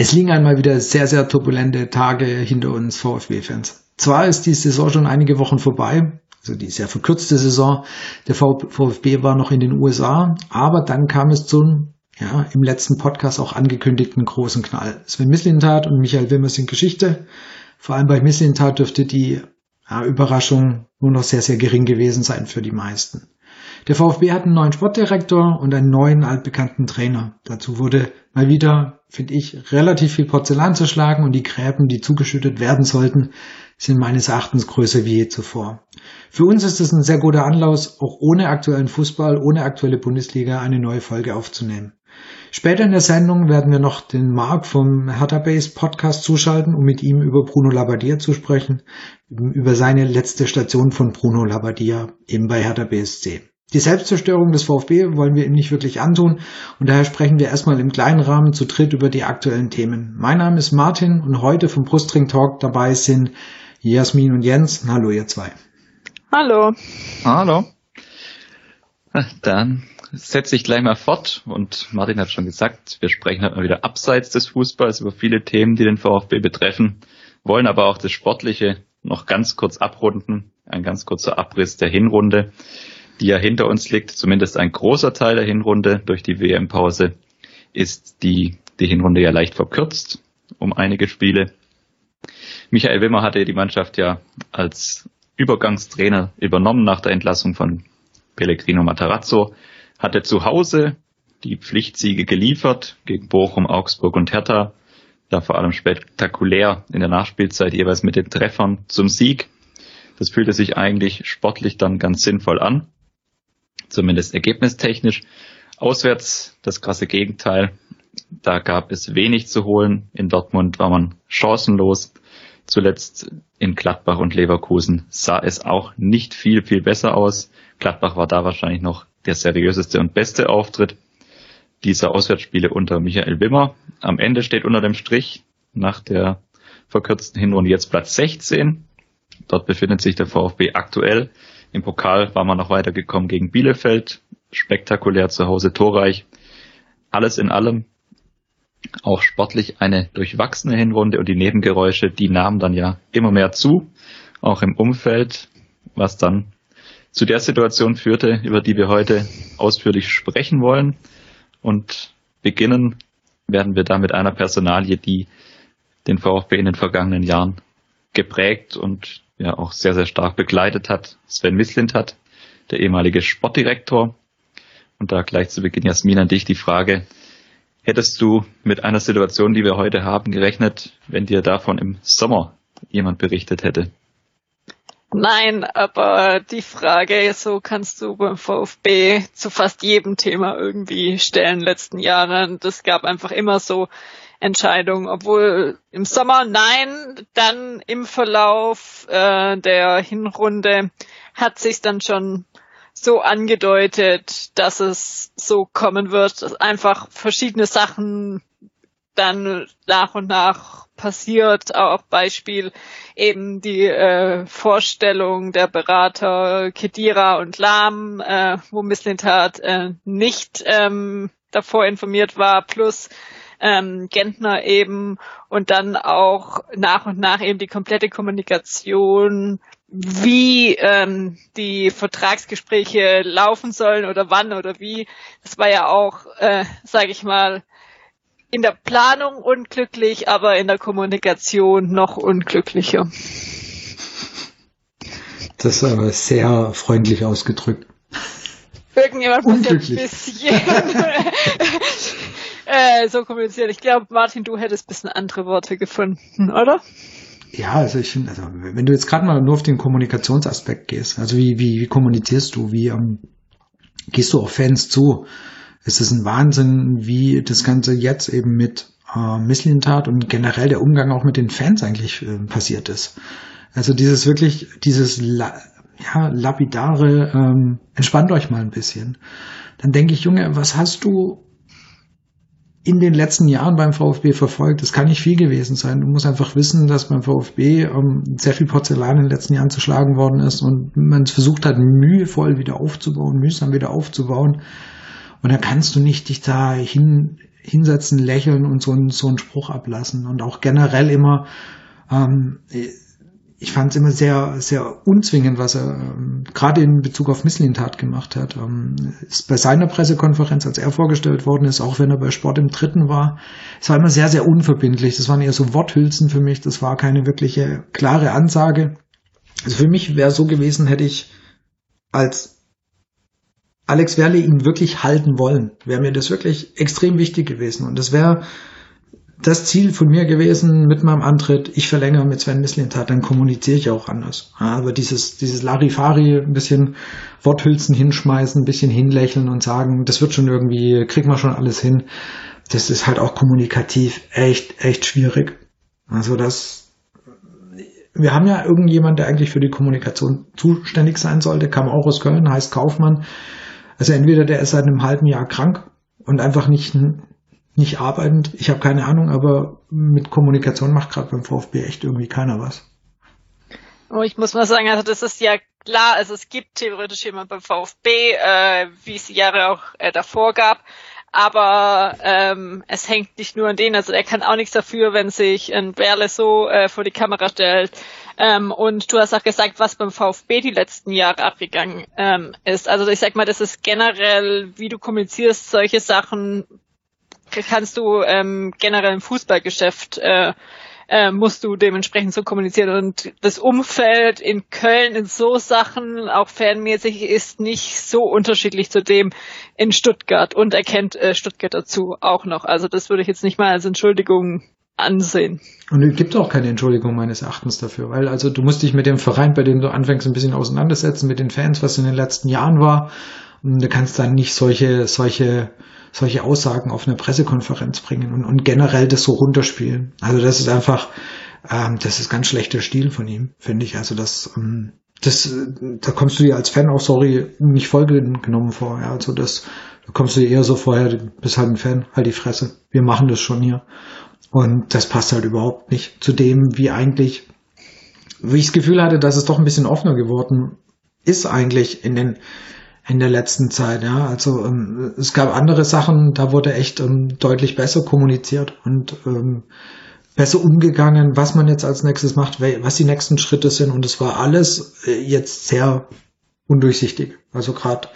Es liegen einmal wieder sehr, sehr turbulente Tage hinter uns VfB-Fans. Zwar ist die Saison schon einige Wochen vorbei, also die sehr verkürzte Saison. Der VfB war noch in den USA, aber dann kam es zum, ja, im letzten Podcast auch angekündigten großen Knall. Sven Mislintat und Michael Wilmers sind Geschichte. Vor allem bei Mislintat dürfte die ja, Überraschung nur noch sehr, sehr gering gewesen sein für die meisten. Der VfB hat einen neuen Sportdirektor und einen neuen altbekannten Trainer. Dazu wurde mal wieder, finde ich, relativ viel Porzellan zerschlagen und die Gräben, die zugeschüttet werden sollten, sind meines Erachtens größer wie je zuvor. Für uns ist es ein sehr guter Anlass, auch ohne aktuellen Fußball, ohne aktuelle Bundesliga eine neue Folge aufzunehmen. Später in der Sendung werden wir noch den Mark vom Hertha Base Podcast zuschalten, um mit ihm über Bruno Labbadia zu sprechen, über seine letzte Station von Bruno Labbadia eben bei Hertha BSC. Die Selbstzerstörung des VfB wollen wir ihm nicht wirklich antun und daher sprechen wir erstmal im kleinen Rahmen zu dritt über die aktuellen Themen. Mein Name ist Martin und heute vom Brustring Talk dabei sind Jasmin und Jens. Hallo ihr zwei. Hallo. Hallo. Dann setze ich gleich mal fort. Und Martin hat schon gesagt, wir sprechen halt mal wieder abseits des Fußballs über viele Themen, die den VfB betreffen, wollen aber auch das Sportliche noch ganz kurz abrunden, ein ganz kurzer Abriss der Hinrunde die ja hinter uns liegt, zumindest ein großer Teil der Hinrunde durch die WM-Pause, ist die, die Hinrunde ja leicht verkürzt um einige Spiele. Michael Wimmer hatte die Mannschaft ja als Übergangstrainer übernommen nach der Entlassung von Pellegrino Matarazzo, hatte zu Hause die Pflichtsiege geliefert gegen Bochum, Augsburg und Hertha, da vor allem spektakulär in der Nachspielzeit jeweils mit den Treffern zum Sieg. Das fühlte sich eigentlich sportlich dann ganz sinnvoll an zumindest ergebnistechnisch. Auswärts das krasse Gegenteil. Da gab es wenig zu holen. In Dortmund war man chancenlos. Zuletzt in Gladbach und Leverkusen sah es auch nicht viel, viel besser aus. Gladbach war da wahrscheinlich noch der seriöseste und beste Auftritt dieser Auswärtsspiele unter Michael Wimmer. Am Ende steht unter dem Strich nach der verkürzten Hinrunde jetzt Platz 16. Dort befindet sich der VfB aktuell im Pokal war man noch weitergekommen gegen Bielefeld. Spektakulär zu Hause, torreich. Alles in allem auch sportlich eine durchwachsene Hinrunde und die Nebengeräusche, die nahmen dann ja immer mehr zu, auch im Umfeld, was dann zu der Situation führte, über die wir heute ausführlich sprechen wollen. Und beginnen werden wir da mit einer Personalie, die den VfB in den vergangenen Jahren geprägt und ja auch sehr, sehr stark begleitet hat, Sven Mislint hat, der ehemalige Sportdirektor. Und da gleich zu Beginn, Jasmin, an dich die Frage, hättest du mit einer Situation, die wir heute haben, gerechnet, wenn dir davon im Sommer jemand berichtet hätte? Nein, aber die Frage, so kannst du beim VfB zu fast jedem Thema irgendwie stellen letzten Jahren. Das gab einfach immer so Entscheidung, obwohl im Sommer nein, dann im Verlauf äh, der Hinrunde hat sich dann schon so angedeutet, dass es so kommen wird, einfach verschiedene Sachen dann nach und nach passiert. Auch Beispiel eben die äh, Vorstellung der Berater Kedira und Lahm, äh, wo Misslintat äh, nicht ähm, davor informiert war, plus ähm, Gentner eben und dann auch nach und nach eben die komplette Kommunikation, wie ähm, die Vertragsgespräche laufen sollen oder wann oder wie. Das war ja auch, äh, sage ich mal, in der Planung unglücklich, aber in der Kommunikation noch unglücklicher. Das ist aber sehr freundlich ausgedrückt. Irgendjemand muss ein bisschen äh, so kommunizieren. Ich glaube, Martin, du hättest ein bisschen andere Worte gefunden, oder? Ja, also ich finde, also wenn du jetzt gerade mal nur auf den Kommunikationsaspekt gehst, also wie, wie, wie kommunizierst du, wie ähm, gehst du auf Fans zu? Es ist ein Wahnsinn, wie das Ganze jetzt eben mit äh, Misslintat und generell der Umgang auch mit den Fans eigentlich äh, passiert ist. Also dieses wirklich, dieses la ja, lapidare, ähm, entspannt euch mal ein bisschen. Dann denke ich, Junge, was hast du in den letzten Jahren beim VfB verfolgt, das kann nicht viel gewesen sein. Du musst einfach wissen, dass beim VfB ähm, sehr viel Porzellan in den letzten Jahren zerschlagen worden ist und man es versucht hat, mühevoll wieder aufzubauen, mühsam wieder aufzubauen. Und da kannst du nicht dich da hin, hinsetzen, lächeln und so, so einen Spruch ablassen. Und auch generell immer ähm, ich fand es immer sehr, sehr unzwingend, was er ähm, gerade in Bezug auf Misslintat gemacht hat. Ähm, ist bei seiner Pressekonferenz, als er vorgestellt worden ist, auch wenn er bei Sport im Dritten war, es war immer sehr, sehr unverbindlich. Das waren eher so Worthülsen für mich. Das war keine wirkliche klare Ansage. Also für mich wäre so gewesen, hätte ich als Alex Werle ihn wirklich halten wollen, wäre mir das wirklich extrem wichtig gewesen. Und das wäre das Ziel von mir gewesen mit meinem Antritt, ich verlängere mit Sven Mislintat, dann kommuniziere ich auch anders. Aber dieses, dieses Larifari, ein bisschen Worthülsen hinschmeißen, ein bisschen hinlächeln und sagen, das wird schon irgendwie, kriegen wir schon alles hin, das ist halt auch kommunikativ echt, echt schwierig. Also das, wir haben ja irgendjemand, der eigentlich für die Kommunikation zuständig sein sollte, kam auch aus Köln, heißt Kaufmann. Also entweder der ist seit einem halben Jahr krank und einfach nicht nicht arbeitend. Ich habe keine Ahnung, aber mit Kommunikation macht gerade beim VfB echt irgendwie keiner was. Oh, ich muss mal sagen, also das ist ja klar, also es gibt theoretisch jemand beim VfB, äh, wie es Jahre auch äh, davor gab, aber ähm, es hängt nicht nur an denen, also er kann auch nichts dafür, wenn sich ein Berle so äh, vor die Kamera stellt. Ähm, und du hast auch gesagt, was beim VfB die letzten Jahre abgegangen ähm, ist. Also ich sag mal, das ist generell, wie du kommunizierst, solche Sachen kannst du ähm, generell im Fußballgeschäft äh, äh, musst du dementsprechend so kommunizieren. Und das Umfeld in Köln in so Sachen, auch fanmäßig, ist nicht so unterschiedlich zu dem in Stuttgart und erkennt äh, Stuttgart dazu auch noch. Also das würde ich jetzt nicht mal als Entschuldigung ansehen. Und es gibt auch keine Entschuldigung meines Erachtens dafür, weil also du musst dich mit dem Verein, bei dem du anfängst, ein bisschen auseinandersetzen, mit den Fans, was in den letzten Jahren war. Und du kannst dann nicht solche, solche solche Aussagen auf eine Pressekonferenz bringen und, und generell das so runterspielen. Also das ist einfach, ähm, das ist ganz schlechter Stil von ihm, finde ich. Also das, ähm, das, da kommst du dir als Fan auch, sorry, nicht vollgenommen vor. Ja, also das, da kommst du dir eher so vorher, du bist halt ein Fan, halt die Fresse. Wir machen das schon hier. Und das passt halt überhaupt nicht zu dem, wie eigentlich, wie ich das Gefühl hatte, dass es doch ein bisschen offener geworden ist eigentlich in den in der letzten Zeit. Ja, also ähm, es gab andere Sachen, da wurde echt ähm, deutlich besser kommuniziert und ähm, besser umgegangen, was man jetzt als nächstes macht, was die nächsten Schritte sind. Und es war alles äh, jetzt sehr undurchsichtig. Also gerade,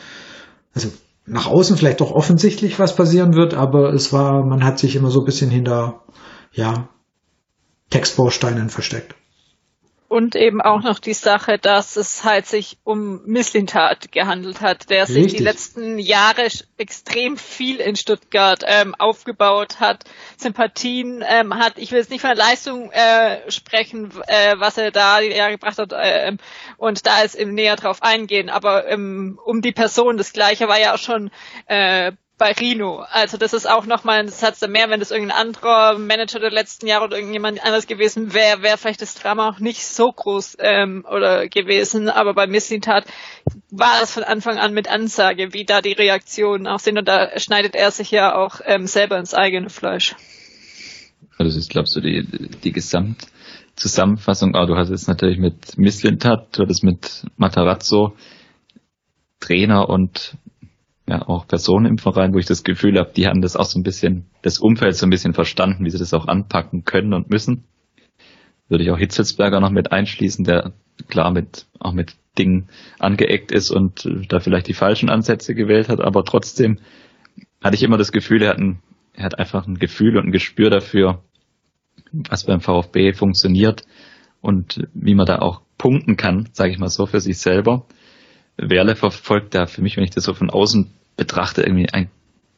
also nach außen vielleicht doch offensichtlich, was passieren wird, aber es war, man hat sich immer so ein bisschen hinter, ja, Textbausteinen versteckt. Und eben auch noch die Sache, dass es halt sich um Misslintat gehandelt hat, der Richtig. sich die letzten Jahre extrem viel in Stuttgart ähm, aufgebaut hat, Sympathien ähm, hat. Ich will jetzt nicht von der Leistung äh, sprechen, äh, was er da die Jahre gebracht hat äh, und da ist eben näher drauf eingehen. Aber ähm, um die Person, das Gleiche war ja auch schon äh, bei Rino. Also das ist auch nochmal ein Satz mehr, wenn das irgendein anderer Manager der letzten Jahre oder irgendjemand anders gewesen wäre, wäre vielleicht das Drama auch nicht so groß ähm, oder gewesen. Aber bei Missintat war es von Anfang an mit Ansage, wie da die Reaktionen auch sind. Und da schneidet er sich ja auch ähm, selber ins eigene Fleisch. Das ist, glaubst du, die, die Gesamtzusammenfassung. Ah, du hast jetzt natürlich mit Misslintat, du hattest mit Matarazzo, Trainer und ja auch Personen im Verein, wo ich das Gefühl habe, die haben das auch so ein bisschen, das Umfeld so ein bisschen verstanden, wie sie das auch anpacken können und müssen. Würde ich auch Hitzelsberger noch mit einschließen, der klar mit, auch mit Dingen angeeckt ist und da vielleicht die falschen Ansätze gewählt hat, aber trotzdem hatte ich immer das Gefühl, er hat, ein, er hat einfach ein Gefühl und ein Gespür dafür, was beim VfB funktioniert und wie man da auch punkten kann, sage ich mal so, für sich selber. Werle verfolgt da für mich, wenn ich das so von außen betrachte, irgendwie ein,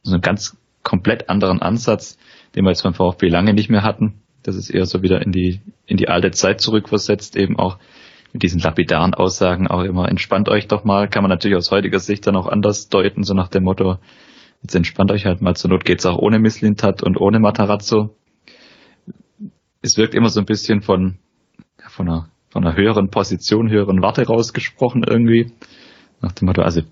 so einen ganz komplett anderen Ansatz, den wir jetzt beim VfB lange nicht mehr hatten. Das ist eher so wieder in die, in die alte Zeit zurückversetzt, eben auch mit diesen lapidaren Aussagen auch immer entspannt euch doch mal, kann man natürlich aus heutiger Sicht dann auch anders deuten, so nach dem Motto, jetzt entspannt euch halt mal, zur Not geht's auch ohne Misslintat und ohne Matarazzo. Es wirkt immer so ein bisschen von, von einer, von einer höheren Position, höheren Warte rausgesprochen irgendwie. Nach dem Motto, also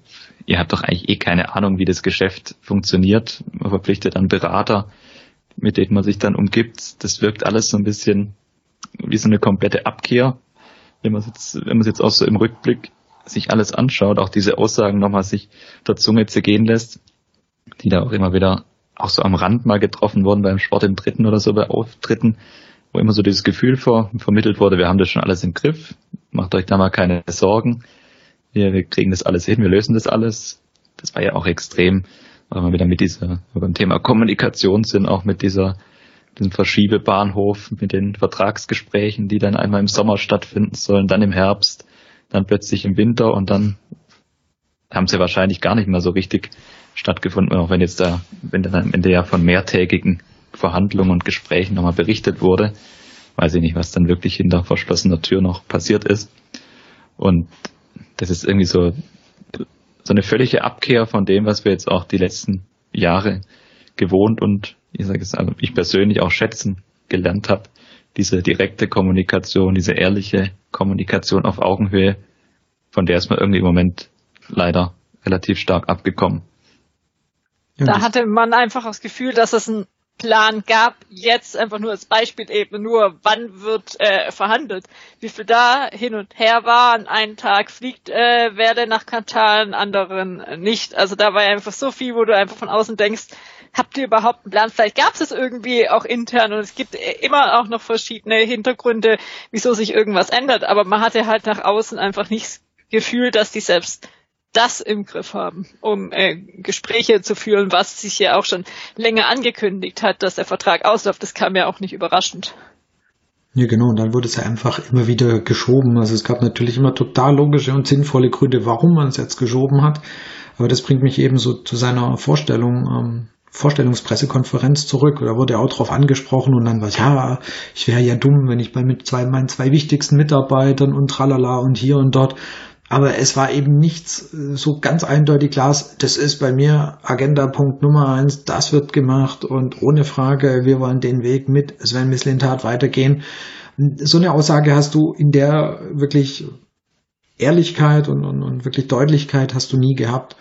ihr habt doch eigentlich eh keine Ahnung, wie das Geschäft funktioniert. Man verpflichtet dann Berater, mit denen man sich dann umgibt, das wirkt alles so ein bisschen wie so eine komplette Abkehr. Wenn man es jetzt, wenn man es jetzt auch so im Rückblick sich alles anschaut, auch diese Aussagen nochmal sich der Zunge zergehen lässt, die da auch immer wieder auch so am Rand mal getroffen wurden beim Sport im Dritten oder so bei Auftritten, wo immer so dieses Gefühl vor, vermittelt wurde, wir haben das schon alles im Griff, macht euch da mal keine Sorgen, wir, wir kriegen das alles hin, wir lösen das alles. Das war ja auch extrem, weil wir wieder mit dieser, beim Thema Kommunikation sind, auch mit dieser, diesem Verschiebebahnhof, mit den Vertragsgesprächen, die dann einmal im Sommer stattfinden sollen, dann im Herbst, dann plötzlich im Winter und dann haben sie wahrscheinlich gar nicht mehr so richtig stattgefunden, auch wenn jetzt da, wenn dann am Ende ja von mehrtägigen Verhandlungen und Gesprächen nochmal berichtet wurde. Weiß ich nicht, was dann wirklich hinter verschlossener Tür noch passiert ist. Und das ist irgendwie so, so eine völlige Abkehr von dem, was wir jetzt auch die letzten Jahre gewohnt und ich sage es also ich persönlich auch schätzen gelernt habe. Diese direkte Kommunikation, diese ehrliche Kommunikation auf Augenhöhe, von der ist man irgendwie im Moment leider relativ stark abgekommen. Da hatte man einfach das Gefühl, dass es ein Plan gab, jetzt einfach nur als Beispiel eben nur, wann wird äh, verhandelt. Wie viel da hin und her war, an einen Tag fliegt äh, werde nach Katar, an anderen nicht. Also da war einfach so viel, wo du einfach von außen denkst, habt ihr überhaupt einen Plan? Vielleicht gab es es irgendwie auch intern und es gibt immer auch noch verschiedene Hintergründe, wieso sich irgendwas ändert, aber man hatte halt nach außen einfach nicht das Gefühl, dass die selbst das im Griff haben, um äh, Gespräche zu führen, was sich ja auch schon länger angekündigt hat, dass der Vertrag ausläuft. Das kam ja auch nicht überraschend. Ja, genau. Und dann wurde es ja einfach immer wieder geschoben. Also es gab natürlich immer total logische und sinnvolle Gründe, warum man es jetzt geschoben hat. Aber das bringt mich eben so zu seiner Vorstellung, ähm, Vorstellungspressekonferenz zurück. Da wurde er auch drauf angesprochen und dann war es, ja, ich wäre ja dumm, wenn ich bei mit zwei, meinen zwei wichtigsten Mitarbeitern und tralala und hier und dort aber es war eben nichts äh, so ganz eindeutig klar. Das ist bei mir Agenda-Punkt Nummer eins. Das wird gemacht und ohne Frage, wir wollen den Weg mit Sven Mislintat weitergehen. So eine Aussage hast du in der wirklich Ehrlichkeit und, und, und wirklich Deutlichkeit hast du nie gehabt.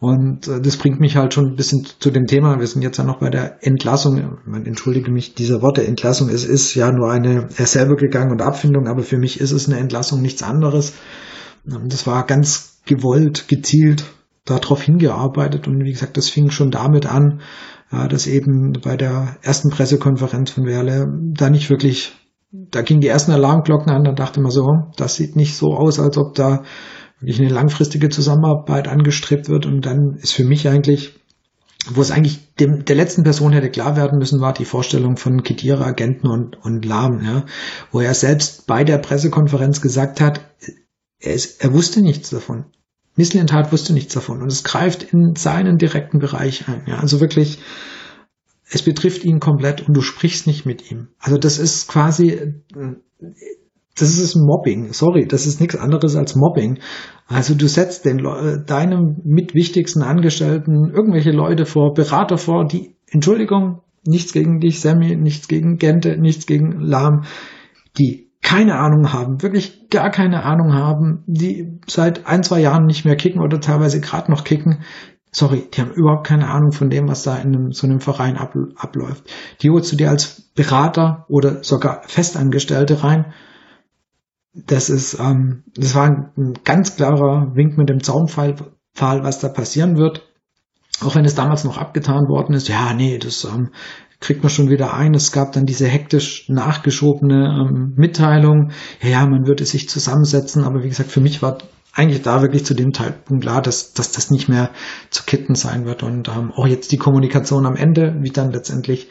Und äh, das bringt mich halt schon ein bisschen zu dem Thema. Wir sind jetzt ja noch bei der Entlassung. Man entschuldige mich dieser Worte Entlassung. Es ist ja nur eine er selber gegangen und Abfindung, aber für mich ist es eine Entlassung nichts anderes. Das war ganz gewollt, gezielt darauf hingearbeitet und wie gesagt, das fing schon damit an, dass eben bei der ersten Pressekonferenz von Werle da nicht wirklich, da gingen die ersten Alarmglocken an, da dachte man so, das sieht nicht so aus, als ob da wirklich eine langfristige Zusammenarbeit angestrebt wird und dann ist für mich eigentlich wo es eigentlich dem, der letzten Person hätte klar werden müssen, war die Vorstellung von Kedira, Agenten und, und Lahm, ja, wo er selbst bei der Pressekonferenz gesagt hat, er, ist, er wusste nichts davon. Misslintat wusste nichts davon und es greift in seinen direkten Bereich ein. Ja, also wirklich, es betrifft ihn komplett und du sprichst nicht mit ihm. Also das ist quasi, das ist Mobbing. Sorry, das ist nichts anderes als Mobbing. Also du setzt den deinem mitwichtigsten Angestellten irgendwelche Leute vor, Berater vor, die, Entschuldigung, nichts gegen dich, Sammy, nichts gegen Gente, nichts gegen Lahm, die keine Ahnung haben, wirklich gar keine Ahnung haben, die seit ein, zwei Jahren nicht mehr kicken oder teilweise gerade noch kicken. Sorry, die haben überhaupt keine Ahnung von dem, was da in einem, so einem Verein ab, abläuft. Die holst du dir als Berater oder sogar Festangestellte rein. Das ist, ähm, das war ein, ein ganz klarer Wink mit dem Zaunpfahl, was da passieren wird. Auch wenn es damals noch abgetan worden ist, ja, nee, das ähm, kriegt man schon wieder ein. Es gab dann diese hektisch nachgeschobene ähm, Mitteilung, ja, ja, man würde sich zusammensetzen, aber wie gesagt, für mich war eigentlich da wirklich zu dem Zeitpunkt klar, dass, dass das nicht mehr zu kitten sein wird. Und ähm, auch jetzt die Kommunikation am Ende, wie dann letztendlich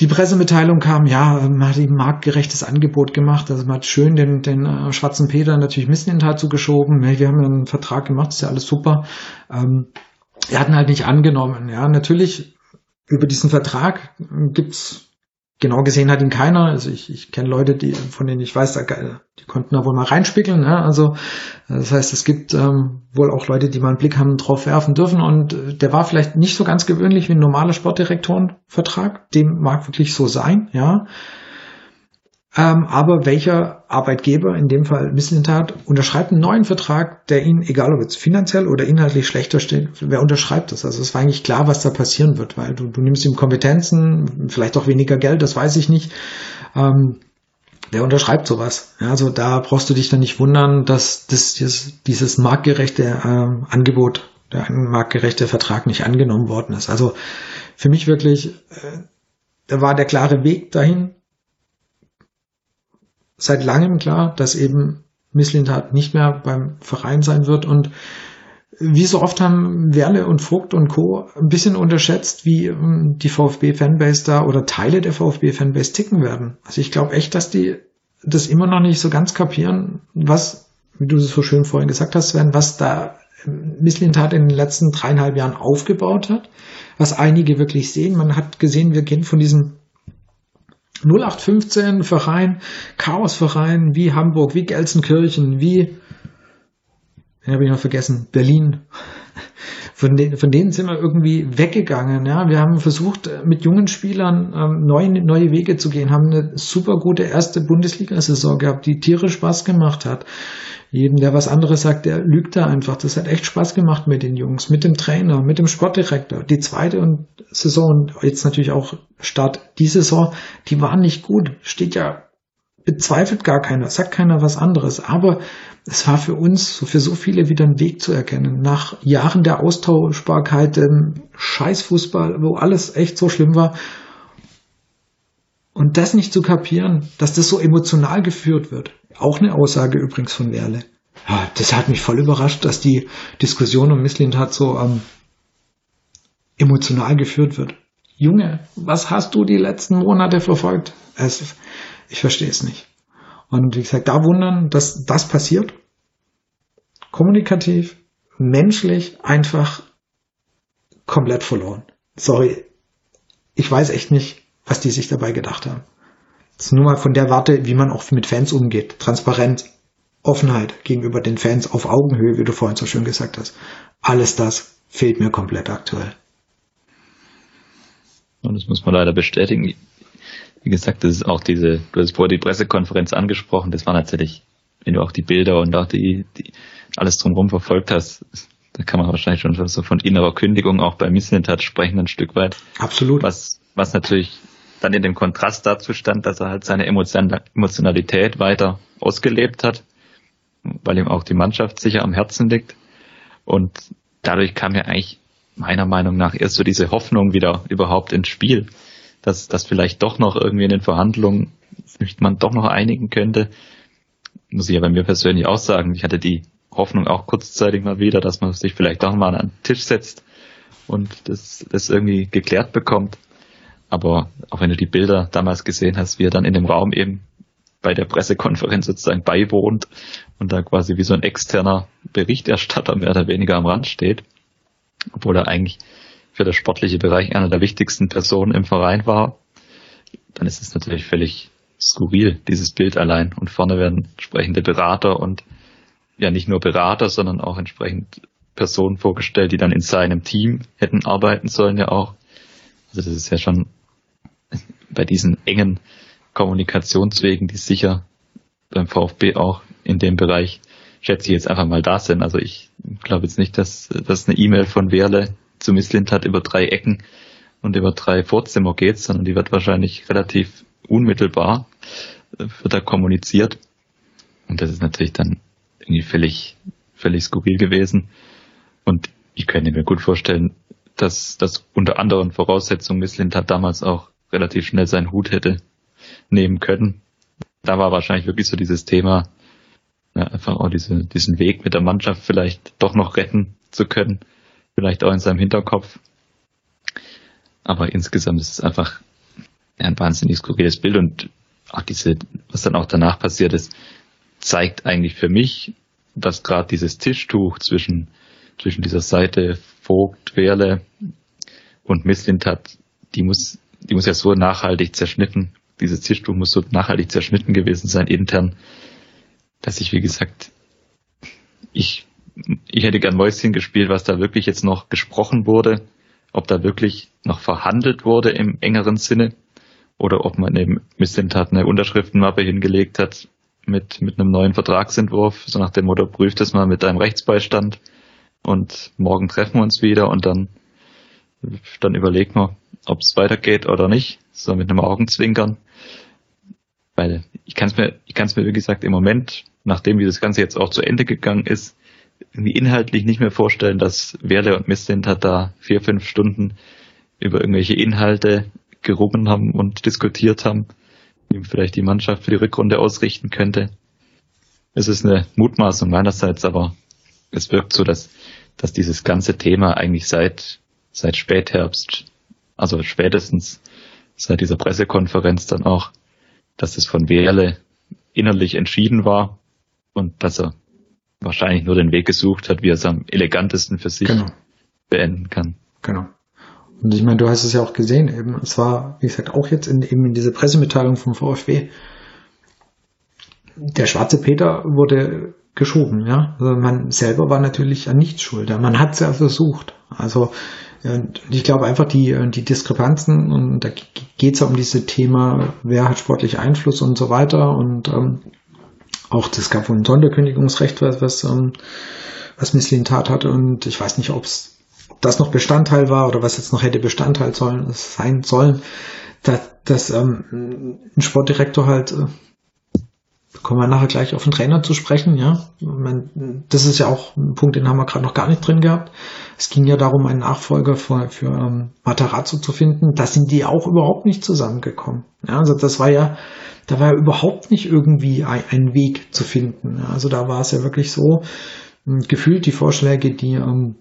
die Pressemitteilung kam, ja, man hat ihm marktgerechtes Angebot gemacht, also man hat schön den, den äh, schwarzen Peter natürlich Missenhinterhalt zugeschoben, hey, wir haben einen Vertrag gemacht, ist ja alles super. Ähm, er hat ihn halt nicht angenommen. Ja, natürlich über diesen Vertrag gibt's genau gesehen hat ihn keiner. Also ich, ich kenne Leute, die von denen ich weiß, die konnten da wohl mal reinspiegeln. Ne? Also das heißt, es gibt ähm, wohl auch Leute, die mal einen Blick haben drauf werfen dürfen. Und äh, der war vielleicht nicht so ganz gewöhnlich wie ein normaler Sportdirektorenvertrag. Dem mag wirklich so sein, ja. Ähm, aber welcher Arbeitgeber, in dem Fall Misslintat, unterschreibt einen neuen Vertrag, der ihn, egal ob jetzt finanziell oder inhaltlich schlechter steht, wer unterschreibt das? Also es war eigentlich klar, was da passieren wird, weil du, du nimmst ihm Kompetenzen, vielleicht auch weniger Geld, das weiß ich nicht. Ähm, wer unterschreibt sowas? Ja, also da brauchst du dich dann nicht wundern, dass das, dieses, dieses marktgerechte äh, Angebot, der marktgerechte Vertrag nicht angenommen worden ist. Also für mich wirklich, äh, da war der klare Weg dahin, seit langem klar, dass eben Misslintat nicht mehr beim Verein sein wird und wie so oft haben Werle und Vogt und Co. ein bisschen unterschätzt, wie ähm, die VfB-Fanbase da oder Teile der VfB-Fanbase ticken werden. Also ich glaube echt, dass die das immer noch nicht so ganz kapieren, was, wie du es so schön vorhin gesagt hast, Sven, was da ähm, Misslintat in den letzten dreieinhalb Jahren aufgebaut hat, was einige wirklich sehen. Man hat gesehen, wir gehen von diesem 0815 Verein, Chaosverein wie Hamburg, wie Gelsenkirchen, wie, den habe ich noch vergessen, Berlin. Von, den, von denen sind wir irgendwie weggegangen. Ja, wir haben versucht, mit jungen Spielern ähm, neue, neue Wege zu gehen, haben eine super gute erste Bundesliga-Saison gehabt, die tierisch Spaß gemacht hat jedem, der was anderes sagt, der lügt da einfach. Das hat echt Spaß gemacht mit den Jungs, mit dem Trainer, mit dem Sportdirektor. Die zweite und Saison jetzt natürlich auch Start die Saison, die waren nicht gut. Steht ja, bezweifelt gar keiner, sagt keiner was anderes. Aber es war für uns, für so viele wieder ein Weg zu erkennen. Nach Jahren der Austauschbarkeit, dem Scheißfußball, wo alles echt so schlimm war. Und das nicht zu kapieren, dass das so emotional geführt wird. Auch eine Aussage übrigens von Werle. Ja, das hat mich voll überrascht, dass die Diskussion um Misslintat so ähm, emotional geführt wird. Junge, was hast du die letzten Monate verfolgt? Es, ich verstehe es nicht. Und wie gesagt, da wundern, dass das passiert. Kommunikativ, menschlich, einfach komplett verloren. Sorry. Ich weiß echt nicht, was die sich dabei gedacht haben. Das ist nur mal von der Warte, wie man auch mit Fans umgeht. Transparenz, Offenheit gegenüber den Fans auf Augenhöhe, wie du vorhin so schön gesagt hast. Alles das fehlt mir komplett aktuell. Und das muss man leider bestätigen. Wie gesagt, das ist auch diese, du hast vorher die Pressekonferenz angesprochen, das war natürlich, wenn du auch die Bilder und auch die, die alles drumherum verfolgt hast, da kann man wahrscheinlich schon so von innerer Kündigung auch bei Misslintat sprechen, ein Stück weit. Absolut. Was, was natürlich dann in dem Kontrast dazu stand, dass er halt seine Emotionalität weiter ausgelebt hat, weil ihm auch die Mannschaft sicher am Herzen liegt. Und dadurch kam ja eigentlich meiner Meinung nach erst so diese Hoffnung wieder überhaupt ins Spiel, dass, dass vielleicht doch noch irgendwie in den Verhandlungen sich man doch noch einigen könnte. Muss ich ja bei mir persönlich auch sagen, ich hatte die Hoffnung auch kurzzeitig mal wieder, dass man sich vielleicht doch mal an den Tisch setzt und das, das irgendwie geklärt bekommt. Aber auch wenn du die Bilder damals gesehen hast, wie er dann in dem Raum eben bei der Pressekonferenz sozusagen beiwohnt und da quasi wie so ein externer Berichterstatter mehr oder weniger am Rand steht, obwohl er eigentlich für das sportliche Bereich einer der wichtigsten Personen im Verein war, dann ist es natürlich völlig skurril, dieses Bild allein. Und vorne werden entsprechende Berater und ja nicht nur Berater, sondern auch entsprechend Personen vorgestellt, die dann in seinem Team hätten arbeiten sollen ja auch. Also das ist ja schon bei diesen engen Kommunikationswegen, die sicher beim VfB auch in dem Bereich, schätze ich jetzt einfach mal da sind. Also ich glaube jetzt nicht, dass, dass eine E-Mail von Werle zu Miss hat über drei Ecken und über drei Vorzimmer geht, sondern die wird wahrscheinlich relativ unmittelbar äh, wird da kommuniziert. Und das ist natürlich dann irgendwie völlig, völlig skurril gewesen. Und ich könnte mir gut vorstellen, dass das unter anderen Voraussetzungen Miss hat damals auch relativ schnell seinen Hut hätte nehmen können. Da war wahrscheinlich wirklich so dieses Thema, ja, einfach auch diese, diesen Weg mit der Mannschaft vielleicht doch noch retten zu können. Vielleicht auch in seinem Hinterkopf. Aber insgesamt ist es einfach ein wahnsinnig skurriles Bild und auch diese, was dann auch danach passiert ist, zeigt eigentlich für mich, dass gerade dieses Tischtuch zwischen, zwischen dieser Seite Vogt, Wehrle und Misslintat, die muss die muss ja so nachhaltig zerschnitten, diese Tischtuch muss so nachhaltig zerschnitten gewesen sein intern, dass ich, wie gesagt, ich, ich hätte gern Mäuschen gespielt, was da wirklich jetzt noch gesprochen wurde, ob da wirklich noch verhandelt wurde im engeren Sinne oder ob man eben Misslintat eine Unterschriftenmappe hingelegt hat mit, mit einem neuen Vertragsentwurf, so nach dem Motto, prüft es mal mit deinem Rechtsbeistand und morgen treffen wir uns wieder und dann, dann überlegen wir, ob es weitergeht oder nicht, so mit einem Augenzwinkern. Weil ich kann es mir, ich kann es mir wie gesagt im Moment, nachdem wie das Ganze jetzt auch zu Ende gegangen ist, irgendwie inhaltlich nicht mehr vorstellen, dass Werle und Misslintat da vier, fünf Stunden über irgendwelche Inhalte gerungen haben und diskutiert haben, wie vielleicht die Mannschaft für die Rückrunde ausrichten könnte. Es ist eine Mutmaßung meinerseits, aber es wirkt so, dass, dass dieses ganze Thema eigentlich seit, seit Spätherbst, also spätestens seit dieser Pressekonferenz dann auch, dass es von Wehrle innerlich entschieden war und dass er wahrscheinlich nur den Weg gesucht hat, wie er es am elegantesten für sich genau. beenden kann. Genau. Und ich meine, du hast es ja auch gesehen, eben, es war, wie gesagt, auch jetzt in, eben in dieser Pressemitteilung vom VfB. Der schwarze Peter wurde geschoben, ja. Also man selber war natürlich an nichts schuld. Man hat es ja versucht. Also ich glaube einfach die, die Diskrepanzen und da geht es ja um dieses Thema, wer hat sportlich Einfluss und so weiter und ähm, auch das gab wohl ein Sonderkündigungsrecht, was, was, ähm, was Misslin Tat hatte. Und ich weiß nicht, ob es das noch Bestandteil war oder was jetzt noch hätte Bestandteil sollen, sein sollen, dass, dass ähm, ein Sportdirektor halt, äh, kommen wir nachher gleich auf den Trainer zu sprechen, ja. Das ist ja auch ein Punkt, den haben wir gerade noch gar nicht drin gehabt. Es ging ja darum, einen Nachfolger für, für ähm, Matarazzo zu finden. Da sind die auch überhaupt nicht zusammengekommen. Ja, also das war ja, da war ja überhaupt nicht irgendwie ein, ein Weg zu finden. Ja, also da war es ja wirklich so, gefühlt die Vorschläge, die ähm,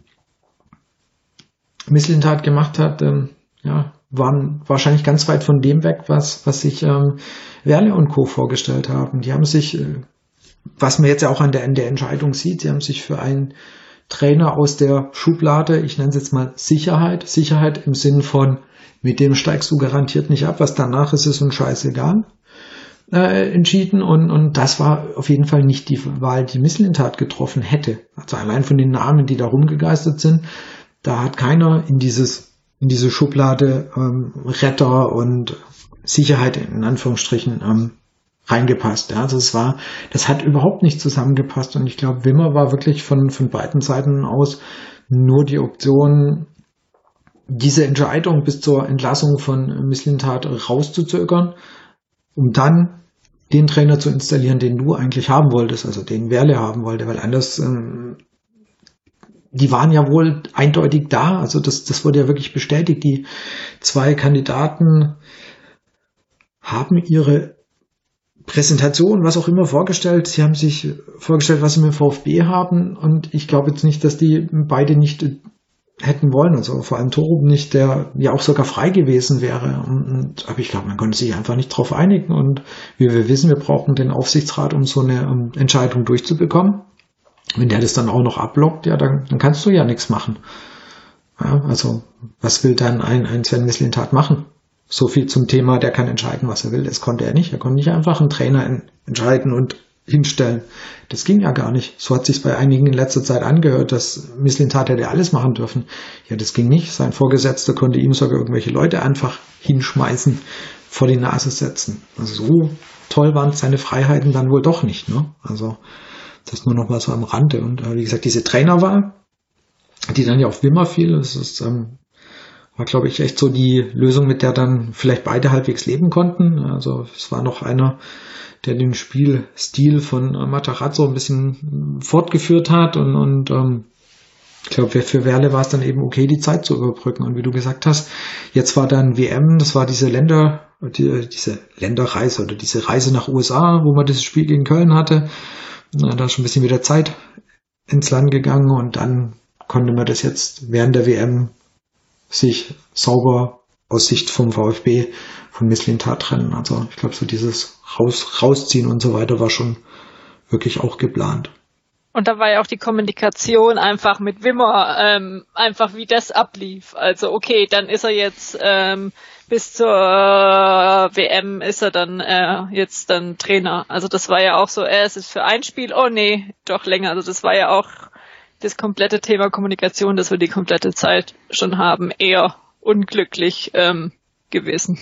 Misslintat gemacht hat, ähm, ja, waren wahrscheinlich ganz weit von dem weg, was, was sich ähm, Werle und Co. vorgestellt haben. Die haben sich, äh, was man jetzt ja auch an der, an der Entscheidung sieht, sie haben sich für einen Trainer aus der Schublade, ich nenne es jetzt mal Sicherheit, Sicherheit im Sinn von, mit dem steigst du garantiert nicht ab, was danach ist, ist uns scheißegal, äh, entschieden und, und das war auf jeden Fall nicht die Wahl, die Misslintat getroffen hätte. Also allein von den Namen, die da rumgegeistert sind, da hat keiner in dieses, in diese Schublade ähm, Retter und Sicherheit in Anführungsstrichen ähm, reingepasst. Ja. Also es war, das hat überhaupt nicht zusammengepasst und ich glaube, Wimmer war wirklich von, von beiden Seiten aus nur die Option, diese Entscheidung bis zur Entlassung von Misslintat rauszuzögern, um dann den Trainer zu installieren, den du eigentlich haben wolltest, also den Werle haben wollte, weil anders ähm, die waren ja wohl eindeutig da. Also das, das wurde ja wirklich bestätigt. Die zwei Kandidaten haben ihre Präsentation, was auch immer vorgestellt. Sie haben sich vorgestellt, was sie mit dem VfB haben. Und ich glaube jetzt nicht, dass die beide nicht hätten wollen. Also vor allem Torup nicht, der ja auch sogar frei gewesen wäre. Und, und, aber ich glaube, man konnte sich einfach nicht darauf einigen. Und wie wir wissen, wir brauchen den Aufsichtsrat, um so eine um, Entscheidung durchzubekommen. Wenn der das dann auch noch ablockt, ja, dann, dann kannst du ja nichts machen. Ja, also, was will dann ein, ein Sven Mislintat machen? So viel zum Thema, der kann entscheiden, was er will. Das konnte er nicht. Er konnte nicht einfach einen Trainer entscheiden und hinstellen. Das ging ja gar nicht. So hat sich bei einigen in letzter Zeit angehört, dass Mislintat hätte alles machen dürfen. Ja, das ging nicht. Sein Vorgesetzter konnte ihm sogar irgendwelche Leute einfach hinschmeißen, vor die Nase setzen. Also so toll waren seine Freiheiten dann wohl doch nicht. Ne? Also das nur noch mal so am Rande. Und äh, wie gesagt, diese Trainerwahl, die dann ja auf Wimmer fiel, das ist, ähm, war, glaube ich, echt so die Lösung, mit der dann vielleicht beide halbwegs leben konnten. Also es war noch einer, der den Spielstil von äh, Matarazzo ein bisschen fortgeführt hat und, und ähm, ich glaube, für Werle war es dann eben okay, die Zeit zu überbrücken. Und wie du gesagt hast, jetzt war dann WM, das war diese Länder, die, diese Länderreise oder diese Reise nach USA, wo man das Spiel gegen Köln hatte. Na, da ist schon ein bisschen wieder Zeit ins Land gegangen und dann konnte man das jetzt während der WM sich sauber aus Sicht vom VfB von Misslintat trennen. Also ich glaube, so dieses Raus, Rausziehen und so weiter war schon wirklich auch geplant. Und da war ja auch die Kommunikation einfach mit Wimmer, ähm, einfach wie das ablief. Also okay, dann ist er jetzt ähm, bis zur äh, WM ist er dann äh, jetzt dann Trainer. Also das war ja auch so, er ist es für ein Spiel, oh nee, doch länger. Also das war ja auch das komplette Thema Kommunikation, das wir die komplette Zeit schon haben, eher unglücklich ähm, gewesen.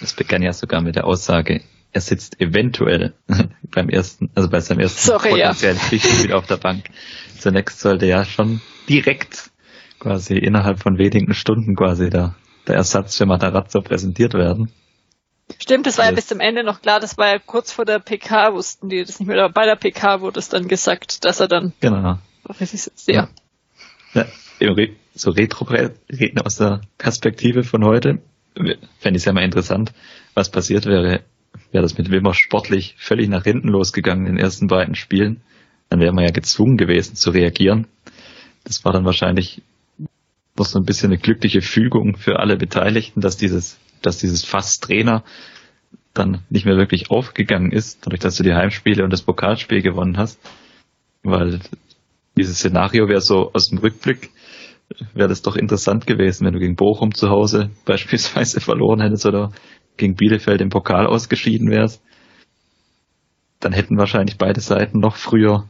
Es begann ja sogar mit der Aussage, er sitzt eventuell beim ersten, also bei seinem ersten Sorry, potenziellen ja. Pflichtspiel auf der Bank. Zunächst sollte ja schon direkt quasi innerhalb von wenigen Stunden quasi der, der Ersatz für Matarazzo präsentiert werden. Stimmt, das war ja bis zum Ende noch klar, das war ja kurz vor der PK, wussten die das nicht mehr, aber bei der PK wurde es dann gesagt, dass er dann genau. ja. ja. So retro aus der Perspektive von heute, fände ich es ja mal interessant, was passiert wäre, wäre das mit Wimmer sportlich völlig nach hinten losgegangen in den ersten beiden Spielen. Dann wäre man ja gezwungen gewesen zu reagieren. Das war dann wahrscheinlich noch so ein bisschen eine glückliche Fügung für alle Beteiligten, dass dieses, dass dieses Fass-Trainer dann nicht mehr wirklich aufgegangen ist, dadurch, dass du die Heimspiele und das Pokalspiel gewonnen hast. Weil dieses Szenario wäre so aus dem Rückblick, wäre das doch interessant gewesen, wenn du gegen Bochum zu Hause beispielsweise verloren hättest oder gegen Bielefeld im Pokal ausgeschieden wärst, dann hätten wahrscheinlich beide Seiten noch früher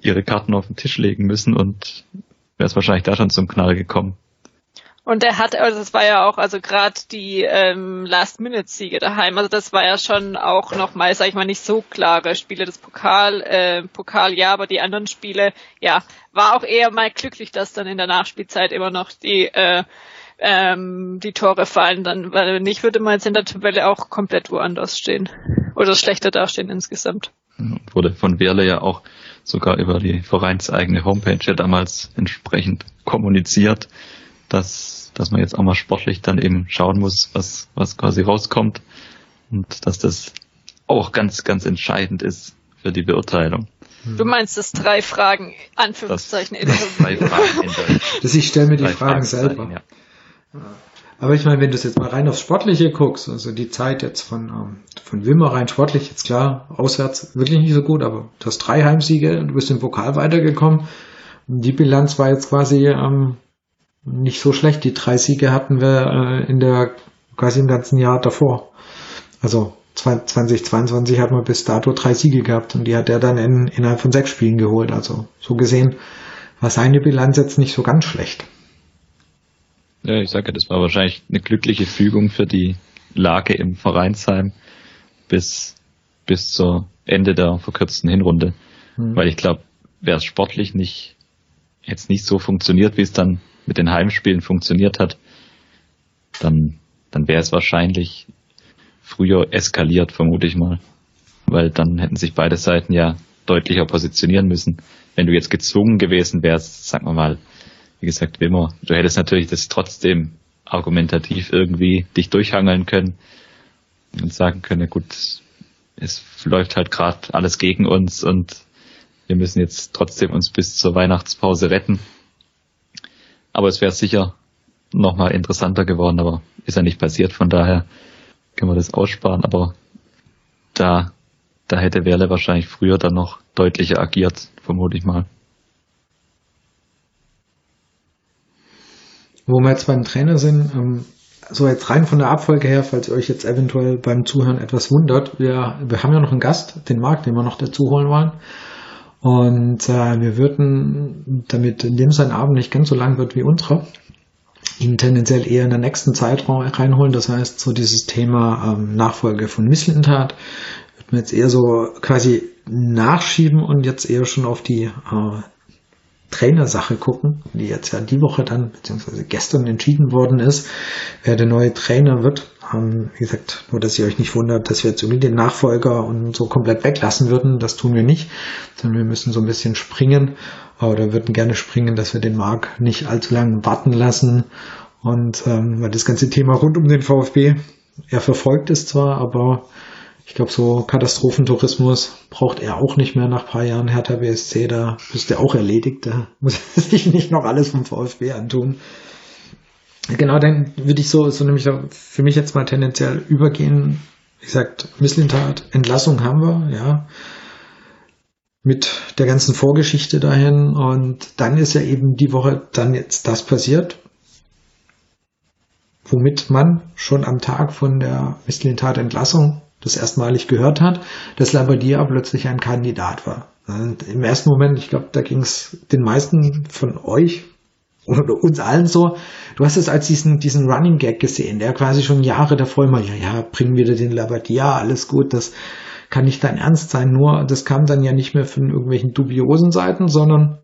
ihre Karten auf den Tisch legen müssen und wäre es wahrscheinlich da schon zum Knall gekommen. Und er hat, also das war ja auch, also gerade die ähm, Last-Minute-Siege daheim, also das war ja schon auch nochmal, sag ich mal, nicht so klare Spiele. Das Pokal, äh, Pokal ja, aber die anderen Spiele, ja, war auch eher mal glücklich, dass dann in der Nachspielzeit immer noch die äh, ähm, die Tore fallen dann, weil nicht würde man jetzt in der Tabelle auch komplett woanders stehen oder schlechter dastehen insgesamt. Wurde von Werle ja auch sogar über die vereinseigene Homepage ja damals entsprechend kommuniziert, dass, dass man jetzt auch mal sportlich dann eben schauen muss, was, was quasi rauskommt und dass das auch ganz, ganz entscheidend ist für die Beurteilung. Du meinst das drei Fragen, Anführungszeichen, das, das drei Fragen das ich stelle mir die Fragen selber. Ja. Aber ich meine, wenn du es jetzt mal rein aufs Sportliche guckst, also die Zeit jetzt von, ähm, von Wimmer rein sportlich, jetzt klar, auswärts wirklich nicht so gut, aber du hast drei Heimsiege, du bist im Pokal weitergekommen. Die Bilanz war jetzt quasi ähm, nicht so schlecht. Die drei Siege hatten wir äh, in der quasi im ganzen Jahr davor. Also 2022 hat man bis dato drei Siege gehabt und die hat er dann in, innerhalb von sechs Spielen geholt. Also so gesehen war seine Bilanz jetzt nicht so ganz schlecht. Ja, ich sage ja, das war wahrscheinlich eine glückliche Fügung für die Lage im Vereinsheim bis, bis zur Ende der verkürzten Hinrunde. Mhm. Weil ich glaube, wäre es sportlich nicht, jetzt nicht so funktioniert, wie es dann mit den Heimspielen funktioniert hat, dann, dann wäre es wahrscheinlich früher eskaliert, vermute ich mal. Weil dann hätten sich beide Seiten ja deutlicher positionieren müssen. Wenn du jetzt gezwungen gewesen wärst, sagen wir mal, wie gesagt, wie immer, du hättest natürlich das trotzdem argumentativ irgendwie dich durchhangeln können und sagen können, gut, es läuft halt gerade alles gegen uns und wir müssen jetzt trotzdem uns bis zur Weihnachtspause retten. Aber es wäre sicher nochmal interessanter geworden, aber ist ja nicht passiert, von daher können wir das aussparen, aber da, da hätte Werle wahrscheinlich früher dann noch deutlicher agiert, vermute ich mal. Wo wir jetzt beim Trainer sind, ähm, so jetzt rein von der Abfolge her, falls ihr euch jetzt eventuell beim Zuhören etwas wundert, wir, wir haben ja noch einen Gast, den Marc, den wir noch dazu holen wollen. Und äh, wir würden, damit dem sein Abend nicht ganz so lang wird wie unsere, ihn tendenziell eher in der nächsten Zeitraum reinholen. Das heißt, so dieses Thema ähm, Nachfolge von Misslintat wird man jetzt eher so quasi nachschieben und jetzt eher schon auf die äh, Trainersache gucken, die jetzt ja die Woche dann, beziehungsweise gestern entschieden worden ist, wer der neue Trainer wird. Ähm, wie gesagt, nur dass ihr euch nicht wundert, dass wir jetzt irgendwie den Nachfolger und so komplett weglassen würden. Das tun wir nicht, sondern wir müssen so ein bisschen springen oder würden gerne springen, dass wir den Markt nicht allzu lange warten lassen. Und ähm, weil das ganze Thema rund um den VfB, er verfolgt es zwar, aber ich glaube, so Katastrophentourismus braucht er auch nicht mehr nach paar Jahren Hertha BSC. Da ist er auch erledigt. Da muss er sich nicht noch alles vom VfB antun. Genau, dann würde ich so, so nämlich für mich jetzt mal tendenziell übergehen. Wie gesagt, Misslintat, Entlassung haben wir, ja. Mit der ganzen Vorgeschichte dahin. Und dann ist ja eben die Woche dann jetzt das passiert, womit man schon am Tag von der Misslintat Entlassung das erstmalig gehört hat, dass Labadia plötzlich ein Kandidat war. Und Im ersten Moment, ich glaube, da ging es den meisten von euch oder uns allen so, du hast es als diesen, diesen Running Gag gesehen, der quasi schon Jahre davor immer, ja, ja, bringen wieder den Labadia, alles gut, das kann nicht dein Ernst sein. Nur, das kam dann ja nicht mehr von irgendwelchen dubiosen Seiten, sondern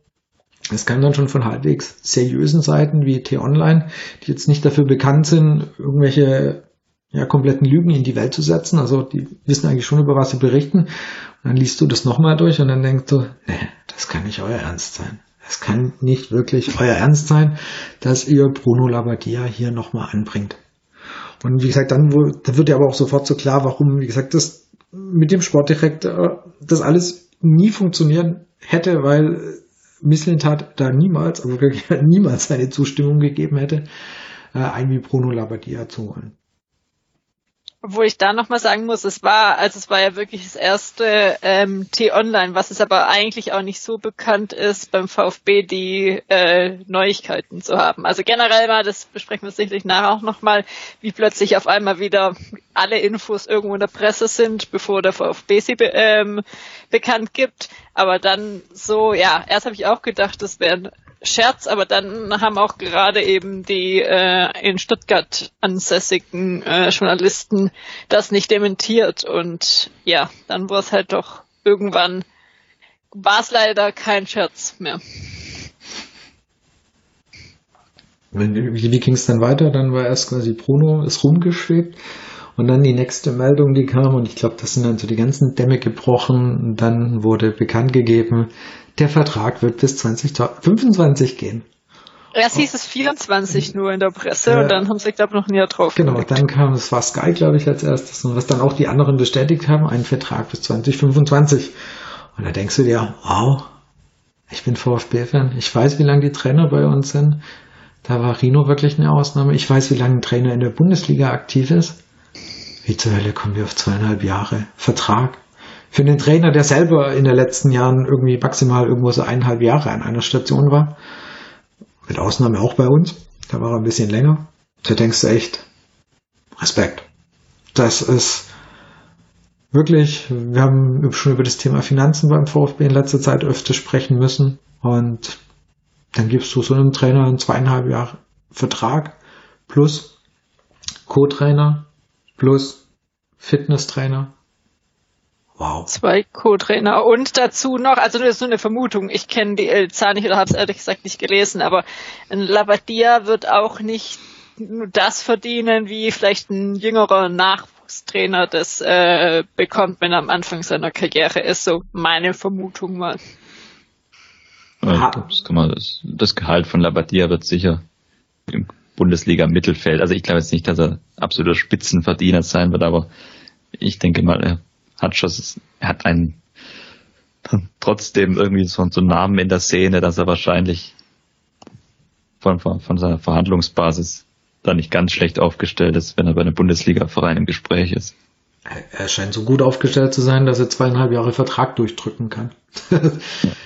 es kam dann schon von halbwegs seriösen Seiten wie T-Online, die jetzt nicht dafür bekannt sind, irgendwelche ja, kompletten Lügen in die Welt zu setzen. Also die wissen eigentlich schon, über was sie berichten. Und dann liest du das nochmal durch und dann denkst du, nee, das kann nicht euer Ernst sein. Es kann nicht wirklich euer Ernst sein, dass ihr Bruno Labbadia hier nochmal anbringt. Und wie gesagt, dann da wird ja aber auch sofort so klar, warum, wie gesagt, das mit dem Sportdirektor das alles nie funktionieren hätte, weil Misslintat da niemals, aber wirklich niemals seine Zustimmung gegeben hätte, äh, ein wie Bruno Labbadia zu holen. Obwohl ich da nochmal sagen muss, es war, also es war ja wirklich das erste ähm, T-Online, was es aber eigentlich auch nicht so bekannt ist, beim VfB die äh, Neuigkeiten zu haben. Also generell mal, das besprechen wir sicherlich nachher auch nochmal, wie plötzlich auf einmal wieder alle Infos irgendwo in der Presse sind, bevor der VfB sie be ähm, bekannt gibt. Aber dann so, ja, erst habe ich auch gedacht, das wären Scherz, aber dann haben auch gerade eben die äh, in Stuttgart ansässigen äh, Journalisten das nicht dementiert und ja, dann war es halt doch irgendwann, war es leider kein Scherz mehr. Wie, ging es dann weiter? Dann war erst quasi Bruno ist rumgeschwebt und dann die nächste Meldung, die kam und ich glaube, das sind dann so die ganzen Dämme gebrochen und dann wurde bekannt gegeben, der Vertrag wird bis 2025 gehen. Erst hieß es 24 nur in der Presse äh, und dann haben sie, glaube ich, noch Jahr drauf. Genau, gelegt. dann kam, es war Sky, glaube ich, als erstes und was dann auch die anderen bestätigt haben, ein Vertrag bis 2025. Und da denkst du dir, wow, ich bin VfB-Fan, ich weiß, wie lange die Trainer bei uns sind. Da war Rino wirklich eine Ausnahme. Ich weiß, wie lange ein Trainer in der Bundesliga aktiv ist. Wie zur Hölle kommen wir auf zweieinhalb Jahre Vertrag? Für den Trainer, der selber in den letzten Jahren irgendwie maximal irgendwo so eineinhalb Jahre an einer Station war, mit Ausnahme auch bei uns, da war er ein bisschen länger, da denkst du echt, Respekt. Das ist wirklich, wir haben schon über das Thema Finanzen beim VfB in letzter Zeit öfter sprechen müssen und dann gibst du so einem Trainer einen zweieinhalb Jahre Vertrag plus Co-Trainer plus Fitnesstrainer Wow. Zwei Co-Trainer und dazu noch, also das ist nur eine Vermutung, ich kenne die äh, Zahl nicht oder habe es ehrlich gesagt nicht gelesen, aber ein Labadia wird auch nicht nur das verdienen, wie vielleicht ein jüngerer Nachwuchstrainer das äh, bekommt, wenn er am Anfang seiner Karriere ist. So meine Vermutung mal. Ja, das, kann man, das, das Gehalt von Labadia wird sicher im Bundesliga-Mittelfeld. Also ich glaube jetzt nicht, dass er absoluter Spitzenverdiener sein wird, aber ich denke mal, er hat schon, er hat einen trotzdem irgendwie so, so einen Namen in der Szene, dass er wahrscheinlich von, von, von seiner Verhandlungsbasis da nicht ganz schlecht aufgestellt ist, wenn er bei einem Bundesliga-Verein im Gespräch ist. Er scheint so gut aufgestellt zu sein, dass er zweieinhalb Jahre Vertrag durchdrücken kann.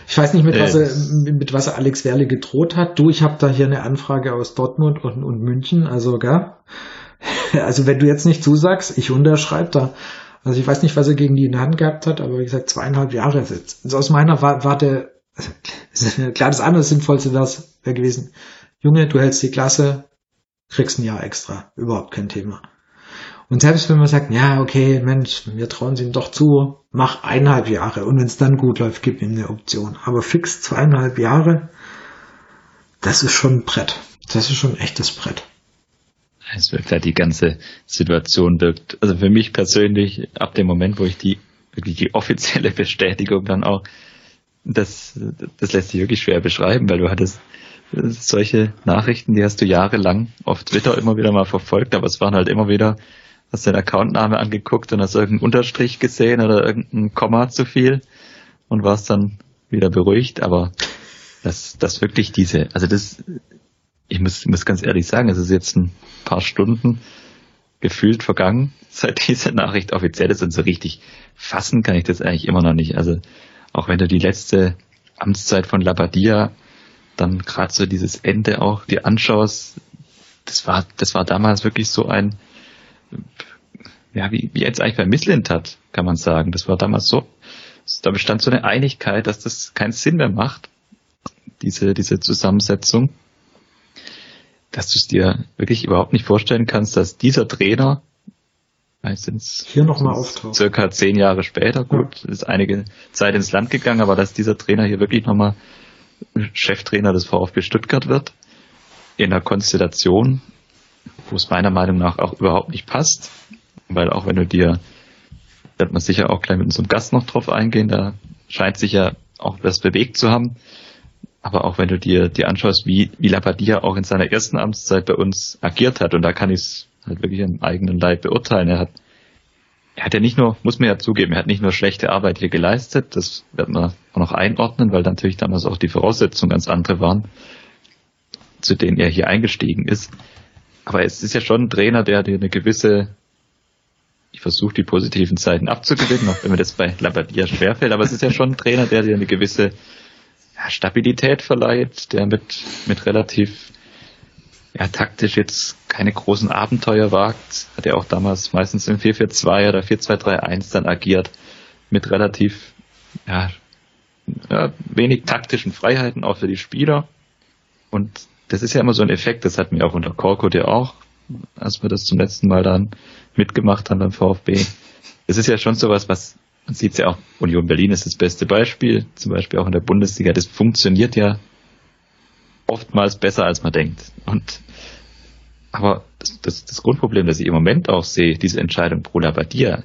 ich weiß nicht, mit was, er, mit was er Alex Werle gedroht hat. Du, ich habe da hier eine Anfrage aus Dortmund und, und München, also gell? Also wenn du jetzt nicht zusagst, ich unterschreibe da. Also ich weiß nicht, was er gegen die in der Hand gehabt hat, aber wie gesagt, zweieinhalb Jahre ist jetzt. Also aus meiner Warte, also, klar, das andere Sinnvollste wäre wär gewesen. Junge, du hältst die Klasse, kriegst ein Jahr extra. Überhaupt kein Thema. Und selbst wenn man sagt, ja, okay, Mensch, wir trauen sie ihm doch zu, mach eineinhalb Jahre und wenn es dann gut läuft, gib ihm eine Option. Aber fix zweieinhalb Jahre, das ist schon ein Brett. Das ist schon ein echtes Brett es wirkt halt die ganze Situation wirkt, also für mich persönlich, ab dem Moment, wo ich die, wirklich die offizielle Bestätigung dann auch, das, das lässt sich wirklich schwer beschreiben, weil du hattest solche Nachrichten, die hast du jahrelang auf Twitter immer wieder mal verfolgt, aber es waren halt immer wieder, hast den Accountname angeguckt und hast irgendeinen Unterstrich gesehen oder irgendein Komma zu viel und warst dann wieder beruhigt, aber das, das wirklich diese, also das, ich muss, muss ganz ehrlich sagen, es ist jetzt ein paar Stunden gefühlt vergangen, seit diese Nachricht offiziell ist und so richtig fassen kann ich das eigentlich immer noch nicht. Also auch wenn du die letzte Amtszeit von Labadia dann gerade so dieses Ende auch dir anschaust, das war, das war damals wirklich so ein, ja, wie, wie jetzt eigentlich bei Missland hat, kann man sagen. Das war damals so, da bestand so eine Einigkeit, dass das keinen Sinn mehr macht, diese, diese Zusammensetzung. Dass du es dir wirklich überhaupt nicht vorstellen kannst, dass dieser Trainer meistens hier nochmal auftaucht. Circa zehn Jahre später, gut, ja. ist einige Zeit ins Land gegangen, aber dass dieser Trainer hier wirklich nochmal Cheftrainer des VfB Stuttgart wird, in einer Konstellation, wo es meiner Meinung nach auch überhaupt nicht passt, weil auch wenn du dir, wird man sicher auch gleich mit unserem Gast noch drauf eingehen, da scheint sich ja auch was bewegt zu haben, aber auch wenn du dir, dir anschaust, wie, wie Labadia auch in seiner ersten Amtszeit bei uns agiert hat, und da kann ich es halt wirklich im eigenen Leib beurteilen, er hat er hat ja nicht nur, muss man ja zugeben, er hat nicht nur schlechte Arbeit hier geleistet, das wird man auch noch einordnen, weil natürlich damals auch die Voraussetzungen ganz andere waren, zu denen er hier eingestiegen ist. Aber es ist ja schon ein Trainer, der dir eine gewisse, ich versuche die positiven Seiten abzugewinnen, auch wenn mir das bei Labadia schwerfällt, aber es ist ja schon ein Trainer, der dir eine gewisse ja, Stabilität verleiht, der mit, mit relativ ja, taktisch jetzt keine großen Abenteuer wagt, hat er auch damals meistens im 4-4-2 oder 4-2-3-1 dann agiert, mit relativ ja, ja, wenig taktischen Freiheiten auch für die Spieler. Und das ist ja immer so ein Effekt, das hatten wir auch unter Korkut ja auch, als wir das zum letzten Mal dann mitgemacht haben beim VfB. Es ist ja schon sowas, was man sieht ja auch, Union Berlin ist das beste Beispiel, zum Beispiel auch in der Bundesliga, das funktioniert ja oftmals besser, als man denkt. Und aber das, das, das Grundproblem, das ich im Moment auch sehe, diese Entscheidung pro Labadia,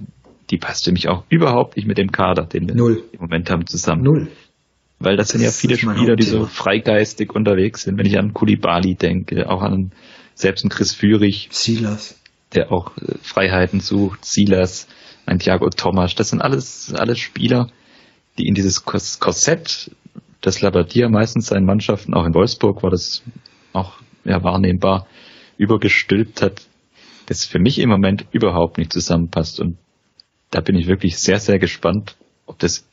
die passt für mich auch überhaupt nicht mit dem Kader, den wir Null. im Moment haben, zusammen. Null. Weil das, das sind ja viele Spieler, die so freigeistig unterwegs sind. Wenn ich an Kulibali denke, auch an selbst einen Chris Führig. Silas. Der auch äh, Freiheiten sucht. Silas, ein Thiago Thomas. Das sind alles, alles Spieler, die in dieses Korsett das Labadia meistens seinen Mannschaften, auch in Wolfsburg war das auch ja, wahrnehmbar, übergestülpt hat, das für mich im Moment überhaupt nicht zusammenpasst. Und da bin ich wirklich sehr, sehr gespannt, ob das,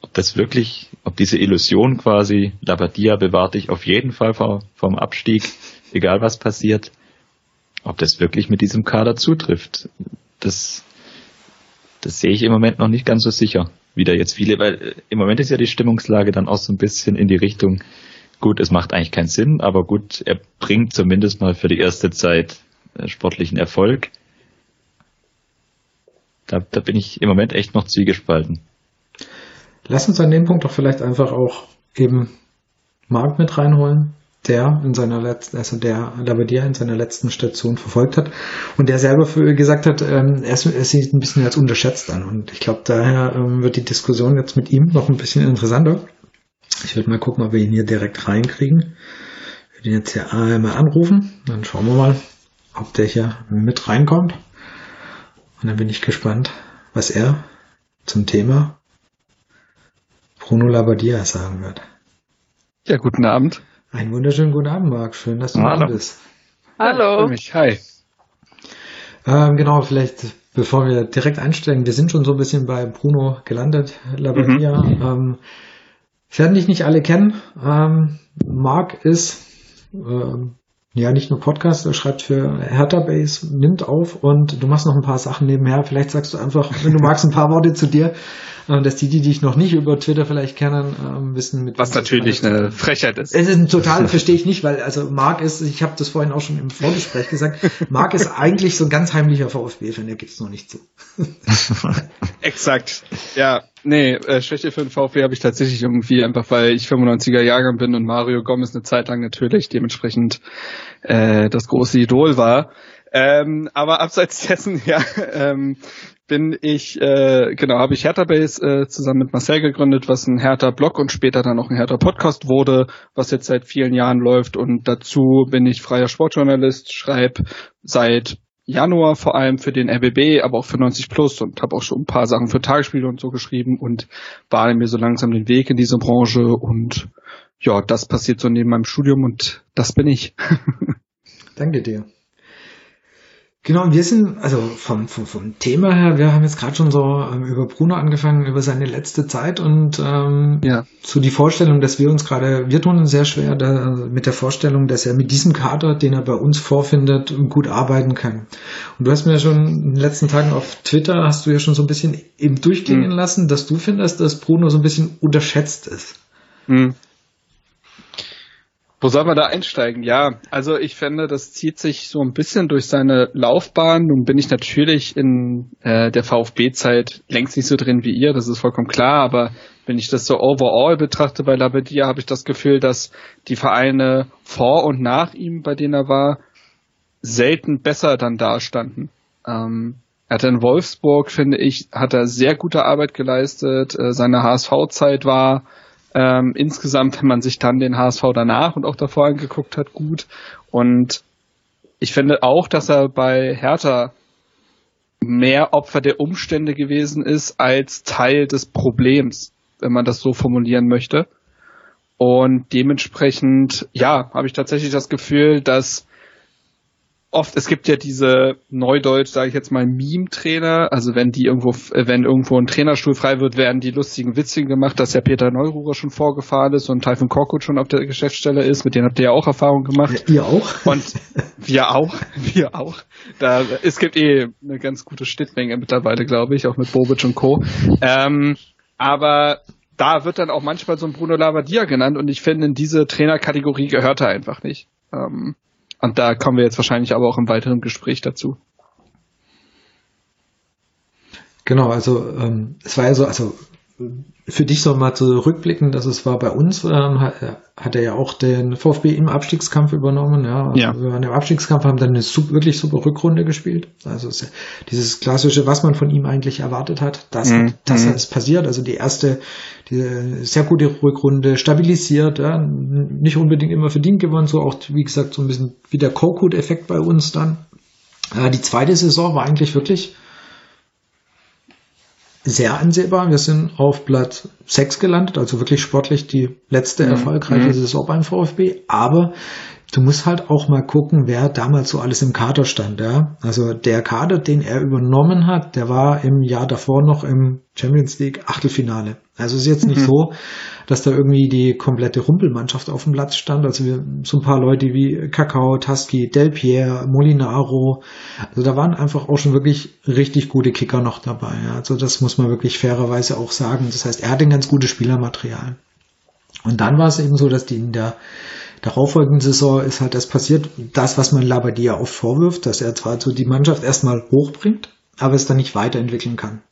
ob das wirklich, ob diese Illusion quasi, Labadia bewahrt dich auf jeden Fall vor, vom Abstieg, egal was passiert, ob das wirklich mit diesem Kader zutrifft. Das, das sehe ich im Moment noch nicht ganz so sicher wieder jetzt viele, weil äh, im Moment ist ja die Stimmungslage dann auch so ein bisschen in die Richtung, gut, es macht eigentlich keinen Sinn, aber gut, er bringt zumindest mal für die erste Zeit äh, sportlichen Erfolg. Da, da bin ich im Moment echt noch zwiegespalten. Lass uns an dem Punkt doch vielleicht einfach auch eben Marc mit reinholen der in seiner letzten, also der Labadia in seiner letzten Station verfolgt hat und der selber für, gesagt hat, ähm, er, er sieht ein bisschen als unterschätzt an und ich glaube, daher ähm, wird die Diskussion jetzt mit ihm noch ein bisschen interessanter. Ich würde mal gucken, ob wir ihn hier direkt reinkriegen. Ich würde ihn jetzt hier einmal anrufen, dann schauen wir mal, ob der hier mit reinkommt. Und dann bin ich gespannt, was er zum Thema Bruno Labadia sagen wird. Ja, guten Abend. Einen wunderschönen guten Abend, Marc. Schön, dass du da bist. Hallo. Ja, mich. Hi. Ähm, genau, vielleicht bevor wir direkt einsteigen, wir sind schon so ein bisschen bei Bruno gelandet, Labadia. Mhm. Ähm, werden dich nicht alle kennen. Ähm, Marc ist ähm, ja nicht nur Podcast, er schreibt für Hertha Base, nimmt auf und du machst noch ein paar Sachen nebenher. Vielleicht sagst du einfach, wenn du magst, ein paar Worte zu dir, äh, dass die, die dich noch nicht über Twitter vielleicht kennen, äh, wissen. Mit Was natürlich eine Frechheit ist. Es ist ein total, verstehe ich nicht, weil also Marc ist, ich habe das vorhin auch schon im Vorgespräch gesagt, Marc ist eigentlich so ein ganz heimlicher VfB-Fan, der gibt's noch nicht zu. Exakt. Ja, nee, äh, Schwäche für den VfB habe ich tatsächlich irgendwie einfach, weil ich 95er Jahrgang bin und Mario Gomez eine Zeit lang natürlich dementsprechend äh, das große Idol war. Ähm, aber abseits dessen, ja, ähm, bin ich, äh, genau, habe ich Hertha Base äh, zusammen mit Marcel gegründet, was ein Hertha Blog und später dann auch ein Hertha Podcast wurde, was jetzt seit vielen Jahren läuft. Und dazu bin ich freier Sportjournalist, schreibe seit Januar vor allem für den RBB, aber auch für 90 Plus und habe auch schon ein paar Sachen für Tagesspiele und so geschrieben und bahne mir so langsam den Weg in diese Branche und ja, das passiert so neben meinem Studium und das bin ich. Danke dir. Genau, wir sind, also vom, vom, vom Thema her, wir haben jetzt gerade schon so ähm, über Bruno angefangen, über seine letzte Zeit und ähm, ja. so die Vorstellung, dass wir uns gerade, wir tun uns sehr schwer da, mit der Vorstellung, dass er mit diesem Kader, den er bei uns vorfindet, gut arbeiten kann. Und du hast mir ja schon in den letzten Tagen auf Twitter, hast du ja schon so ein bisschen eben durchklingen mhm. lassen, dass du findest, dass Bruno so ein bisschen unterschätzt ist. Mhm. Wo soll man da einsteigen? Ja, also ich finde, das zieht sich so ein bisschen durch seine Laufbahn. Nun bin ich natürlich in äh, der VfB-Zeit längst nicht so drin wie ihr, das ist vollkommen klar, aber wenn ich das so overall betrachte bei Labadia, habe ich das Gefühl, dass die Vereine vor und nach ihm, bei denen er war, selten besser dann dastanden. Ähm, er hat in Wolfsburg, finde ich, hat er sehr gute Arbeit geleistet. Äh, seine HSV-Zeit war ähm, insgesamt, wenn man sich dann den HSV danach und auch davor angeguckt hat, gut. Und ich finde auch, dass er bei Hertha mehr Opfer der Umstände gewesen ist als Teil des Problems, wenn man das so formulieren möchte. Und dementsprechend, ja, habe ich tatsächlich das Gefühl, dass oft, es gibt ja diese Neudeutsch, sage ich jetzt mal, Meme-Trainer, also wenn die irgendwo, wenn irgendwo ein Trainerstuhl frei wird, werden die lustigen Witzigen gemacht, dass ja Peter Neururer schon vorgefahren ist und Typhon Korkut schon auf der Geschäftsstelle ist, mit denen habt ihr ja auch Erfahrung gemacht. Ja, ihr auch? Und wir auch, wir auch. Da, es gibt eh eine ganz gute Schnittmenge mittlerweile, glaube ich, auch mit Bobic und Co. Ähm, aber da wird dann auch manchmal so ein Bruno Lavadia genannt und ich finde, in diese Trainerkategorie gehört er einfach nicht. Ähm, und da kommen wir jetzt wahrscheinlich aber auch im weiteren Gespräch dazu. Genau, also ähm, es war ja so, also für dich so mal zu rückblicken, dass es war bei uns, ähm, hat, hat, er ja auch den VfB im Abstiegskampf übernommen. Ja, also ja. wir waren im Abstiegskampf, haben dann eine super, wirklich super Rückrunde gespielt. Also es, dieses klassische, was man von ihm eigentlich erwartet hat, das, mhm. das mhm. ist passiert. Also die erste, die sehr gute Rückrunde, stabilisiert, ja, nicht unbedingt immer verdient gewonnen, so auch wie gesagt so ein bisschen wie der Korkut-Effekt bei uns dann. Äh, die zweite Saison war eigentlich wirklich sehr ansehbar. Wir sind auf Platz 6 gelandet, also wirklich sportlich die letzte mhm. erfolgreiche mhm. Saison beim VfB. Aber du musst halt auch mal gucken, wer damals so alles im Kader stand. Ja? Also der Kader, den er übernommen hat, der war im Jahr davor noch im Champions League Achtelfinale. Also es ist jetzt nicht mhm. so, dass da irgendwie die komplette Rumpelmannschaft auf dem Platz stand. Also wir, so ein paar Leute wie Kakao, Taski, Del Pierre, Molinaro. Also da waren einfach auch schon wirklich richtig gute Kicker noch dabei. Ja? Also das muss man wirklich fairerweise auch sagen. Das heißt, er hat ein ganz gutes Spielermaterial. Und dann war es eben so, dass die in der darauffolgenden Saison ist halt das passiert, das, was man Labadia oft vorwirft, dass er zwar so die Mannschaft erstmal hochbringt, aber es dann nicht weiterentwickeln kann.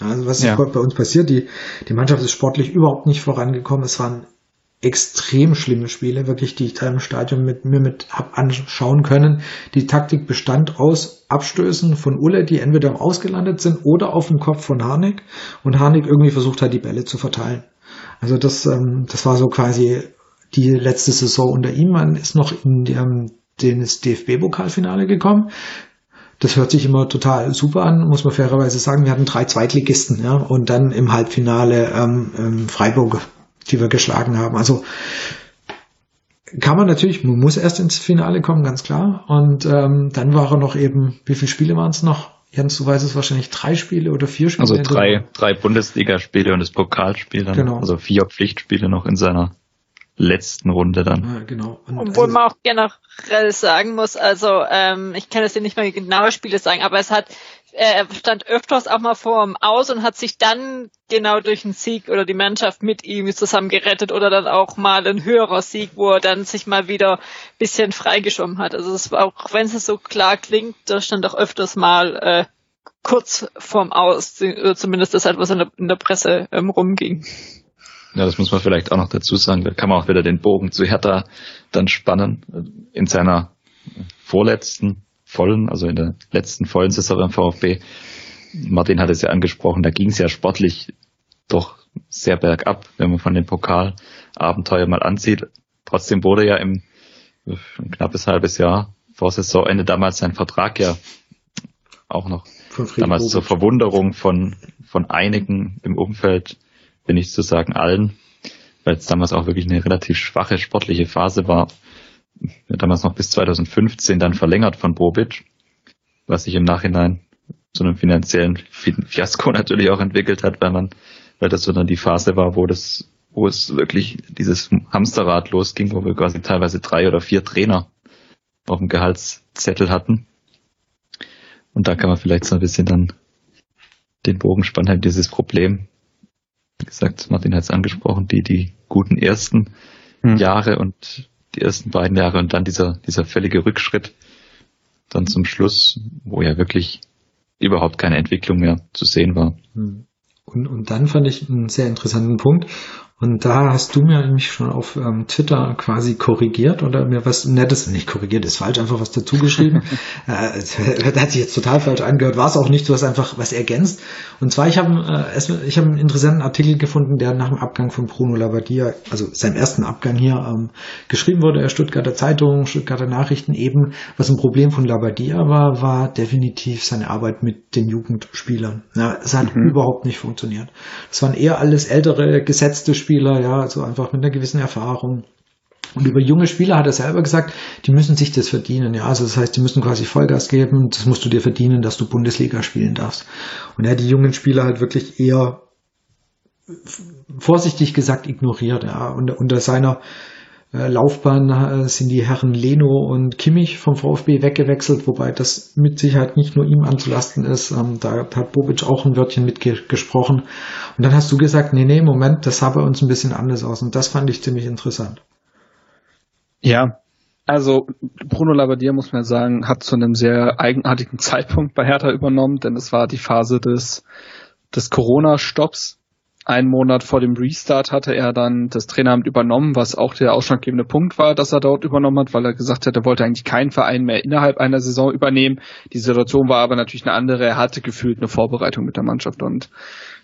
Also was ja. bei uns passiert, die, die Mannschaft ist sportlich überhaupt nicht vorangekommen. Es waren extrem schlimme Spiele, wirklich, die ich da im Stadion mit mir mit hab anschauen können. Die Taktik bestand aus Abstößen von Ulle, die entweder ausgelandet sind oder auf dem Kopf von Harnik und Harnik irgendwie versucht hat, die Bälle zu verteilen. Also das, ähm, das war so quasi die letzte Saison unter ihm. Man ist noch in dem, den DFB-Pokalfinale gekommen. Das hört sich immer total super an, muss man fairerweise sagen. Wir hatten drei Zweitligisten, ja, und dann im Halbfinale ähm, ähm, Freiburg, die wir geschlagen haben. Also kann man natürlich, man muss erst ins Finale kommen, ganz klar. Und ähm, dann war er noch eben, wie viele Spiele waren es noch? Jens, du weißt es wahrscheinlich drei Spiele oder vier Spiele. Also drei, drei Bundesligaspiele und das Pokalspiel dann. Genau. Also vier Pflichtspiele noch in seiner letzten Runde dann. Ja, genau. Und Obwohl also, man auch generell sagen muss, also ähm, ich kann jetzt nicht mehr genaue Spiele sagen, aber es hat er stand öfters auch mal vor dem Aus und hat sich dann genau durch einen Sieg oder die Mannschaft mit ihm zusammen gerettet oder dann auch mal ein höherer Sieg, wo er dann sich mal wieder bisschen freigeschoben hat. Also es war auch, wenn es so klar klingt, da stand auch öfters mal äh, kurz vorm Aus, zumindest das halt, was in der, in der Presse ähm, rumging. Ja, das muss man vielleicht auch noch dazu sagen. Da kann man auch wieder den Bogen zu Hertha dann spannen. In seiner vorletzten vollen, also in der letzten vollen Saison im VfB. Martin hat es ja angesprochen, da ging es ja sportlich doch sehr bergab, wenn man von den Pokalabenteuer mal ansieht. Trotzdem wurde ja im ein knappes halbes Jahr vor Saisonende damals sein Vertrag ja auch noch damals zur Verwunderung von, von einigen im Umfeld wenn nicht zu sagen allen, weil es damals auch wirklich eine relativ schwache sportliche Phase war. Damals noch bis 2015 dann verlängert von Bobic, was sich im Nachhinein zu einem finanziellen Fiasko natürlich auch entwickelt hat, weil man, weil das so dann die Phase war, wo das, wo es wirklich dieses Hamsterrad losging, wo wir quasi teilweise drei oder vier Trainer auf dem Gehaltszettel hatten. Und da kann man vielleicht so ein bisschen dann den Bogen spannen, halt dieses Problem, wie gesagt, Martin hat es angesprochen, die, die guten ersten hm. Jahre und die ersten beiden Jahre und dann dieser, dieser völlige Rückschritt dann zum Schluss, wo ja wirklich überhaupt keine Entwicklung mehr zu sehen war. Hm. Und, und dann fand ich einen sehr interessanten Punkt. Und da hast du mir nämlich schon auf ähm, Twitter quasi korrigiert oder mir was Nettes, nicht korrigiert, ist falsch, einfach was dazu geschrieben. äh, das hat sich jetzt total falsch angehört, war es auch nicht, du hast einfach was ergänzt. Und zwar, ich habe äh, ich hab einen interessanten Artikel gefunden, der nach dem Abgang von Bruno Labbadia, also seinem ersten Abgang hier, ähm, geschrieben wurde, der Stuttgarter Zeitung, Stuttgarter Nachrichten eben, was ein Problem von Labbadia war, war definitiv seine Arbeit mit den Jugendspielern. Ja, es hat mhm. überhaupt nicht funktioniert. Es waren eher alles ältere, gesetzte Spieler, Spieler, ja, also einfach mit einer gewissen Erfahrung. Und über junge Spieler hat er selber gesagt, die müssen sich das verdienen. Ja, also das heißt, die müssen quasi Vollgas geben. Das musst du dir verdienen, dass du Bundesliga spielen darfst. Und er hat die jungen Spieler halt wirklich eher vorsichtig gesagt ignoriert. Ja, und unter seiner Laufbahn äh, sind die Herren Leno und Kimmich vom VfB weggewechselt, wobei das mit Sicherheit nicht nur ihm anzulasten ist. Ähm, da hat Bobic auch ein Wörtchen mitgesprochen. Und dann hast du gesagt, nee, nee, Moment, das sah bei uns ein bisschen anders aus. Und das fand ich ziemlich interessant. Ja, also Bruno Labbadia, muss man sagen, hat zu einem sehr eigenartigen Zeitpunkt bei Hertha übernommen, denn es war die Phase des, des Corona-Stopps einen Monat vor dem Restart hatte er dann das Traineramt übernommen, was auch der ausschlaggebende Punkt war, dass er dort übernommen hat, weil er gesagt hat, er wollte eigentlich keinen Verein mehr innerhalb einer Saison übernehmen. Die Situation war aber natürlich eine andere. Er hatte gefühlt eine Vorbereitung mit der Mannschaft und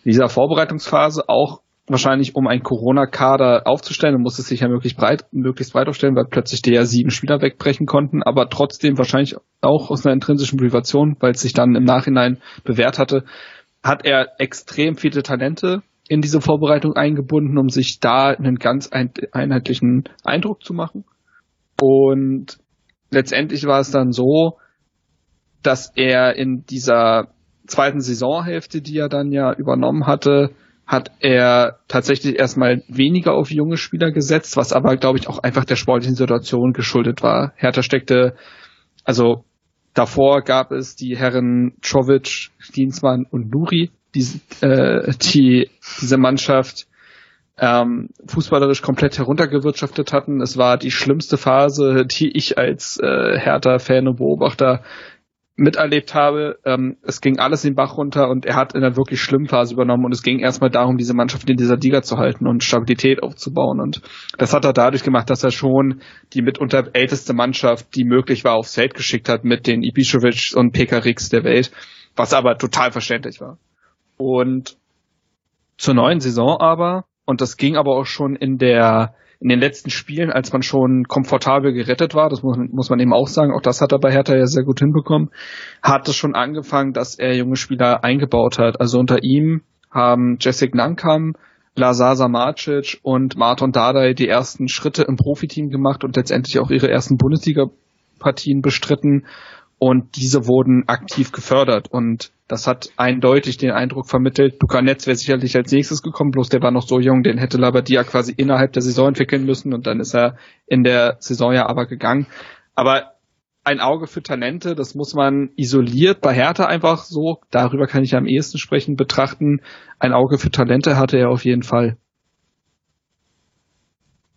in dieser Vorbereitungsphase auch wahrscheinlich um einen Corona-Kader aufzustellen, musste sich ja möglichst breit, möglichst breit aufstellen, weil plötzlich der sieben Spieler wegbrechen konnten, aber trotzdem wahrscheinlich auch aus einer intrinsischen Motivation, weil es sich dann im Nachhinein bewährt hatte, hat er extrem viele Talente in diese Vorbereitung eingebunden, um sich da einen ganz einheitlichen Eindruck zu machen. Und letztendlich war es dann so, dass er in dieser zweiten Saisonhälfte, die er dann ja übernommen hatte, hat er tatsächlich erstmal weniger auf junge Spieler gesetzt, was aber, glaube ich, auch einfach der sportlichen Situation geschuldet war. Hertha steckte, also davor gab es die Herren Czovic, Dienstmann und Nuri, die, äh, die diese Mannschaft ähm, fußballerisch komplett heruntergewirtschaftet hatten. Es war die schlimmste Phase, die ich als äh, Hertha-Fan und Beobachter miterlebt habe. Ähm, es ging alles den Bach runter und er hat in einer wirklich schlimmen Phase übernommen und es ging erstmal darum, diese Mannschaft in dieser Liga zu halten und Stabilität aufzubauen. Und das hat er dadurch gemacht, dass er schon die mitunter älteste Mannschaft, die möglich war, aufs Feld geschickt hat mit den Ibišević und Pekarix der Welt, was aber total verständlich war. Und zur neuen Saison aber, und das ging aber auch schon in der in den letzten Spielen, als man schon komfortabel gerettet war, das muss, muss man eben auch sagen, auch das hat er bei Hertha ja sehr gut hinbekommen, hat es schon angefangen, dass er junge Spieler eingebaut hat. Also unter ihm haben Jessic Nankam, Lazar Samacic und Marton Dardai die ersten Schritte im Profiteam gemacht und letztendlich auch ihre ersten Bundesliga-Partien bestritten und diese wurden aktiv gefördert und das hat eindeutig den Eindruck vermittelt, Luca Netz wäre sicherlich als nächstes gekommen, bloß der war noch so jung, den hätte Labadia quasi innerhalb der Saison entwickeln müssen und dann ist er in der Saison ja aber gegangen. Aber ein Auge für Talente, das muss man isoliert bei Hertha einfach so, darüber kann ich am ehesten sprechen, betrachten. Ein Auge für Talente hatte er auf jeden Fall.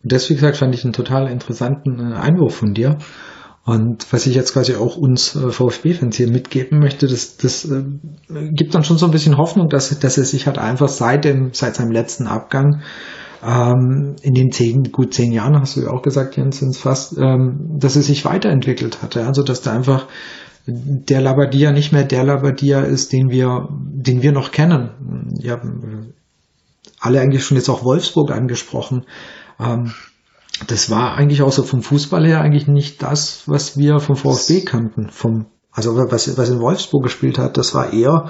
Deswegen gesagt, fand ich einen total interessanten äh, Einwurf von dir. Und was ich jetzt quasi auch uns äh, VfB-Fans hier mitgeben möchte, das, das äh, gibt dann schon so ein bisschen Hoffnung, dass, dass er sich halt einfach seit dem, seit seinem letzten Abgang ähm, in den zehn, gut zehn Jahren, hast du ja auch gesagt, Jens, sind fast, ähm, dass er sich weiterentwickelt hatte. Also dass da einfach der Labadia nicht mehr der Labadia ist, den wir, den wir noch kennen. Ja, alle eigentlich schon jetzt auch Wolfsburg angesprochen. Ähm, das war eigentlich auch so vom Fußball her eigentlich nicht das, was wir vom VfB kannten. Vom, also was, was in Wolfsburg gespielt hat, das war eher,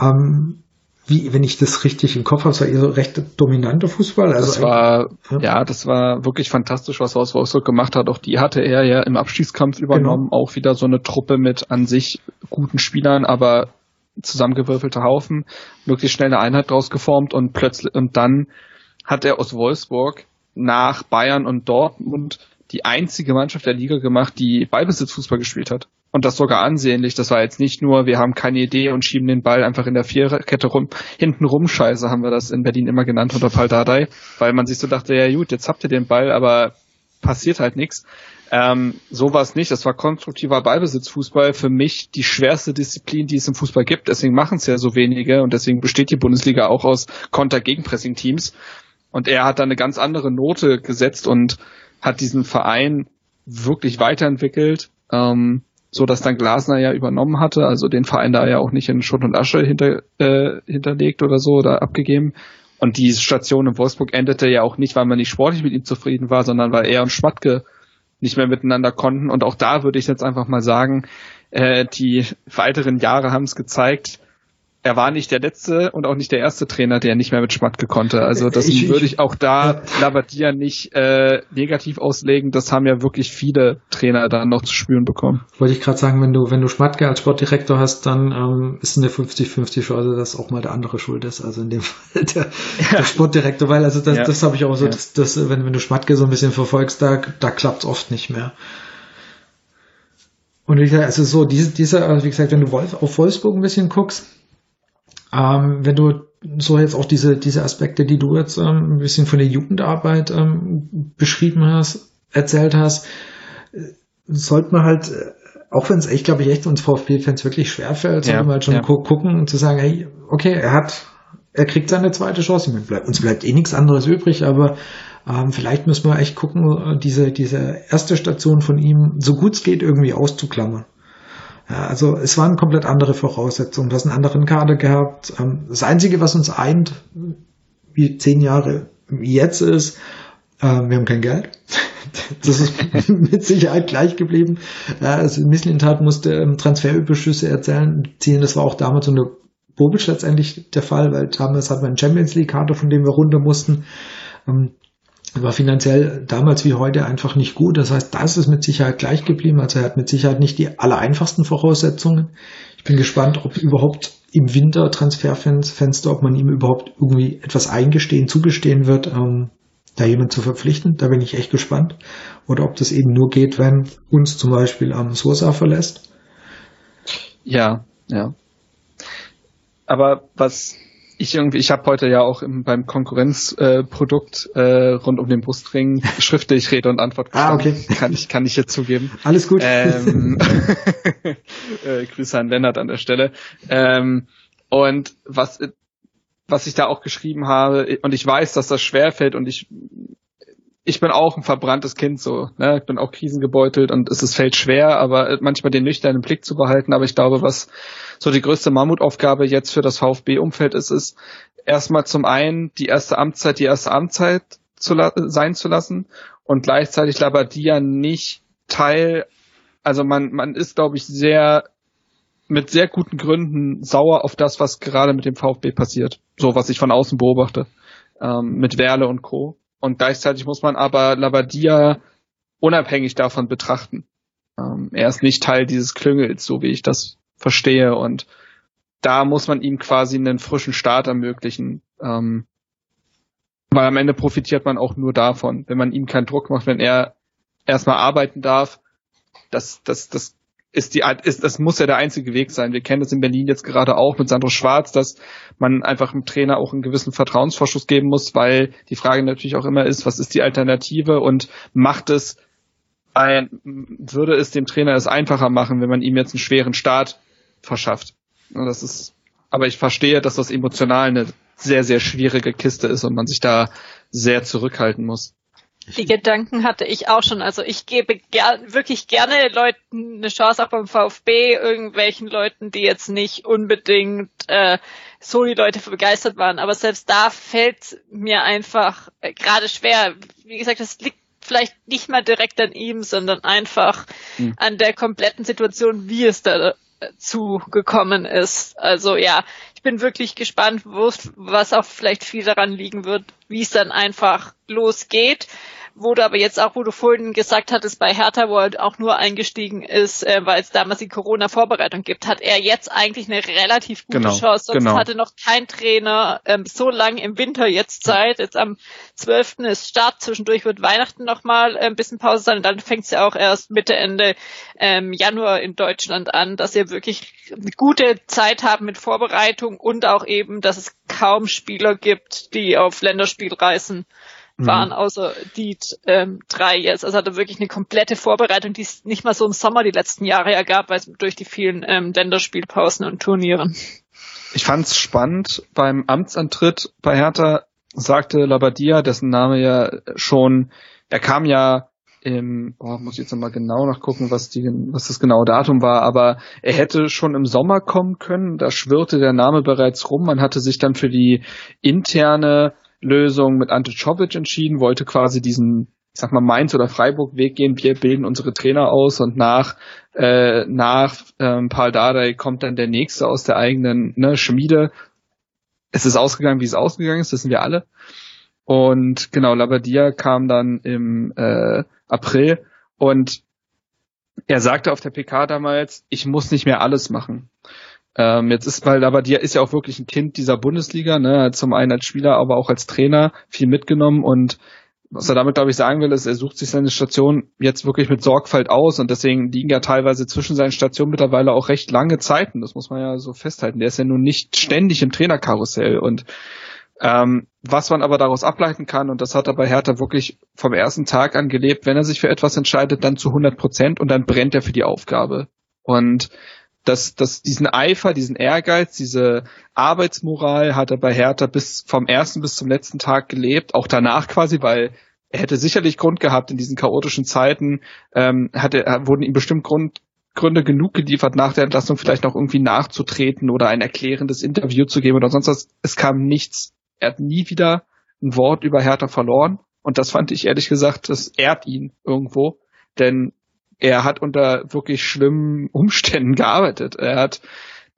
ähm, wie, wenn ich das richtig im Kopf habe, das war eher so recht dominanter Fußball. Also das war, ja. ja. das war wirklich fantastisch, was aus Wolfsburg gemacht hat. Auch die hatte er ja im Abstiegskampf übernommen. Genau. Auch wieder so eine Truppe mit an sich guten Spielern, aber zusammengewürfelter Haufen. Möglichst schnell eine Einheit draus geformt und plötzlich, und dann hat er aus Wolfsburg nach Bayern und Dortmund die einzige Mannschaft der Liga gemacht, die Ballbesitzfußball gespielt hat. Und das sogar ansehnlich. Das war jetzt nicht nur, wir haben keine Idee und schieben den Ball einfach in der Viererkette rum, hinten rum Scheiße, haben wir das in Berlin immer genannt unter Paldadei, weil man sich so dachte, ja gut, jetzt habt ihr den Ball, aber passiert halt nichts. Ähm, so war es nicht. Das war konstruktiver Ballbesitzfußball. Für mich die schwerste Disziplin, die es im Fußball gibt. Deswegen machen es ja so wenige und deswegen besteht die Bundesliga auch aus Konter-Gegenpressing-Teams. Und er hat da eine ganz andere Note gesetzt und hat diesen Verein wirklich weiterentwickelt, ähm, so dass dann Glasner ja übernommen hatte, also den Verein da ja auch nicht in Schutt und Asche hinter, äh, hinterlegt oder so oder abgegeben. Und die Station in Wolfsburg endete ja auch nicht, weil man nicht sportlich mit ihm zufrieden war, sondern weil er und Schmatke nicht mehr miteinander konnten. Und auch da würde ich jetzt einfach mal sagen, äh, die weiteren Jahre haben es gezeigt, er war nicht der letzte und auch nicht der erste Trainer, der nicht mehr mit Schmatke konnte. Also das ich, würde ich auch da Labadia nicht äh, negativ auslegen. Das haben ja wirklich viele Trainer dann noch zu spüren bekommen. Wollte ich gerade sagen, wenn du wenn du Schmatke als Sportdirektor hast, dann ähm, ist eine 50-50 Chance, dass auch mal der andere schuld ist. Also in dem Fall der, ja. der Sportdirektor, weil also das, ja. das habe ich auch so, ja. dass, dass, wenn wenn du Schmatke so ein bisschen verfolgst, da da klappt's oft nicht mehr. Und wie gesagt, also so diese, diese, also wie gesagt, wenn du Wolf, auf Wolfsburg ein bisschen guckst, ähm, wenn du so jetzt auch diese, diese Aspekte, die du jetzt ähm, ein bisschen von der Jugendarbeit ähm, beschrieben hast, erzählt hast, äh, sollte man halt, äh, auch wenn es echt, glaube ich, echt uns VfB-Fans wirklich schwerfällt, sollte ja, man halt schon ja. gu gucken und zu sagen, hey, okay, er hat, er kriegt seine zweite Chance. Uns bleibt eh nichts anderes übrig, aber ähm, vielleicht müssen wir echt gucken, diese, diese erste Station von ihm, so gut es geht, irgendwie auszuklammern. Also es waren komplett andere Voraussetzungen. Du hast einen anderen Kader gehabt. Ähm, das Einzige, was uns eint, wie zehn Jahre jetzt ist, ähm, wir haben kein Geld. Das ist mit Sicherheit gleich geblieben. Also Misslintat musste ähm, Transferüberschüsse erzählen, ziehen. Das war auch damals unter Bobic letztendlich der Fall, weil damals hatten wir einen Champions League Kader, von dem wir runter mussten war finanziell damals wie heute einfach nicht gut. Das heißt, das ist mit Sicherheit gleich geblieben. Also er hat mit Sicherheit nicht die allereinfachsten Voraussetzungen. Ich bin gespannt, ob überhaupt im Winter Transferfenster, ob man ihm überhaupt irgendwie etwas eingestehen, zugestehen wird, ähm, da jemand zu verpflichten. Da bin ich echt gespannt. Oder ob das eben nur geht, wenn uns zum Beispiel am ähm, Sosa verlässt. Ja, ja. Aber was ich irgendwie, ich habe heute ja auch im, beim Konkurrenzprodukt äh, äh, rund um den Brustring schriftlich Rede und Antwort gestanden. Ah, okay. Kann ich, kann ich jetzt zugeben. Alles gut. Ähm, äh, Grüße an Lennart an der Stelle. Ähm, und was, was ich da auch geschrieben habe, und ich weiß, dass das schwerfällt und ich ich bin auch ein verbranntes Kind so, ne? Ich bin auch krisengebeutelt und es, es fällt schwer, aber manchmal den nüchternen Blick zu behalten. Aber ich glaube, was so die größte Mammutaufgabe jetzt für das VfB-Umfeld ist, ist erstmal zum einen die erste Amtszeit, die erste Amtszeit zu sein zu lassen und gleichzeitig Labadia nicht Teil, also man, man ist, glaube ich, sehr mit sehr guten Gründen sauer auf das, was gerade mit dem VfB passiert. So, was ich von außen beobachte. Ähm, mit Werle und Co. Und gleichzeitig muss man aber Labadia unabhängig davon betrachten. Ähm, er ist nicht Teil dieses Klüngels, so wie ich das verstehe. Und da muss man ihm quasi einen frischen Start ermöglichen. Ähm, weil am Ende profitiert man auch nur davon, wenn man ihm keinen Druck macht, wenn er erstmal arbeiten darf. Das, das, das ist die, ist, das muss ja der einzige Weg sein. Wir kennen das in Berlin jetzt gerade auch mit Sandro Schwarz, dass man einfach dem Trainer auch einen gewissen Vertrauensvorschuss geben muss, weil die Frage natürlich auch immer ist, was ist die Alternative und macht es ein, würde es dem Trainer es einfacher machen, wenn man ihm jetzt einen schweren Start verschafft. Das ist, aber ich verstehe, dass das emotional eine sehr, sehr schwierige Kiste ist und man sich da sehr zurückhalten muss. Die Gedanken hatte ich auch schon. Also ich gebe ger wirklich gerne Leuten eine Chance, auch beim VfB, irgendwelchen Leuten, die jetzt nicht unbedingt äh, so die Leute begeistert waren. Aber selbst da fällt mir einfach äh, gerade schwer. Wie gesagt, das liegt vielleicht nicht mal direkt an ihm, sondern einfach mhm. an der kompletten Situation, wie es da zugekommen ist. Also ja, ich bin wirklich gespannt, was auch vielleicht viel daran liegen wird, wie es dann einfach losgeht wurde aber jetzt auch, wo du vorhin gesagt hattest, bei Hertha, wo er auch nur eingestiegen ist, äh, weil es damals die Corona-Vorbereitung gibt, hat er jetzt eigentlich eine relativ gute genau, Chance. Sonst genau. hatte noch kein Trainer ähm, so lange im Winter jetzt Zeit. Jetzt am 12. ist Start, zwischendurch wird Weihnachten nochmal äh, ein bisschen Pause sein und dann fängt es ja auch erst Mitte, Ende ähm, Januar in Deutschland an, dass wir wirklich eine gute Zeit haben mit Vorbereitung und auch eben, dass es kaum Spieler gibt, die auf Länderspielreisen waren, mhm. außer die ähm, drei jetzt. Also hatte wirklich eine komplette Vorbereitung, die es nicht mal so im Sommer die letzten Jahre ergab, weil es durch die vielen ähm, Länderspielpausen und Turnieren. Ich fand es spannend, beim Amtsantritt bei Hertha sagte Labadia, dessen Name ja schon, er kam ja im, oh, muss ich jetzt nochmal genau nachgucken, was die, was das genaue Datum war, aber er hätte schon im Sommer kommen können, da schwirrte der Name bereits rum, man hatte sich dann für die interne Lösung mit Ante Czovic entschieden, wollte quasi diesen, ich sag mal, Mainz oder Freiburg Weg gehen. Wir bilden unsere Trainer aus und nach, äh, nach ähm, Paul Dardai kommt dann der nächste aus der eigenen ne, Schmiede. Es ist ausgegangen, wie es ausgegangen ist, wissen wir alle. Und genau, Labadia kam dann im äh, April und er sagte auf der PK damals, ich muss nicht mehr alles machen. Ähm, jetzt ist weil aber der ist ja auch wirklich ein Kind dieser Bundesliga, ne? Zum einen als Spieler, aber auch als Trainer viel mitgenommen und was er damit, glaube ich, sagen will, ist, er sucht sich seine Station jetzt wirklich mit Sorgfalt aus und deswegen liegen ja teilweise zwischen seinen Stationen mittlerweile auch recht lange Zeiten. Das muss man ja so festhalten. Der ist ja nun nicht ständig im Trainerkarussell und ähm, was man aber daraus ableiten kann, und das hat er bei Hertha wirklich vom ersten Tag an gelebt, wenn er sich für etwas entscheidet, dann zu 100 Prozent und dann brennt er für die Aufgabe. Und dass, dass diesen Eifer, diesen Ehrgeiz, diese Arbeitsmoral hat er bei Hertha bis vom ersten bis zum letzten Tag gelebt, auch danach quasi, weil er hätte sicherlich Grund gehabt in diesen chaotischen Zeiten, ähm, hatte, wurden ihm bestimmt Grund, Gründe genug geliefert, nach der Entlassung vielleicht noch irgendwie nachzutreten oder ein erklärendes Interview zu geben oder sonst was. Es kam nichts. Er hat nie wieder ein Wort über Hertha verloren. Und das fand ich ehrlich gesagt, das ehrt ihn irgendwo. Denn er hat unter wirklich schlimmen Umständen gearbeitet. Er hat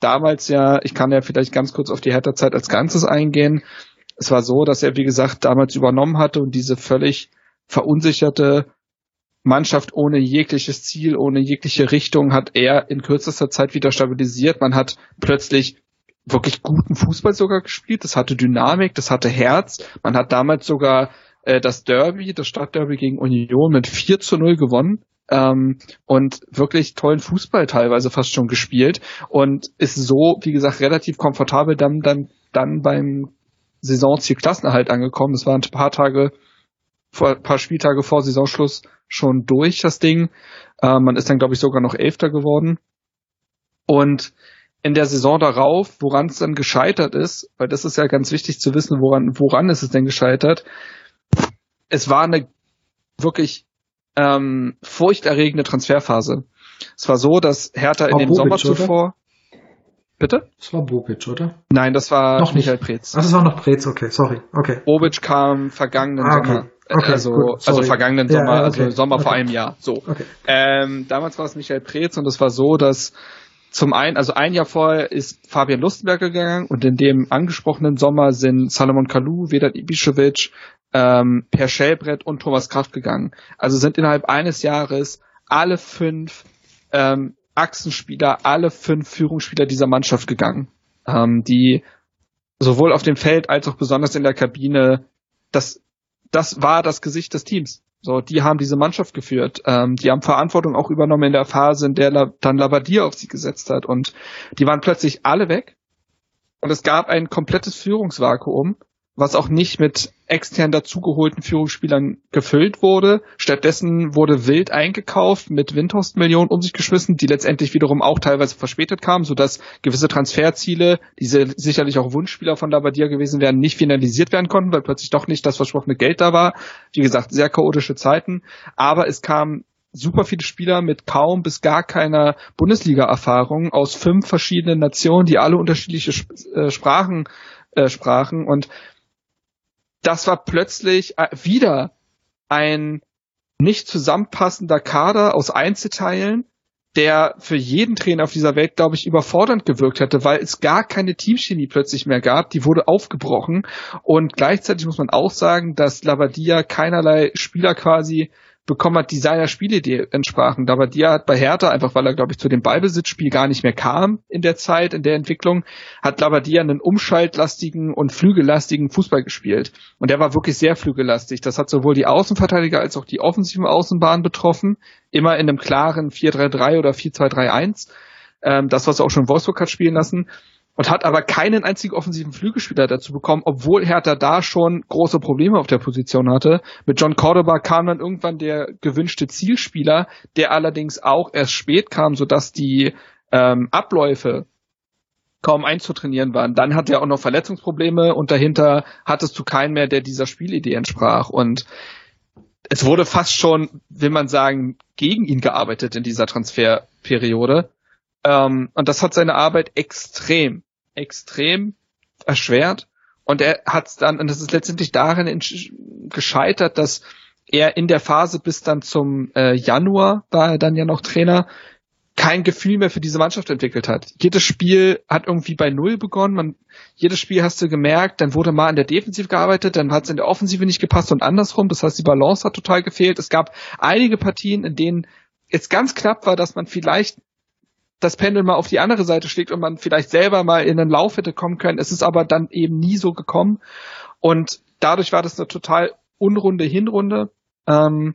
damals ja, ich kann ja vielleicht ganz kurz auf die Hertha-Zeit als Ganzes eingehen. Es war so, dass er, wie gesagt, damals übernommen hatte und diese völlig verunsicherte Mannschaft ohne jegliches Ziel, ohne jegliche Richtung hat er in kürzester Zeit wieder stabilisiert. Man hat plötzlich wirklich guten Fußball sogar gespielt. Das hatte Dynamik, das hatte Herz. Man hat damals sogar äh, das Derby, das Stadtderby gegen Union mit 4 zu 0 gewonnen ähm, und wirklich tollen Fußball teilweise fast schon gespielt und ist so, wie gesagt, relativ komfortabel dann, dann, dann beim Saisonziel Klassenerhalt angekommen. Das waren ein paar Tage, vor, ein paar Spieltage vor Saisonschluss schon durch, das Ding. Ähm, man ist dann, glaube ich, sogar noch Elfter geworden. Und in der Saison darauf, woran es dann gescheitert ist, weil das ist ja ganz wichtig zu wissen, woran, woran ist es denn gescheitert? Es war eine wirklich ähm, furchterregende Transferphase. Es war so, dass Hertha in dem Bobic, Sommer zuvor. Oder? Bitte? Das war Bobic, oder? Nein, das war noch Michael Preetz. Ach, das war noch Preetz, okay, sorry. Okay. Bobic kam vergangenen ah, okay. Sommer. Okay, also, gut, also vergangenen Sommer, ja, okay. also Sommer okay. vor einem Jahr. So. Okay. Ähm, damals war es Michael Preetz und es war so, dass zum einen, also ein Jahr vorher ist Fabian Lustenberger gegangen und in dem angesprochenen Sommer sind Salomon Kalou, Vedat Ibišević, ähm, Per Schellbrett und Thomas Kraft gegangen. Also sind innerhalb eines Jahres alle fünf ähm, Achsenspieler, alle fünf Führungsspieler dieser Mannschaft gegangen, ähm, die sowohl auf dem Feld als auch besonders in der Kabine, das, das war das Gesicht des Teams. So, die haben diese Mannschaft geführt. Ähm, die haben Verantwortung auch übernommen in der Phase, in der La dann Labadier auf sie gesetzt hat. Und die waren plötzlich alle weg. Und es gab ein komplettes Führungsvakuum was auch nicht mit extern dazugeholten Führungsspielern gefüllt wurde. Stattdessen wurde wild eingekauft, mit Windhorst-Millionen um sich geschmissen, die letztendlich wiederum auch teilweise verspätet kamen, sodass gewisse Transferziele, diese sicherlich auch Wunschspieler von Labadia gewesen wären, nicht finalisiert werden konnten, weil plötzlich doch nicht das versprochene Geld da war. Wie gesagt, sehr chaotische Zeiten. Aber es kamen super viele Spieler mit kaum bis gar keiner Bundesliga-Erfahrung aus fünf verschiedenen Nationen, die alle unterschiedliche äh, Sprachen äh, sprachen und das war plötzlich äh, wieder ein nicht zusammenpassender Kader aus Einzelteilen, der für jeden Trainer auf dieser Welt, glaube ich, überfordernd gewirkt hätte, weil es gar keine Teamchemie plötzlich mehr gab. Die wurde aufgebrochen. Und gleichzeitig muss man auch sagen, dass Labadia keinerlei Spieler quasi bekommen hat, die seiner Spielidee entsprachen. Aber die hat bei Hertha, einfach weil er, glaube ich, zu dem Ballbesitzspiel gar nicht mehr kam in der Zeit, in der Entwicklung, hat Labadia einen umschaltlastigen und flügellastigen Fußball gespielt. Und der war wirklich sehr flügellastig. Das hat sowohl die Außenverteidiger als auch die offensiven Außenbahnen betroffen. Immer in einem klaren 4-3-3 oder 4-2-3-1. Ähm, das, was er auch schon Wolfsburg hat spielen lassen. Und hat aber keinen einzigen offensiven Flügelspieler dazu bekommen, obwohl Hertha da schon große Probleme auf der Position hatte. Mit John Cordoba kam dann irgendwann der gewünschte Zielspieler, der allerdings auch erst spät kam, sodass die ähm, Abläufe kaum einzutrainieren waren. Dann hatte er auch noch Verletzungsprobleme und dahinter hattest du keinen mehr, der dieser Spielidee entsprach. Und es wurde fast schon, will man sagen, gegen ihn gearbeitet in dieser Transferperiode. Ähm, und das hat seine Arbeit extrem, extrem erschwert. Und er hat es dann, und das ist letztendlich darin gescheitert, dass er in der Phase bis dann zum äh, Januar war er dann ja noch Trainer, kein Gefühl mehr für diese Mannschaft entwickelt hat. Jedes Spiel hat irgendwie bei Null begonnen. Man, jedes Spiel hast du gemerkt, dann wurde mal an der Defensive gearbeitet, dann hat es in der Offensive nicht gepasst und andersrum. Das heißt, die Balance hat total gefehlt. Es gab einige Partien, in denen es ganz knapp war, dass man vielleicht das Pendel mal auf die andere Seite schlägt und man vielleicht selber mal in einen Lauf hätte kommen können. Es ist aber dann eben nie so gekommen. Und dadurch war das eine total unrunde Hinrunde. Ähm,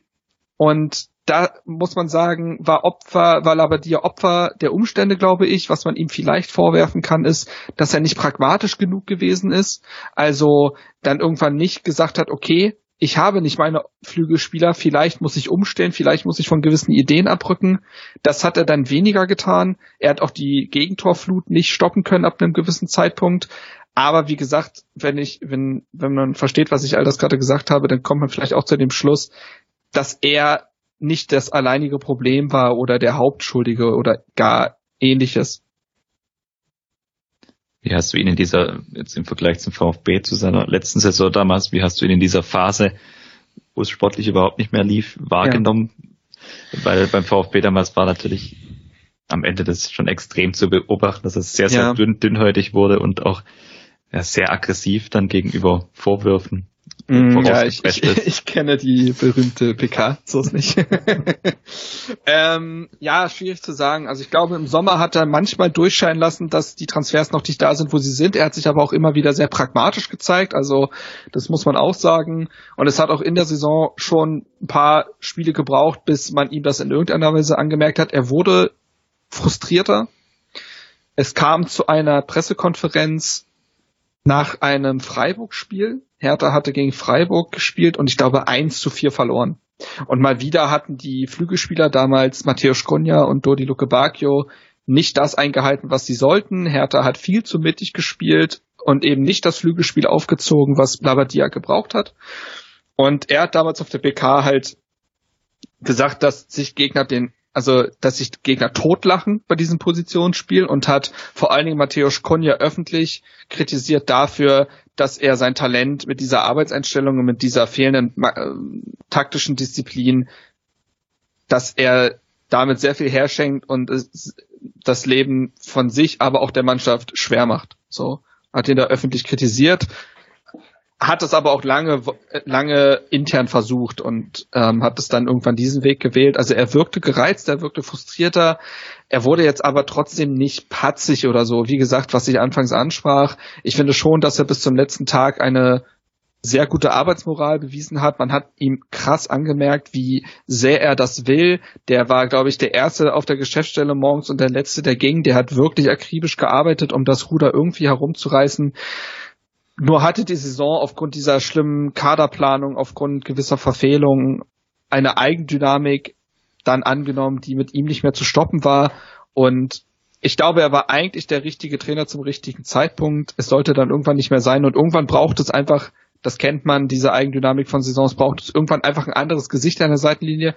und da muss man sagen, war Opfer, war Labadia Opfer der Umstände, glaube ich. Was man ihm vielleicht vorwerfen kann, ist, dass er nicht pragmatisch genug gewesen ist. Also dann irgendwann nicht gesagt hat, okay, ich habe nicht meine Flügelspieler, vielleicht muss ich umstellen, vielleicht muss ich von gewissen Ideen abrücken. Das hat er dann weniger getan. Er hat auch die Gegentorflut nicht stoppen können ab einem gewissen Zeitpunkt. Aber wie gesagt, wenn ich, wenn, wenn man versteht, was ich all das gerade gesagt habe, dann kommt man vielleicht auch zu dem Schluss, dass er nicht das alleinige Problem war oder der Hauptschuldige oder gar ähnliches. Wie hast du ihn in dieser, jetzt im Vergleich zum VfB zu seiner letzten Saison damals, wie hast du ihn in dieser Phase, wo es sportlich überhaupt nicht mehr lief, wahrgenommen? Ja. Weil beim VfB damals war natürlich am Ende das schon extrem zu beobachten, dass es sehr, sehr ja. dünn, dünnhäutig wurde und auch sehr aggressiv dann gegenüber Vorwürfen. Mm, ja, ich, ich, ich, kenne die berühmte PK, so ist nicht. ähm, ja, schwierig zu sagen. Also ich glaube, im Sommer hat er manchmal durchscheinen lassen, dass die Transfers noch nicht da sind, wo sie sind. Er hat sich aber auch immer wieder sehr pragmatisch gezeigt. Also das muss man auch sagen. Und es hat auch in der Saison schon ein paar Spiele gebraucht, bis man ihm das in irgendeiner Weise angemerkt hat. Er wurde frustrierter. Es kam zu einer Pressekonferenz nach einem Freiburg-Spiel. Hertha hatte gegen Freiburg gespielt und ich glaube eins zu vier verloren. Und mal wieder hatten die Flügelspieler damals Matteo Skonja und Dodi Luke Bacchio nicht das eingehalten, was sie sollten. Hertha hat viel zu mittig gespielt und eben nicht das Flügelspiel aufgezogen, was Blabadia gebraucht hat. Und er hat damals auf der PK halt gesagt, dass sich Gegner den also dass sich Gegner totlachen bei diesem Positionsspiel und hat vor allen Dingen Matthäus Konja öffentlich kritisiert dafür, dass er sein Talent mit dieser Arbeitseinstellung und mit dieser fehlenden äh, taktischen Disziplin, dass er damit sehr viel herschenkt und das Leben von sich, aber auch der Mannschaft schwer macht. So hat ihn da öffentlich kritisiert hat es aber auch lange, lange intern versucht und ähm, hat es dann irgendwann diesen Weg gewählt. Also er wirkte gereizt, er wirkte frustrierter. Er wurde jetzt aber trotzdem nicht patzig oder so. Wie gesagt, was ich anfangs ansprach, ich finde schon, dass er bis zum letzten Tag eine sehr gute Arbeitsmoral bewiesen hat. Man hat ihm krass angemerkt, wie sehr er das will. Der war, glaube ich, der erste auf der Geschäftsstelle morgens und der letzte, der ging. Der hat wirklich akribisch gearbeitet, um das Ruder irgendwie herumzureißen. Nur hatte die Saison aufgrund dieser schlimmen Kaderplanung, aufgrund gewisser Verfehlungen eine Eigendynamik dann angenommen, die mit ihm nicht mehr zu stoppen war. Und ich glaube, er war eigentlich der richtige Trainer zum richtigen Zeitpunkt. Es sollte dann irgendwann nicht mehr sein und irgendwann braucht es einfach, das kennt man, diese Eigendynamik von Saisons, braucht es irgendwann einfach ein anderes Gesicht an der Seitenlinie,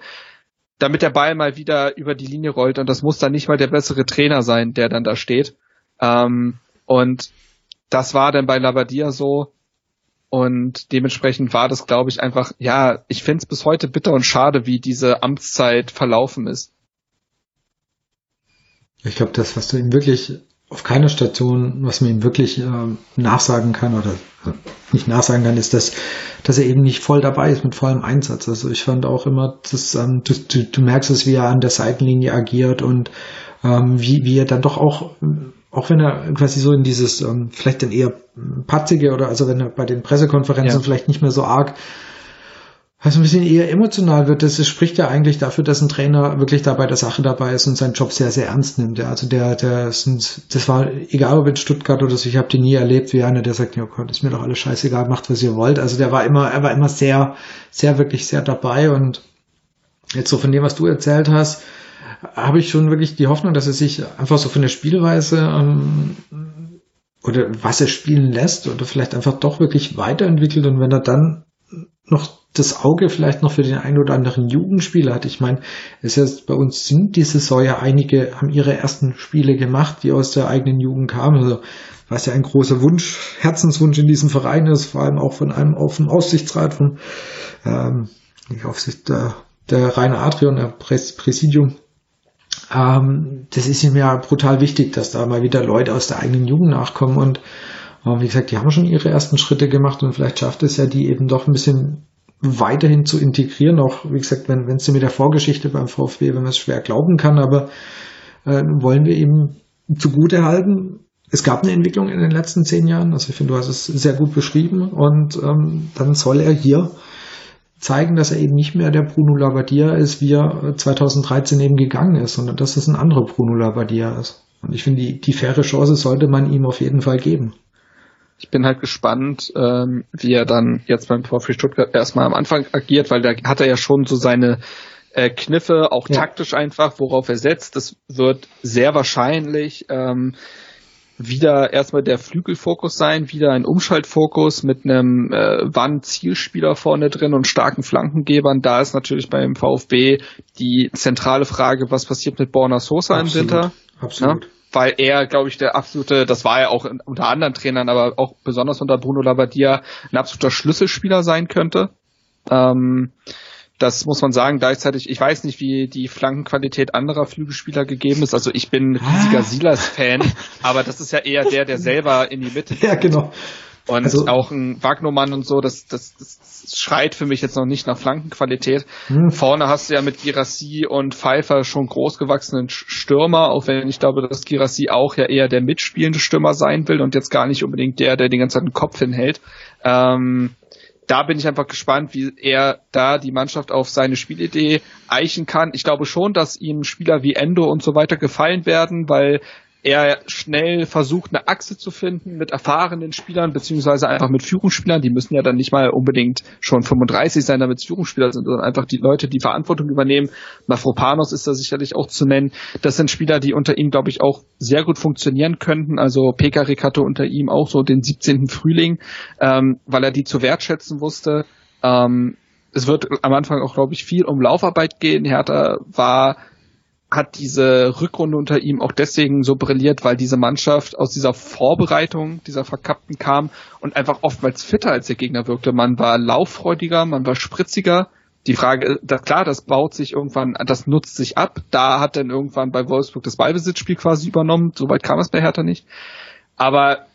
damit der Ball mal wieder über die Linie rollt und das muss dann nicht mal der bessere Trainer sein, der dann da steht. Ähm, und das war dann bei Labadia so. Und dementsprechend war das, glaube ich, einfach, ja, ich finde es bis heute bitter und schade, wie diese Amtszeit verlaufen ist. Ich glaube, das, was du ihm wirklich auf keiner Station, was man ihm wirklich äh, nachsagen kann oder äh, nicht nachsagen kann, ist, dass, dass er eben nicht voll dabei ist mit vollem Einsatz. Also ich fand auch immer, dass ähm, du, du, du merkst es, wie er an der Seitenlinie agiert und ähm, wie, wie er dann doch auch auch wenn er quasi so in dieses, ähm, vielleicht dann eher patzige oder also wenn er bei den Pressekonferenzen ja. vielleicht nicht mehr so arg was ein bisschen eher emotional wird, das, spricht ja eigentlich dafür, dass ein Trainer wirklich da bei der Sache dabei ist und seinen Job sehr, sehr ernst nimmt. Ja. Also der, der sind, das war egal ob in Stuttgart oder so, ich habe den nie erlebt wie einer, der sagt, ja Gott, ist mir doch alles scheißegal, macht was ihr wollt. Also der war immer, er war immer sehr, sehr, wirklich sehr dabei und jetzt so von dem, was du erzählt hast, habe ich schon wirklich die Hoffnung, dass er sich einfach so von der Spielweise ähm, oder was er spielen lässt oder vielleicht einfach doch wirklich weiterentwickelt und wenn er dann noch das Auge vielleicht noch für den einen oder anderen Jugendspieler hat. Ich meine, es ist bei uns sind diese Saison einige haben ihre ersten Spiele gemacht, die aus der eigenen Jugend kamen. Also was ja ein großer Wunsch, Herzenswunsch in diesem Verein ist, vor allem auch von einem auf dem Aussichtsrat von ähm, nicht Aufsicht der, der Rainer Adrian, der Präsidium. Ähm, das ist ihm ja brutal wichtig, dass da mal wieder Leute aus der eigenen Jugend nachkommen und wie gesagt, die haben schon ihre ersten Schritte gemacht und vielleicht schafft es ja, die eben doch ein bisschen weiterhin zu integrieren. Auch, wie gesagt, wenn es mit der Vorgeschichte beim VfB, wenn man es schwer glauben kann, aber äh, wollen wir eben zugute halten. Es gab eine Entwicklung in den letzten zehn Jahren. Also ich finde, du hast es sehr gut beschrieben und ähm, dann soll er hier zeigen, dass er eben nicht mehr der Bruno Labbadia ist, wie er 2013 eben gegangen ist, sondern dass es ein anderer Bruno Labbadia ist. Und ich finde, die, die faire Chance sollte man ihm auf jeden Fall geben. Ich bin halt gespannt, ähm, wie er dann jetzt beim VfB Stuttgart erstmal am Anfang agiert, weil da hat er ja schon so seine äh, Kniffe, auch ja. taktisch einfach, worauf er setzt. Das wird sehr wahrscheinlich ähm, wieder erstmal der Flügelfokus sein, wieder ein Umschaltfokus mit einem äh, Wand-Zielspieler vorne drin und starken Flankengebern. Da ist natürlich beim VfB die zentrale Frage, was passiert mit Borna Sosa im Winter. Absolut. Ja? weil er, glaube ich, der absolute, das war er auch unter anderen Trainern, aber auch besonders unter Bruno Labbadia, ein absoluter Schlüsselspieler sein könnte. Ähm, das muss man sagen. Gleichzeitig, ich weiß nicht, wie die Flankenqualität anderer Flügelspieler gegeben ist. Also ich bin riesiger ah. Silas-Fan, aber das ist ja eher der, der selber in die Mitte. Ja, genau. Und also, auch ein Wagnumann und so, das, das, das schreit für mich jetzt noch nicht nach Flankenqualität. Hm. Vorne hast du ja mit Girassi und Pfeiffer schon großgewachsenen Stürmer, auch wenn ich glaube, dass Girassi auch ja eher der mitspielende Stürmer sein will und jetzt gar nicht unbedingt der, der den ganzen Zeit den Kopf hinhält. Ähm, da bin ich einfach gespannt, wie er da die Mannschaft auf seine Spielidee eichen kann. Ich glaube schon, dass ihm Spieler wie Endo und so weiter gefallen werden, weil er schnell versucht, eine Achse zu finden mit erfahrenen Spielern, beziehungsweise einfach mit Führungsspielern. Die müssen ja dann nicht mal unbedingt schon 35 sein, damit es Führungsspieler sind, sondern einfach die Leute, die Verantwortung übernehmen. Mafropanos ist da sicherlich auch zu nennen. Das sind Spieler, die unter ihm, glaube ich, auch sehr gut funktionieren könnten. Also Pekarik hatte unter ihm auch so den 17. Frühling, ähm, weil er die zu wertschätzen wusste. Ähm, es wird am Anfang auch, glaube ich, viel um Laufarbeit gehen. Hertha war hat diese Rückrunde unter ihm auch deswegen so brilliert, weil diese Mannschaft aus dieser Vorbereitung, dieser Verkappten kam und einfach oftmals fitter als der Gegner wirkte. Man war lauffreudiger, man war spritziger. Die Frage, da, klar, das baut sich irgendwann, das nutzt sich ab. Da hat dann irgendwann bei Wolfsburg das Ballbesitzspiel quasi übernommen. Soweit kam es bei Hertha nicht. Aber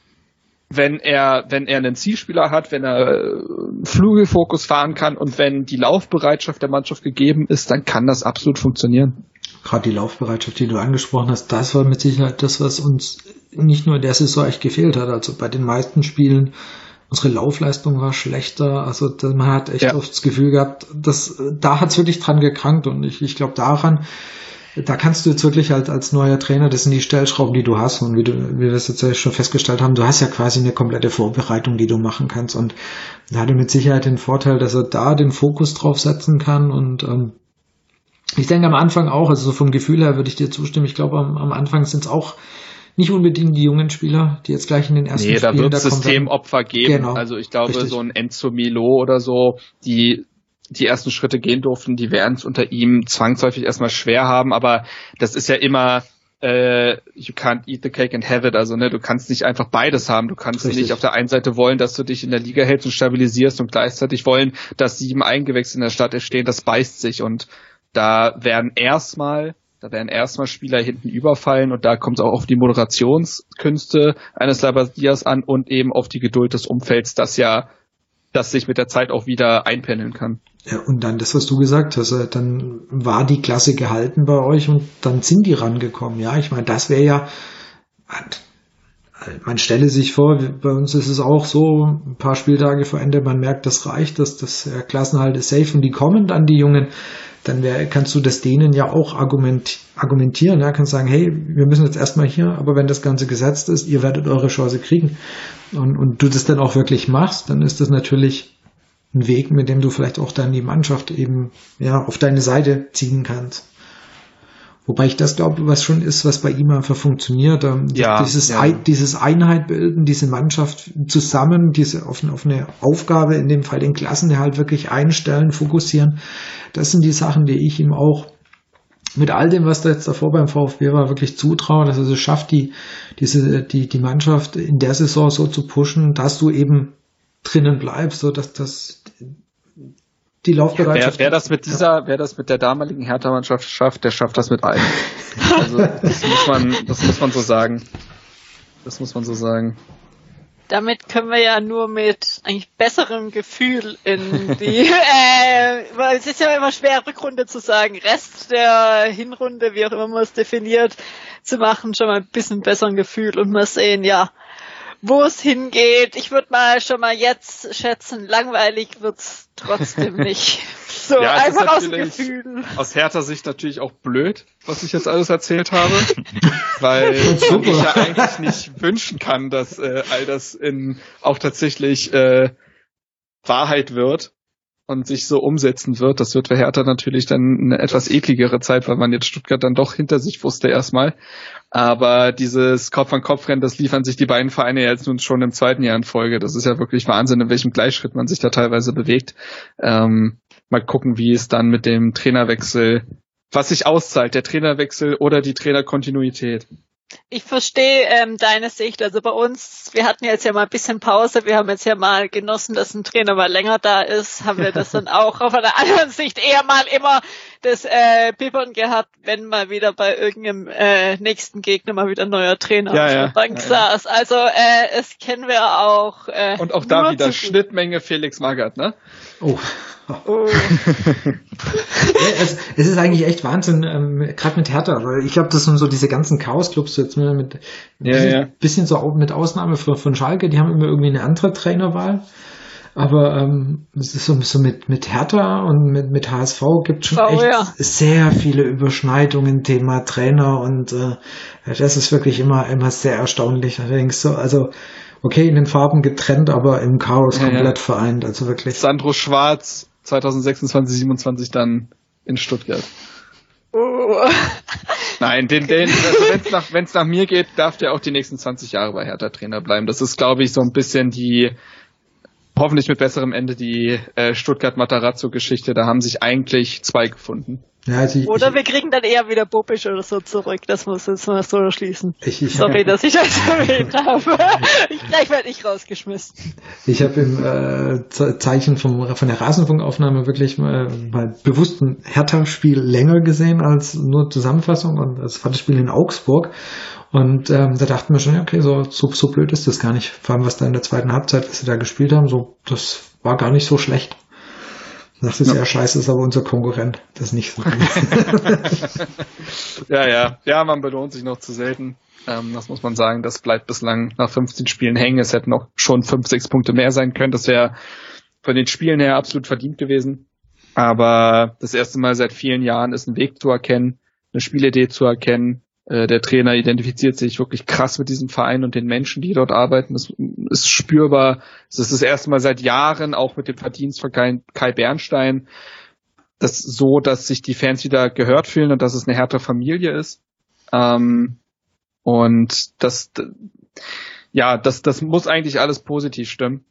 wenn er, wenn er einen Zielspieler hat, wenn er äh, Flügelfokus fahren kann und wenn die Laufbereitschaft der Mannschaft gegeben ist, dann kann das absolut funktionieren gerade die Laufbereitschaft, die du angesprochen hast, das war mit Sicherheit das, was uns nicht nur in der Saison echt gefehlt hat. Also bei den meisten Spielen, unsere Laufleistung war schlechter. Also man hat echt ja. oft das Gefühl gehabt, dass da hat es wirklich dran gekrankt. Und ich, ich glaube daran, da kannst du jetzt wirklich halt als neuer Trainer, das sind die Stellschrauben, die du hast. Und wie, du, wie wir es jetzt schon festgestellt haben, du hast ja quasi eine komplette Vorbereitung, die du machen kannst. Und da hat er mit Sicherheit den Vorteil, dass er da den Fokus drauf setzen kann und ähm, ich denke am Anfang auch, also so vom Gefühl her würde ich dir zustimmen. Ich glaube, am, am Anfang sind es auch nicht unbedingt die jungen Spieler, die jetzt gleich in den ersten nee, Spielen... Nee, da wird es Systemopfer geben. Genau, also ich glaube, richtig. so ein Enzo Milo oder so, die die ersten Schritte gehen durften, die werden es unter ihm zwangsläufig erstmal schwer haben, aber das ist ja immer äh, you can't eat the cake and have it. Also ne, du kannst nicht einfach beides haben. Du kannst Richtig. nicht auf der einen Seite wollen, dass du dich in der Liga hältst und stabilisierst und gleichzeitig wollen, dass sieben Eingewächse in der Stadt entstehen. Das beißt sich und da werden erstmal da werden erstmal Spieler hinten überfallen und da kommt es auch auf die Moderationskünste eines Labadias an und eben auf die Geduld des Umfelds, das ja, das sich mit der Zeit auch wieder einpendeln kann. Ja, und dann das, was du gesagt hast, äh, dann war die Klasse gehalten bei euch und dann sind die rangekommen. Ja, ich meine, das wäre ja, man stelle sich vor, bei uns ist es auch so, ein paar Spieltage vor Ende, man merkt, das reicht, dass das Klassenhalt ist safe und die kommen dann, die Jungen, dann wär, kannst du das denen ja auch argument, argumentieren, ja, kannst sagen, hey, wir müssen jetzt erstmal hier, aber wenn das Ganze gesetzt ist, ihr werdet eure Chance kriegen und, und du das dann auch wirklich machst, dann ist das natürlich ein Weg, mit dem du vielleicht auch dann die Mannschaft eben ja auf deine Seite ziehen kannst. Wobei ich das glaube, was schon ist, was bei ihm einfach funktioniert. Ähm, ja, dieses, ja. Ein, dieses Einheit bilden, diese Mannschaft zusammen, diese auf, auf eine Aufgabe, in dem Fall den Klassen, halt wirklich einstellen, fokussieren. Das sind die Sachen, die ich ihm auch mit all dem, was da jetzt davor beim VfB war, wirklich zutraue, dass er es schafft, die, diese, die, die Mannschaft in der Saison so zu pushen, dass du eben drinnen bleibst, so dass das die Laufbereitschaft. wer, wer das mit dieser, ja. wer das mit der damaligen Hertha-Mannschaft schafft, der schafft das mit allen. Also das muss man, das muss man so sagen. Das muss man so sagen. Damit können wir ja nur mit eigentlich besserem Gefühl in die, äh, es ist ja immer schwer, Rückrunde zu sagen, Rest der Hinrunde, wie auch immer man es definiert, zu machen, schon mal ein bisschen besseren Gefühl und mal sehen, ja, wo es hingeht. Ich würde mal schon mal jetzt schätzen, langweilig wird's trotzdem nicht. So, ja, einfach aus dem Gefühl. Aus härter Sicht natürlich auch blöd, was ich jetzt alles erzählt habe. weil ich ja eigentlich nicht wünschen kann, dass äh, all das in auch tatsächlich äh, Wahrheit wird und sich so umsetzen wird. Das wird für Hertha natürlich dann eine etwas ekligere Zeit, weil man jetzt Stuttgart dann doch hinter sich wusste erstmal. Aber dieses Kopf-an-Kopf-Rennen, das liefern sich die beiden Vereine jetzt nun schon im zweiten Jahr in Folge. Das ist ja wirklich Wahnsinn, in welchem Gleichschritt man sich da teilweise bewegt. Ähm, mal gucken, wie es dann mit dem Trainerwechsel, was sich auszahlt, der Trainerwechsel oder die Trainerkontinuität. Ich verstehe ähm, deine Sicht. Also bei uns, wir hatten jetzt ja mal ein bisschen Pause. Wir haben jetzt ja mal genossen, dass ein Trainer mal länger da ist. Haben wir das dann auch auf einer anderen Sicht eher mal immer das äh, Bibbern gehabt, wenn mal wieder bei irgendeinem äh, nächsten Gegner mal wieder ein neuer Trainer ja, auf der Bank ja, saß. Also äh, es kennen wir auch. Äh, Und auch da wieder Schnittmenge Felix Magath, ne? Oh. Oh. es, es, ist eigentlich echt Wahnsinn, ähm, gerade mit Hertha, weil ich glaube, das sind so diese ganzen Chaos-Clubs jetzt mit, mit ja, bisschen, ja. bisschen so mit Ausnahme von, von Schalke, die haben immer irgendwie eine andere Trainerwahl. Aber ähm, es ist so, so mit, mit Hertha und mit, mit HSV gibt schon oh, echt ja. sehr viele Überschneidungen, Thema Trainer und äh, das ist wirklich immer, immer sehr erstaunlich. Allerdings so, also okay, in den Farben getrennt, aber im Chaos ja, komplett ja. vereint. Also wirklich. Sandro Schwarz 2026, 27 dann in Stuttgart. Oh. Nein, den, den, also wenn es nach, wenn's nach mir geht, darf der auch die nächsten 20 Jahre bei Hertha Trainer bleiben. Das ist, glaube ich, so ein bisschen die, hoffentlich mit besserem Ende die äh, Stuttgart-Matarazzo-Geschichte. Da haben sich eigentlich zwei gefunden. Ja, also ich, oder wir kriegen dann eher wieder Bobisch oder so zurück. Das muss jetzt mal so schließen. Ich, ich Sorry, dass ich das erwähnt habe. ich, gleich werde ich rausgeschmissen. Ich habe im äh, Zeichen vom, von der Rasenfunkaufnahme wirklich mal, mal bewusst ein Hertha-Spiel länger gesehen als nur Zusammenfassung und das war das Spiel in Augsburg. Und ähm, da dachten wir schon, okay, so, so, so blöd ist das gar nicht. Vor allem, was da in der zweiten Halbzeit, was sie da gespielt haben, so, das war gar nicht so schlecht. Das ist ja. ja scheiße, ist aber unser Konkurrent. Das ist nicht so. ja, ja. Ja, man belohnt sich noch zu selten. Ähm, das muss man sagen. Das bleibt bislang nach 15 Spielen hängen. Es hätten noch schon 5, 6 Punkte mehr sein können. Das wäre von den Spielen her absolut verdient gewesen. Aber das erste Mal seit vielen Jahren ist ein Weg zu erkennen, eine Spielidee zu erkennen, äh, der Trainer identifiziert sich wirklich krass mit diesem Verein und den Menschen, die dort arbeiten. Das ist spürbar. Es ist das erste Mal seit Jahren auch mit dem Verdienst von Kai, Bernstein, das so, dass sich die Fans wieder gehört fühlen und dass es eine härte Familie ist. Ähm, und das, ja, das, das muss eigentlich alles positiv stimmen.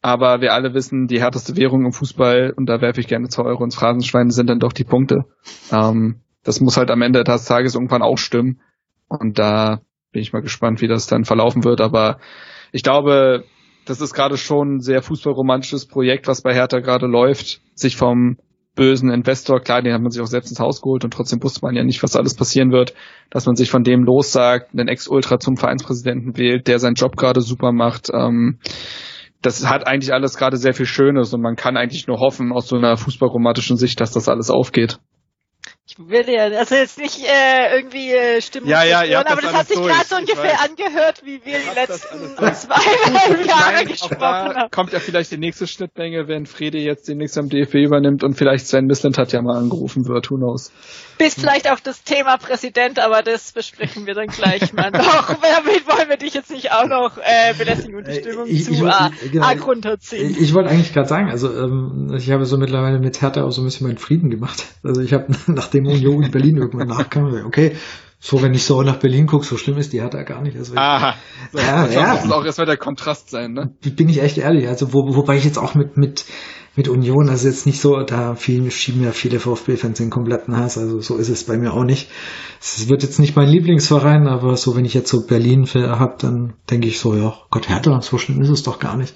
Aber wir alle wissen, die härteste Währung im Fußball, und da werfe ich gerne zwei Euro ins Phrasenschwein, sind dann doch die Punkte. Ähm, das muss halt am Ende des Tages irgendwann auch stimmen. Und da bin ich mal gespannt, wie das dann verlaufen wird. Aber ich glaube, das ist gerade schon ein sehr fußballromantisches Projekt, was bei Hertha gerade läuft, sich vom bösen Investor, klar, den hat man sich auch selbst ins Haus geholt und trotzdem wusste man ja nicht, was alles passieren wird, dass man sich von dem lossagt, einen Ex-Ultra zum Vereinspräsidenten wählt, der seinen Job gerade super macht. Ähm, das hat eigentlich alles gerade sehr viel Schönes und man kann eigentlich nur hoffen aus so einer fußballromantischen Sicht, dass das alles aufgeht. Ich will ja, also jetzt nicht äh, irgendwie äh, Stimmung, ja, ja, ja, aber das, das hat sich gerade so ungefähr angehört, wie wir die letzten zwei Jahre gesprochen haben. Kommt ja vielleicht die nächste Schnittmenge, wenn Frede jetzt demnächst am DFB übernimmt und vielleicht Sven Misland hat ja mal angerufen wird, who knows. Bis vielleicht auch das Thema Präsident, aber das besprechen wir dann gleich mal noch. Damit wollen wir dich jetzt nicht auch noch äh, belästigen und die äh, Stimmung ich, zu ich, arg genau, runterziehen. Ich, ich wollte eigentlich gerade sagen, also ähm, ich habe so mittlerweile mit Hertha auch so ein bisschen meinen Frieden gemacht. Also ich habe nachdem nachdem Union in Berlin irgendwann nachkam, okay, so wenn ich so nach Berlin gucke, so schlimm ist die Hertha gar nicht. Also, Aha. So, ja, ja. Das auch erstmal der Kontrast sein, ne? Bin ich echt ehrlich. Also wo, wobei ich jetzt auch mit mit mit Union, also jetzt nicht so, da vielen, schieben ja viele VfB-Fans den kompletten Hass, also so ist es bei mir auch nicht. Es wird jetzt nicht mein Lieblingsverein, aber so, wenn ich jetzt so Berlin habe, dann denke ich so, ja, Gott Hertha, so schlimm ist es doch gar nicht.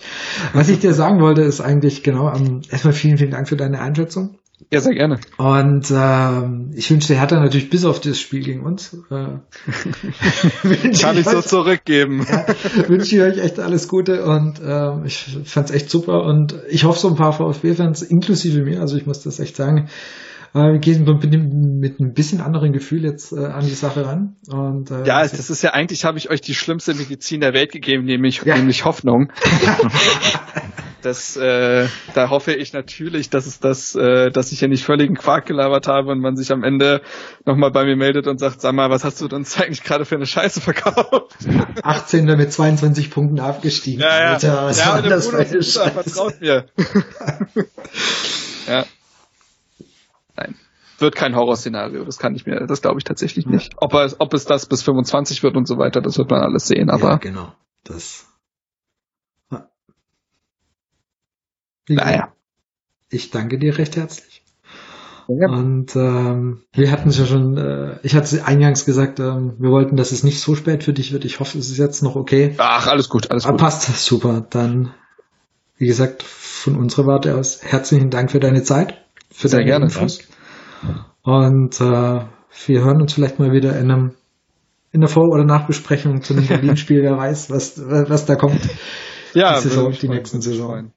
Was ich dir sagen wollte, ist eigentlich genau, um, erstmal vielen, vielen Dank für deine Einschätzung. Ja, sehr gerne. Und äh, ich wünsche der Hertha natürlich bis auf das Spiel gegen uns. Äh, Kann ich so euch, zurückgeben. Ja, wünsche ich euch echt alles Gute und äh, ich fand's echt super und ich hoffe so ein paar VfB-Fans, inklusive mir, also ich muss das echt sagen, wir gehen mit, mit ein bisschen anderen Gefühl jetzt äh, an die Sache ran. Und, äh, ja, das ist ja eigentlich, habe ich euch die schlimmste Medizin der Welt gegeben, nämlich, ja. nämlich Hoffnung. Das, äh, da hoffe ich natürlich, dass es das, äh, dass ich ja nicht völligen Quark gelabert habe und man sich am Ende nochmal bei mir meldet und sagt, sag mal, was hast du uns eigentlich gerade für eine Scheiße verkauft? 18. mit 22 Punkten abgestiegen. Ja, ja. Alter, was ja, war das für eine vertraut mir. ja. Nein. Wird kein Horrorszenario, das kann ich mir, das glaube ich tatsächlich nicht. Ob es, ob es das bis 25 wird und so weiter, das wird man alles sehen, aber. Ja, genau. Das Naja. Ich danke dir recht herzlich. Ja. Und ähm, wir hatten es ja schon, äh, ich hatte es eingangs gesagt, ähm, wir wollten, dass es nicht so spät für dich wird. Ich hoffe, es ist jetzt noch okay. Ach, alles gut, alles gut. Passt, super. Dann, wie gesagt, von unserer Warte aus herzlichen Dank für deine Zeit, für Sehr deine gerne, Infos. Und äh, wir hören uns vielleicht mal wieder in einem in der Vor- oder Nachbesprechung zu einem Berlin-Spiel. Wer weiß, was was da kommt. Ja, die, Saison, die nächsten Saison.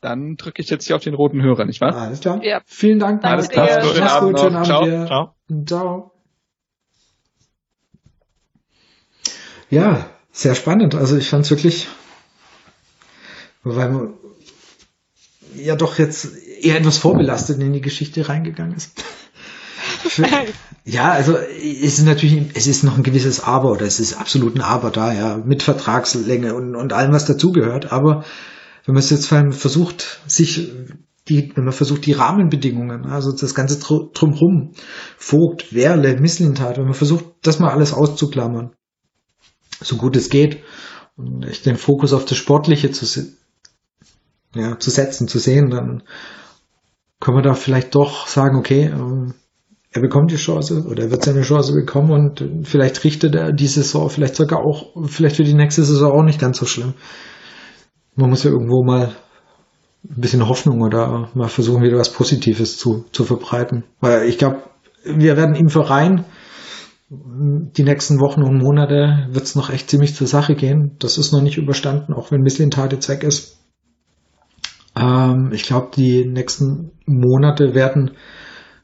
Dann drücke ich jetzt hier auf den roten Hörer, nicht wahr? Alles klar. Ja. Vielen Dank. Alles klar. Schönen Abend, schönen Abend Ciao. dir. Ciao. Ciao. Ja, sehr spannend. Also ich fand es wirklich, weil man ja doch jetzt eher etwas vorbelastet in die Geschichte reingegangen ist. Für, ja, also es ist natürlich, es ist noch ein gewisses Aber oder es ist absolut ein Aber da, ja, mit Vertragslänge und, und allem, was dazugehört. Aber wenn man es jetzt versucht, sich die, wenn man versucht, die Rahmenbedingungen, also das ganze drumherum, Vogt, Werle, Misslintat, wenn man versucht, das mal alles auszuklammern, so gut es geht, und echt den Fokus auf das Sportliche zu, ja, zu setzen, zu sehen, dann kann man da vielleicht doch sagen, okay, ähm, er bekommt die Chance oder er wird seine Chance bekommen und vielleicht richtet er die Saison vielleicht sogar auch, vielleicht für die nächste Saison auch nicht ganz so schlimm man muss ja irgendwo mal ein bisschen Hoffnung oder mal versuchen, wieder was Positives zu, zu verbreiten. Weil ich glaube, wir werden im Verein die nächsten Wochen und Monate wird es noch echt ziemlich zur Sache gehen. Das ist noch nicht überstanden, auch wenn Misslintat jetzt weg ist. Ähm, ich glaube, die nächsten Monate werden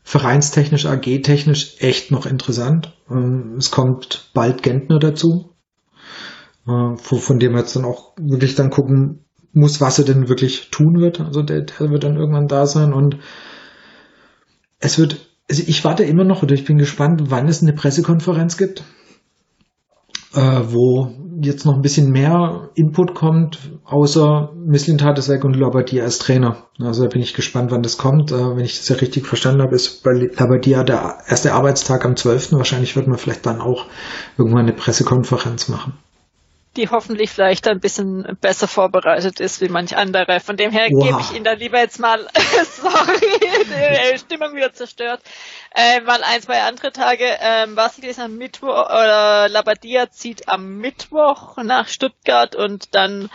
vereinstechnisch, AG-technisch echt noch interessant. Ähm, es kommt bald Gentner dazu, äh, von dem man jetzt dann auch wirklich dann gucken muss, was er denn wirklich tun wird. Also der, der wird dann irgendwann da sein und es wird, also ich warte immer noch oder ich bin gespannt, wann es eine Pressekonferenz gibt, äh, wo jetzt noch ein bisschen mehr Input kommt, außer Misslintat ist weg und Labadia als Trainer. Also da bin ich gespannt, wann das kommt. Äh, wenn ich das ja richtig verstanden habe, ist bei Labadia der erste Arbeitstag am 12. Wahrscheinlich wird man vielleicht dann auch irgendwann eine Pressekonferenz machen die hoffentlich vielleicht ein bisschen besser vorbereitet ist wie manch andere. Von dem her wow. gebe ich Ihnen da lieber jetzt mal, sorry, die Stimmung wieder zerstört, äh, mal ein, zwei andere Tage, ähm, was ich gelesen habe, Mittwoch, oder Labadia zieht am Mittwoch nach Stuttgart und dann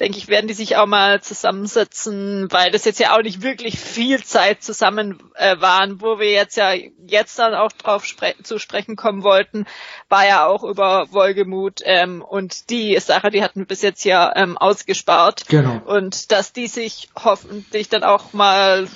denke ich, werden die sich auch mal zusammensetzen, weil das jetzt ja auch nicht wirklich viel Zeit zusammen äh, waren, wo wir jetzt ja jetzt dann auch drauf spre zu sprechen kommen wollten, war ja auch über Wolgemut ähm, und die Sache, die hatten wir bis jetzt ja ähm, ausgespart. Genau. Und dass die sich hoffentlich dann auch mal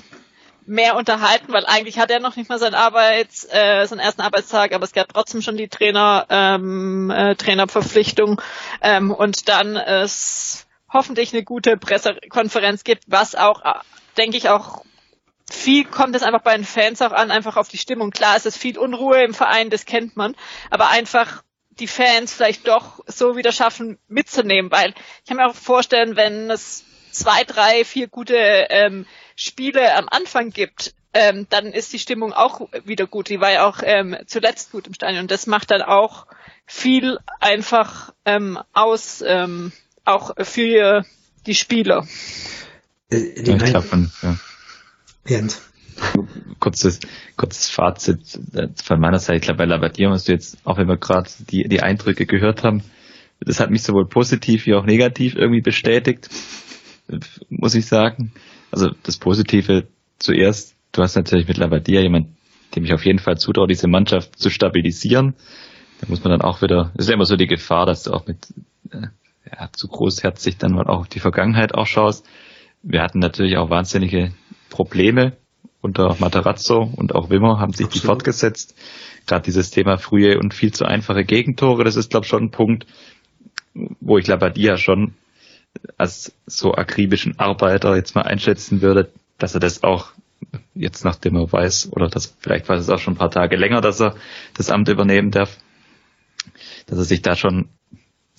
mehr unterhalten, weil eigentlich hat er noch nicht mal seinen Arbeits, äh, seinen ersten Arbeitstag, aber es gab trotzdem schon die Trainer, ähm, äh, Trainerverpflichtung ähm, und dann es hoffentlich eine gute Pressekonferenz gibt, was auch, äh, denke ich, auch viel kommt es einfach bei den Fans auch an, einfach auf die Stimmung. Klar, es ist viel Unruhe im Verein, das kennt man, aber einfach die Fans vielleicht doch so wieder schaffen mitzunehmen, weil ich kann mir auch vorstellen, wenn es zwei, drei, vier gute ähm, Spiele am Anfang gibt, ähm, dann ist die Stimmung auch wieder gut. Die war ja auch ähm, zuletzt gut im Stadion. Und das macht dann auch viel einfach ähm, aus, ähm, auch für die Spieler. Äh, die ich glaube, ja. Jens. Kurzes, kurzes Fazit äh, von meiner Seite. Ich glaube, bei Labadier hast du jetzt, auch wenn wir gerade die, die Eindrücke gehört haben, das hat mich sowohl positiv wie auch negativ irgendwie bestätigt, muss ich sagen. Also das Positive zuerst, du hast natürlich mit Labadia jemand, dem ich auf jeden Fall zutraue, diese Mannschaft zu stabilisieren. Da muss man dann auch wieder, das ist ja immer so die Gefahr, dass du auch mit äh, ja, zu großherzig dann mal auch auf die Vergangenheit auch schaust. Wir hatten natürlich auch wahnsinnige Probleme unter Matarazzo und auch Wimmer haben sich Absolut. die fortgesetzt. Gerade dieses Thema frühe und viel zu einfache Gegentore, das ist glaube ich schon ein Punkt, wo ich Labadia schon als so akribischen Arbeiter jetzt mal einschätzen würde, dass er das auch jetzt nachdem er weiß, oder das vielleicht weiß es auch schon ein paar Tage länger, dass er das Amt übernehmen darf, dass er sich da schon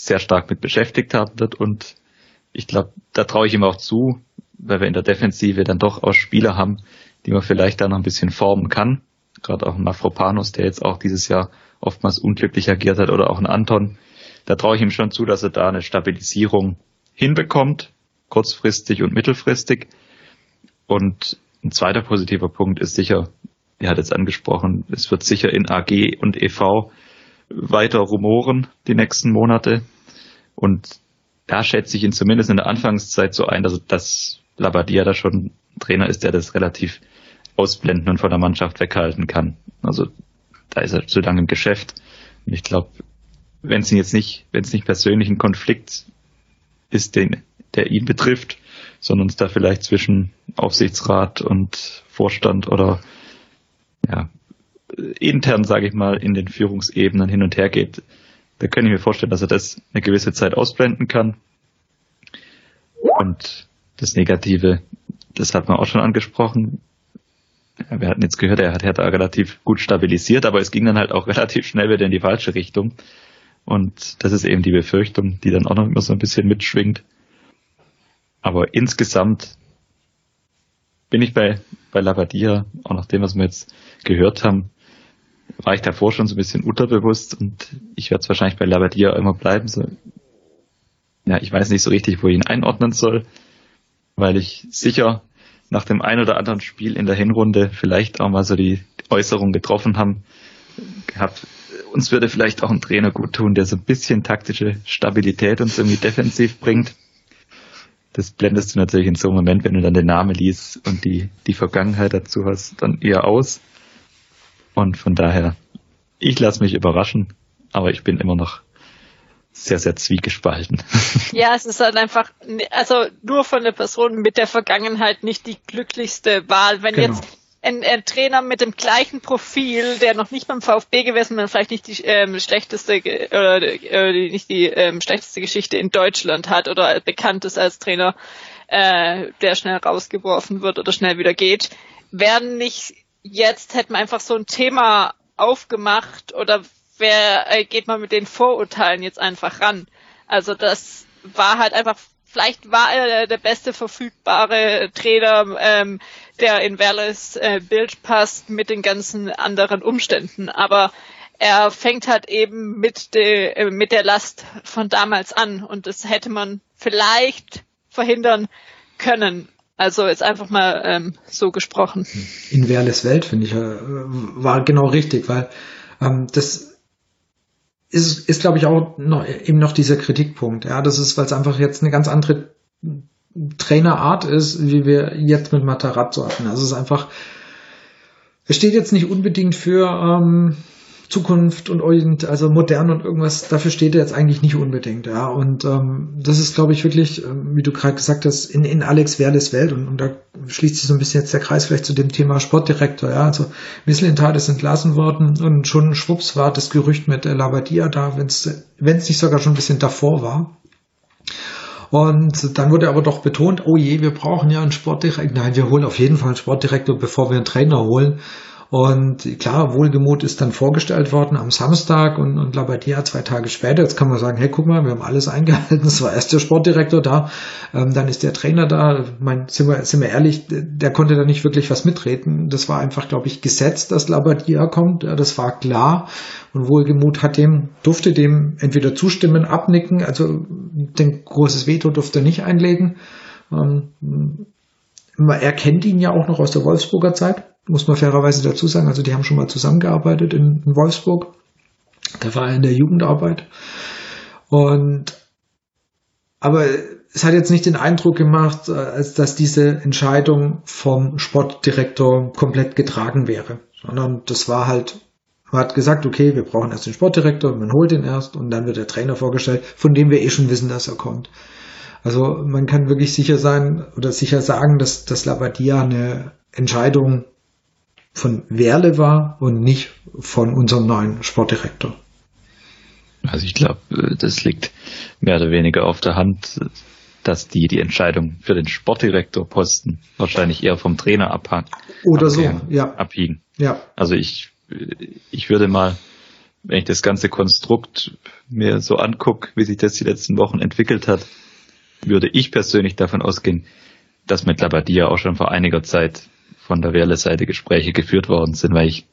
sehr stark mit beschäftigt haben wird und ich glaube, da traue ich ihm auch zu, weil wir in der Defensive dann doch auch Spieler haben, die man vielleicht da noch ein bisschen formen kann. Gerade auch ein Mafropanus, der jetzt auch dieses Jahr oftmals unglücklich agiert hat, oder auch ein Anton. Da traue ich ihm schon zu, dass er da eine Stabilisierung hinbekommt, kurzfristig und mittelfristig. Und ein zweiter positiver Punkt ist sicher, er hat jetzt angesprochen, es wird sicher in AG und EV weiter rumoren die nächsten Monate. Und da schätze ich ihn zumindest in der Anfangszeit so ein, dass, dass Labadia da schon Trainer ist, der das relativ ausblenden und von der Mannschaft weghalten kann. Also da ist er zu lange im Geschäft. Und ich glaube, wenn es jetzt nicht, wenn es nicht persönlich ein Konflikt ist, den, der ihn betrifft, sondern es da vielleicht zwischen Aufsichtsrat und Vorstand oder ja, intern, sage ich mal, in den Führungsebenen hin und her geht, da kann ich mir vorstellen, dass er das eine gewisse Zeit ausblenden kann. Und das Negative, das hat man auch schon angesprochen. Wir hatten jetzt gehört, er hat Hertha relativ gut stabilisiert, aber es ging dann halt auch relativ schnell wieder in die falsche Richtung. Und das ist eben die Befürchtung, die dann auch noch immer so ein bisschen mitschwingt. Aber insgesamt bin ich bei, bei Labadia, auch nach dem, was wir jetzt gehört haben, war ich davor schon so ein bisschen unterbewusst und ich werde es wahrscheinlich bei Labadia immer bleiben. So, ja, ich weiß nicht so richtig, wo ich ihn einordnen soll, weil ich sicher nach dem ein oder anderen Spiel in der Hinrunde vielleicht auch mal so die Äußerung getroffen haben, gehabt, uns würde vielleicht auch ein Trainer gut tun, der so ein bisschen taktische Stabilität uns irgendwie defensiv bringt. Das blendest du natürlich in so einem Moment, wenn du dann den Namen liest und die, die Vergangenheit dazu hast, dann eher aus. Und von daher, ich lasse mich überraschen, aber ich bin immer noch sehr, sehr zwiegespalten. Ja, es ist halt einfach, also nur von der Person mit der Vergangenheit nicht die glücklichste Wahl. Wenn genau. jetzt ein, ein, Trainer mit dem gleichen Profil, der noch nicht beim VfB gewesen ist, vielleicht nicht die ähm, schlechteste oder äh, nicht die ähm, schlechteste Geschichte in Deutschland hat oder bekannt ist als Trainer, äh, der schnell rausgeworfen wird oder schnell wieder geht, werden nicht jetzt hätten wir einfach so ein Thema aufgemacht oder wer äh, geht man mit den Vorurteilen jetzt einfach ran? Also das war halt einfach vielleicht war er der beste verfügbare Trainer, ähm, der in Wallace äh, Bild passt mit den ganzen anderen Umständen. Aber er fängt halt eben mit, de, äh, mit der Last von damals an und das hätte man vielleicht verhindern können. Also jetzt einfach mal ähm, so gesprochen. In Werles Welt, finde ich, äh, war genau richtig, weil ähm, das ist, ist glaube ich, auch noch, eben noch dieser Kritikpunkt. Ja, das ist, weil es einfach jetzt eine ganz andere Trainerart ist, wie wir jetzt mit Matarazzo hatten. Also es ist einfach, es steht jetzt nicht unbedingt für ähm, Zukunft und also modern und irgendwas, dafür steht er jetzt eigentlich nicht unbedingt, ja. Und ähm, das ist, glaube ich, wirklich, ähm, wie du gerade gesagt hast, in, in Alex Werles Welt und, und da schließt sich so ein bisschen jetzt der Kreis vielleicht zu dem Thema Sportdirektor, ja. Also Mislintat ist entlassen worden und schon schwupps war das Gerücht mit der Labadia da, wenn es nicht sogar schon ein bisschen davor war. Und dann wurde aber doch betont, oh je, wir brauchen ja einen Sportdirektor. Nein, wir holen auf jeden Fall einen Sportdirektor, bevor wir einen Trainer holen. Und klar, Wohlgemut ist dann vorgestellt worden am Samstag und, und Labadia zwei Tage später. Jetzt kann man sagen, hey, guck mal, wir haben alles eingehalten. Es war erst der Sportdirektor da, ähm, dann ist der Trainer da. Mein, sind, wir, sind wir ehrlich, der konnte da nicht wirklich was mitreden. Das war einfach, glaube ich, gesetzt, dass Labadia kommt. Das war klar. Und Wohlgemut hat dem, durfte dem entweder zustimmen, abnicken. Also den großes Veto durfte er nicht einlegen. Ähm, er kennt ihn ja auch noch aus der Wolfsburger Zeit muss man fairerweise dazu sagen. Also die haben schon mal zusammengearbeitet in, in Wolfsburg. Da war er in der Jugendarbeit. Und aber es hat jetzt nicht den Eindruck gemacht, äh, als dass diese Entscheidung vom Sportdirektor komplett getragen wäre, sondern das war halt, man hat gesagt, okay, wir brauchen erst den Sportdirektor, man holt ihn erst und dann wird der Trainer vorgestellt, von dem wir eh schon wissen, dass er kommt. Also man kann wirklich sicher sein oder sicher sagen, dass, dass Labadia eine Entscheidung von Werle war und nicht von unserem neuen Sportdirektor. Also ich glaube, das liegt mehr oder weniger auf der Hand, dass die die Entscheidung für den Sportdirektorposten wahrscheinlich eher vom Trainer abhang, oder so, ja. abhiegen. Ja. Also ich, ich würde mal, wenn ich das ganze Konstrukt mir so angucke, wie sich das die letzten Wochen entwickelt hat, würde ich persönlich davon ausgehen, dass mit Labadia auch schon vor einiger Zeit von der Wehrle-Seite Gespräche geführt worden sind, weil ich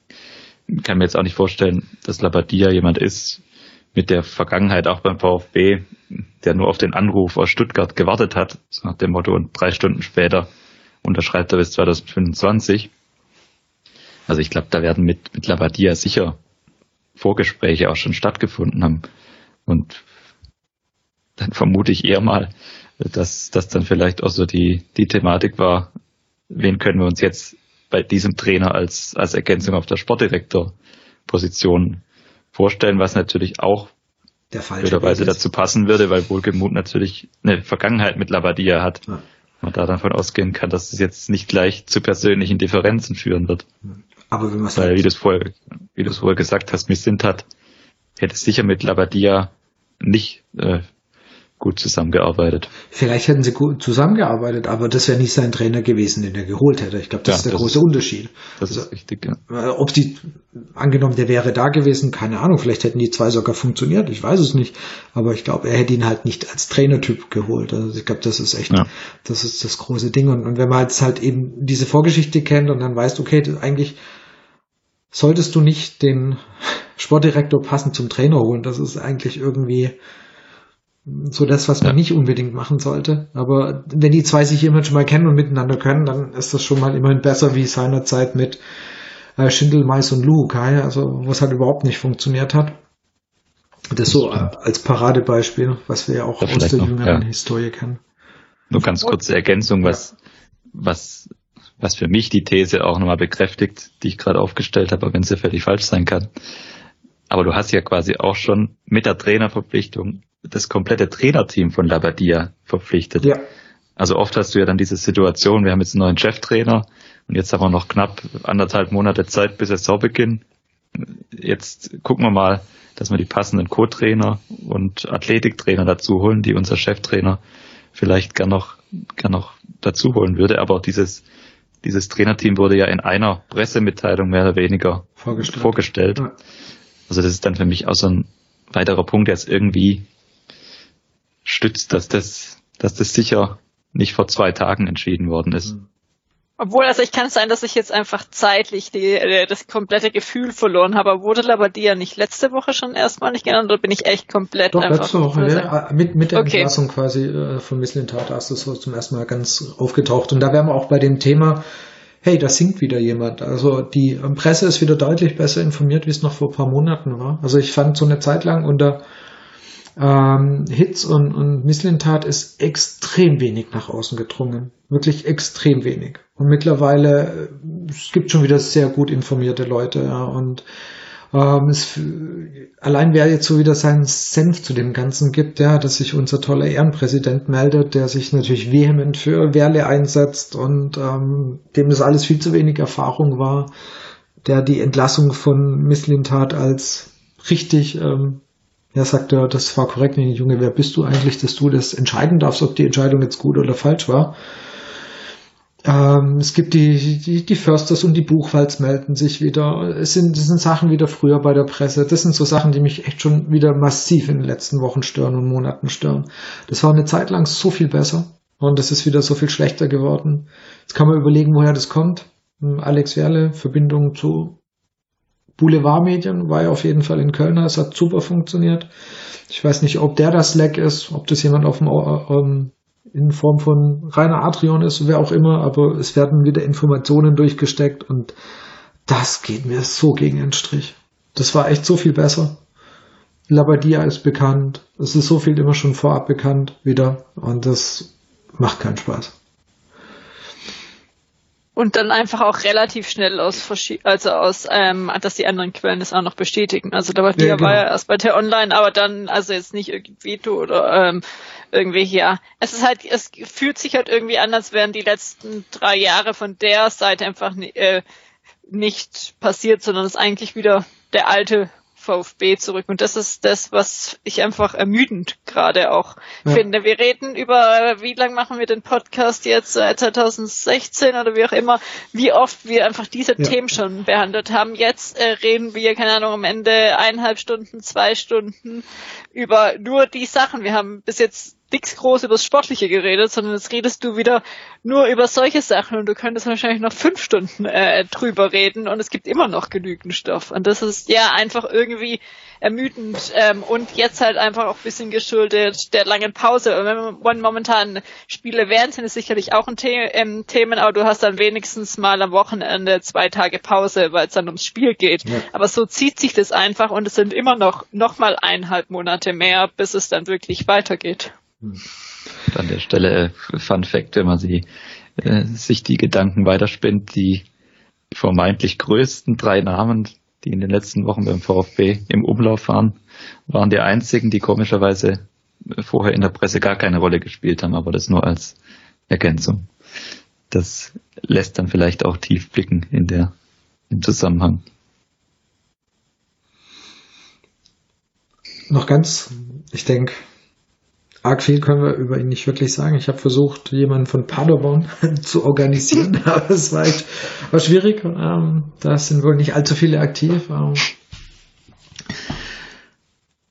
kann mir jetzt auch nicht vorstellen, dass Labadia jemand ist mit der Vergangenheit auch beim VfB, der nur auf den Anruf aus Stuttgart gewartet hat, so nach dem Motto, und drei Stunden später unterschreibt er bis 2025. Also ich glaube, da werden mit, mit Labadia sicher Vorgespräche auch schon stattgefunden haben. Und dann vermute ich eher mal, dass das dann vielleicht auch so die, die Thematik war, wen können wir uns jetzt bei diesem Trainer als, als Ergänzung auf der Sportdirektor-Position vorstellen, was natürlich auch der blöderweise dazu passen würde, weil Wohlgemut natürlich eine Vergangenheit mit Labadia hat. Ja. Man da davon ausgehen kann, dass es jetzt nicht gleich zu persönlichen Differenzen führen wird. Aber wenn man Weil, wie du es vorher, wie du es vorher gesagt hast, Missint hat, hätte sicher mit Labadia nicht äh, gut zusammengearbeitet. Vielleicht hätten sie gut zusammengearbeitet, aber das wäre nicht sein Trainer gewesen, den er geholt hätte. Ich glaube, das ja, ist der das große ist, Unterschied. Das also, ist richtig, ja. Äh, ob sie, angenommen, der wäre da gewesen, keine Ahnung, vielleicht hätten die zwei sogar funktioniert, ich weiß es nicht. Aber ich glaube, er hätte ihn halt nicht als Trainertyp geholt. Also ich glaube, das ist echt, ja. das ist das große Ding. Und, und wenn man jetzt halt eben diese Vorgeschichte kennt und dann weißt, okay, eigentlich solltest du nicht den Sportdirektor passend zum Trainer holen. Das ist eigentlich irgendwie, so das, was man ja. nicht unbedingt machen sollte. Aber wenn die zwei sich immer schon mal kennen und miteinander können, dann ist das schon mal immerhin besser wie seinerzeit mit äh, Schindel, Mais und Luke, also wo es halt überhaupt nicht funktioniert hat. Das so als Paradebeispiel, was wir ja auch ja, aus der jüngeren ja. Historie kennen. Nur ganz kurze Ergänzung, was, was, was für mich die These auch nochmal bekräftigt, die ich gerade aufgestellt habe, wenn sie völlig falsch sein kann. Aber du hast ja quasi auch schon mit der Trainerverpflichtung das komplette Trainerteam von Labadia verpflichtet. Ja. Also oft hast du ja dann diese Situation, wir haben jetzt einen neuen Cheftrainer und jetzt haben wir noch knapp anderthalb Monate Zeit bis Saisonbeginn. Jetzt gucken wir mal, dass wir die passenden Co-Trainer und Athletiktrainer dazu holen, die unser Cheftrainer vielleicht gern noch, gern noch dazu holen würde. Aber dieses, dieses Trainerteam wurde ja in einer Pressemitteilung mehr oder weniger vorgestellt. vorgestellt. Ja. Also das ist dann für mich auch so ein weiterer Punkt, der jetzt irgendwie stützt, dass das, dass das sicher nicht vor zwei Tagen entschieden worden ist. Mhm. Obwohl, also ich kann es sein, dass ich jetzt einfach zeitlich die, äh, das komplette Gefühl verloren habe. Wurde Labadia nicht letzte Woche schon erstmal nicht genannt oder bin ich echt komplett Doch, einfach... letzte Woche, ja, mit, mit der okay. Entlassung quasi äh, von Misslin Tata ist das so zum ersten Mal ganz aufgetaucht. Und da wären wir auch bei dem Thema, hey, da singt wieder jemand. Also die Presse ist wieder deutlich besser informiert, wie es noch vor ein paar Monaten war. Also ich fand so eine Zeit lang unter ähm, Hits und, und Misslintat ist extrem wenig nach außen gedrungen. Wirklich extrem wenig. Und mittlerweile, äh, es gibt schon wieder sehr gut informierte Leute, ja, und Ähm, es, allein wer jetzt so wieder seinen Senf zu dem Ganzen gibt, ja, dass sich unser toller Ehrenpräsident meldet, der sich natürlich vehement für Werle einsetzt und ähm, dem das alles viel zu wenig Erfahrung war, der die Entlassung von Misslintat als richtig, ähm, er, das war korrekt, Junge, wer bist du eigentlich, dass du das entscheiden darfst, ob die Entscheidung jetzt gut oder falsch war. Ähm, es gibt die, die, die Försters und die Buchwalds melden sich wieder. Es sind, das sind Sachen wieder früher bei der Presse. Das sind so Sachen, die mich echt schon wieder massiv in den letzten Wochen stören und Monaten stören. Das war eine Zeit lang so viel besser und das ist wieder so viel schlechter geworden. Jetzt kann man überlegen, woher das kommt. Hm, Alex Werle, Verbindung zu Boulevardmedien, war ja auf jeden Fall in Köln. Es hat super funktioniert. Ich weiß nicht, ob der das Slack ist, ob das jemand auf dem ähm, in Form von Rainer Adrian ist, wer auch immer, aber es werden wieder Informationen durchgesteckt und das geht mir so gegen den Strich. Das war echt so viel besser. Labadia ist bekannt. Es ist so viel immer schon vorab bekannt wieder und das macht keinen Spaß. Und dann einfach auch relativ schnell aus also aus, ähm, dass die anderen Quellen das auch noch bestätigen. Also da war, ja, genau. war ja erst bei der Online, aber dann, also jetzt nicht irgendwie Veto oder ähm, irgendwie hier. Es ist halt, es fühlt sich halt irgendwie an, als wären die letzten drei Jahre von der Seite einfach äh, nicht passiert, sondern es ist eigentlich wieder der alte VfB zurück. Und das ist das, was ich einfach ermüdend gerade auch ja. finde. Wir reden über, wie lange machen wir den Podcast jetzt, äh, 2016 oder wie auch immer, wie oft wir einfach diese ja. Themen schon behandelt haben. Jetzt äh, reden wir, keine Ahnung, am Ende eineinhalb Stunden, zwei Stunden über nur die Sachen. Wir haben bis jetzt nichts groß über das Sportliche geredet, sondern jetzt redest du wieder nur über solche Sachen und du könntest wahrscheinlich noch fünf Stunden äh, drüber reden und es gibt immer noch genügend Stoff. Und das ist ja einfach irgendwie ermüdend ähm, und jetzt halt einfach auch ein bisschen geschuldet der langen Pause. Und wenn man momentan Spiele wären, sind es sicherlich auch ein The ähm, Themen, aber du hast dann wenigstens mal am Wochenende zwei Tage Pause, weil es dann ums Spiel geht. Ja. Aber so zieht sich das einfach und es sind immer noch noch mal eineinhalb Monate mehr, bis es dann wirklich weitergeht. An der Stelle äh, Fun Fact, wenn man sie, äh, sich die Gedanken weiterspinnt, die vermeintlich größten drei Namen, die in den letzten Wochen beim VfB im Umlauf waren, waren die einzigen, die komischerweise vorher in der Presse gar keine Rolle gespielt haben, aber das nur als Ergänzung. Das lässt dann vielleicht auch tief blicken in der, im Zusammenhang. Noch ganz, ich denke, arg viel können wir über ihn nicht wirklich sagen. Ich habe versucht, jemanden von Paderborn zu organisieren, aber es war echt war schwierig. Ähm, da sind wohl nicht allzu viele aktiv. Ähm,